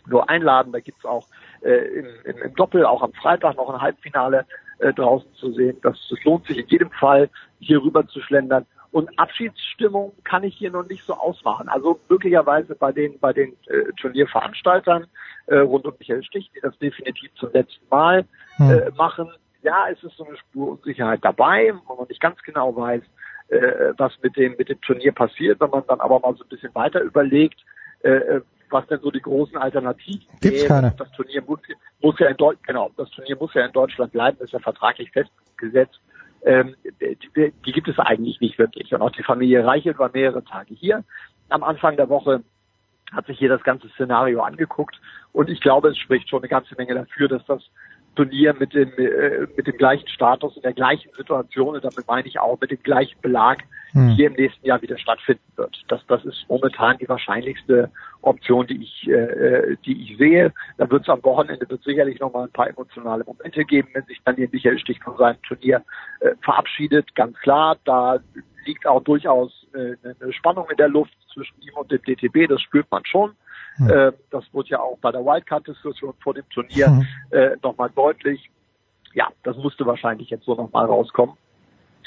nur einladen. Da gibt's auch äh, im, im, im Doppel auch am Freitag noch ein Halbfinale äh, draußen zu sehen. Das, das lohnt sich in jedem Fall, hier rüber zu schlendern. Und Abschiedsstimmung kann ich hier noch nicht so ausmachen. Also möglicherweise bei den bei den äh, Turnierveranstaltern äh, rund um Michael Stich, die das definitiv zum letzten Mal äh, machen. Ja, es ist so eine Spur Unsicherheit dabei, wo man nicht ganz genau weiß, äh, was mit dem mit dem Turnier passiert. Wenn man dann aber mal so ein bisschen weiter überlegt, äh, was denn so die großen Alternativen Gibt's wären. keine. Das Turnier muss, muss ja in Deutschland, genau, das Turnier muss ja in Deutschland bleiben, ist ja vertraglich festgesetzt. Ähm, die, die gibt es eigentlich nicht wirklich. Und auch die Familie Reichelt war mehrere Tage hier. Am Anfang der Woche hat sich hier das ganze Szenario angeguckt und ich glaube, es spricht schon eine ganze Menge dafür, dass das Turnier mit dem äh, mit dem gleichen Status in der gleichen Situation und damit meine ich auch mit dem gleichen Belag Hm. hier im nächsten Jahr wieder stattfinden wird. Das das ist momentan die wahrscheinlichste Option, die ich äh, die ich sehe. Da wird es am Wochenende wird sicherlich noch mal ein paar emotionale Momente geben, wenn sich dann hier Michael Stich von seinem Turnier äh, verabschiedet. Ganz klar, da liegt auch durchaus äh, eine Spannung in der Luft zwischen ihm und dem DTB. Das spürt man schon. Hm. Äh, das wurde ja auch bei der Wildcard-Diskussion vor dem Turnier Hm. äh, nochmal deutlich. Ja, das musste wahrscheinlich jetzt so nochmal rauskommen.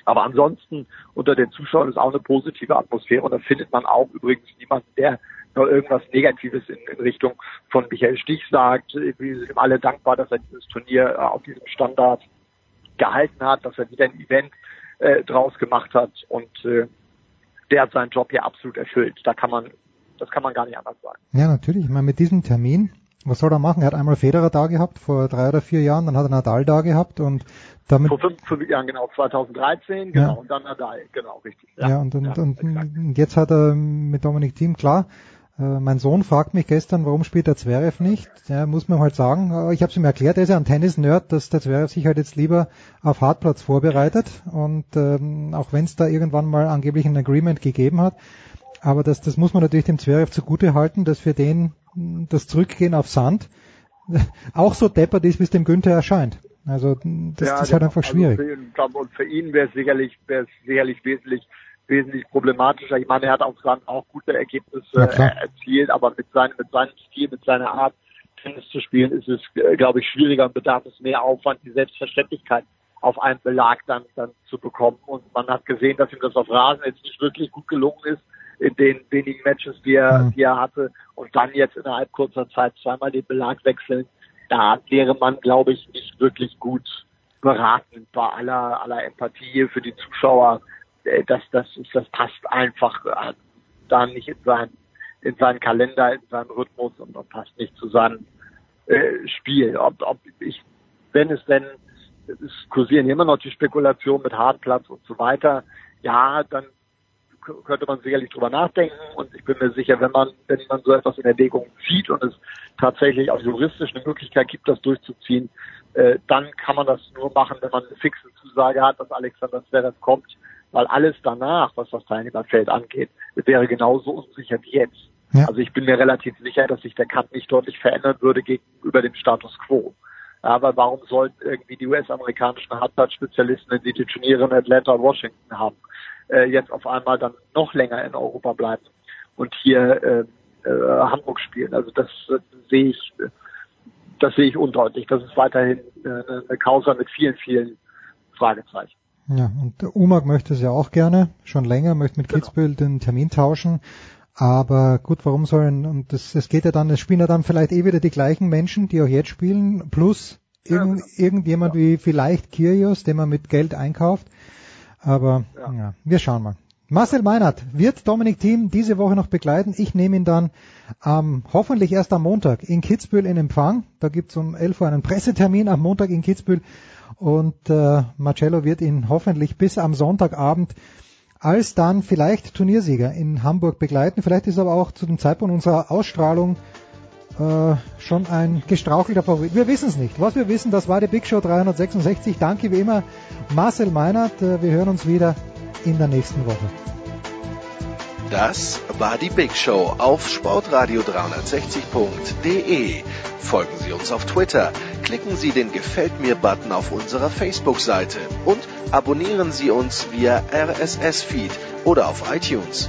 Aber ansonsten unter den Zuschauern ist auch eine positive Atmosphäre und da findet man auch übrigens niemanden, der noch irgendwas Negatives in, in Richtung von Michael Stich sagt. Wir sind ihm alle dankbar, dass er dieses Turnier äh, auf diesem Standard gehalten hat, dass er wieder ein Event äh, draus gemacht hat und äh, der hat seinen Job hier absolut erfüllt. Da kann man, das kann man gar nicht anders sagen. Ja, natürlich. Ich meine, mit diesem Termin, was soll er machen? Er hat einmal Federer da gehabt, vor drei oder vier Jahren, dann hat er Nadal da gehabt und damit, Vor fünf, fünf Jahren genau, 2013, genau, Ja. und dann Nadal, genau, richtig. ja, und, und, und, und jetzt hat er mit Dominik Thiem, klar, äh, mein Sohn fragt mich gestern, warum spielt der Zverev nicht? Ja, muss man halt sagen, äh, ich habe es ihm erklärt, er ist ja ein Tennis-Nerd, dass der Zverev sich halt jetzt lieber auf Hartplatz vorbereitet und ähm, auch wenn es da irgendwann mal angeblich ein Agreement gegeben hat, aber das, das muss man natürlich dem Zverev zugute halten, dass für den das Zurückgehen auf Sand auch so deppert ist, wie es dem Günther erscheint. Also das, das ist halt einfach schwierig. Also für glaub, und für ihn wäre es sicherlich, wäre es sicherlich wesentlich, wesentlich problematischer. Ich meine, er hat auch dann auch gute Ergebnisse Ja, erzielt, aber mit seinem, mit seinem Stil, mit seiner Art, Tennis zu spielen, ist es, äh, glaube ich, schwieriger und bedarf es mehr Aufwand, die Selbstverständlichkeit auf einen Belag dann, dann zu bekommen. Und man hat gesehen, dass ihm das auf Rasen jetzt nicht wirklich gut gelungen ist in den wenigen Matches, die er, Mhm. die er hatte. Und dann jetzt innerhalb kurzer Zeit zweimal den Belag wechseln. Da wäre man, glaube ich, nicht wirklich gut beraten bei aller, aller Empathie für die Zuschauer. Äh, Das, das, ist, das passt einfach äh, da nicht in seinen, in seinen Kalender, in seinen Rhythmus und, und passt nicht zu seinem äh, Spiel. Ob, ob ich, wenn es denn, es kursieren immer noch die Spekulationen mit Hartplatz und so weiter, ja, dann könnte man sicherlich drüber nachdenken und ich bin mir sicher, wenn man, wenn man so etwas in Erwägung zieht und es tatsächlich auch juristisch eine Möglichkeit gibt, das durchzuziehen, äh, dann kann man das nur machen, wenn man eine fixe Zusage hat, dass Alexander Zverev kommt, weil alles danach, was das Teilnehmerfeld angeht, wäre genauso unsicher wie jetzt. Ja. Also ich bin mir relativ sicher, dass sich der Cut nicht deutlich verändern würde gegenüber dem Status quo. Aber warum sollten irgendwie die US-amerikanischen Hardplatz-Spezialisten, wenn sie die Turniere in Atlanta und Washington haben, äh, jetzt auf einmal dann noch länger in Europa bleiben und hier äh, äh, Hamburg spielen? Also das äh, sehe ich, das sehe ich undeutlich. Das ist weiterhin äh, eine Causa mit vielen, vielen Fragezeichen. Ja, und der Umag möchte es ja auch gerne, schon länger, möchte mit Kitzbühel den Termin tauschen. Aber gut, warum sollen, und das, es geht ja dann, es spielen ja dann vielleicht eh wieder die gleichen Menschen, die auch jetzt spielen, plus irgend, irgendjemand wie vielleicht Kyrgios, den man mit Geld einkauft. Aber ja. wir schauen mal. Marcel Meinert wird Dominik Thiem diese Woche noch begleiten. Ich nehme ihn dann ähm, hoffentlich erst am Montag in Kitzbühel in Empfang. Da gibt's um 11 Uhr einen Pressetermin am Montag in Kitzbühel und äh, Marcello wird ihn hoffentlich bis am Sonntagabend als dann vielleicht Turniersieger in Hamburg begleiten. Vielleicht ist aber auch zu dem Zeitpunkt unserer Ausstrahlung äh, schon ein gestrauchelter Favorit. Wir wissen es nicht. Was wir wissen, das war die Big Show 366. Danke wie immer Marcel Meinert. Äh, wir hören uns wieder in der nächsten Woche. Das war die Big Show auf sportradio360.de. Folgen Sie uns auf Twitter, klicken Sie den Gefällt mir-Button auf unserer Facebook-Seite und abonnieren Sie uns via RSS-Feed oder auf iTunes.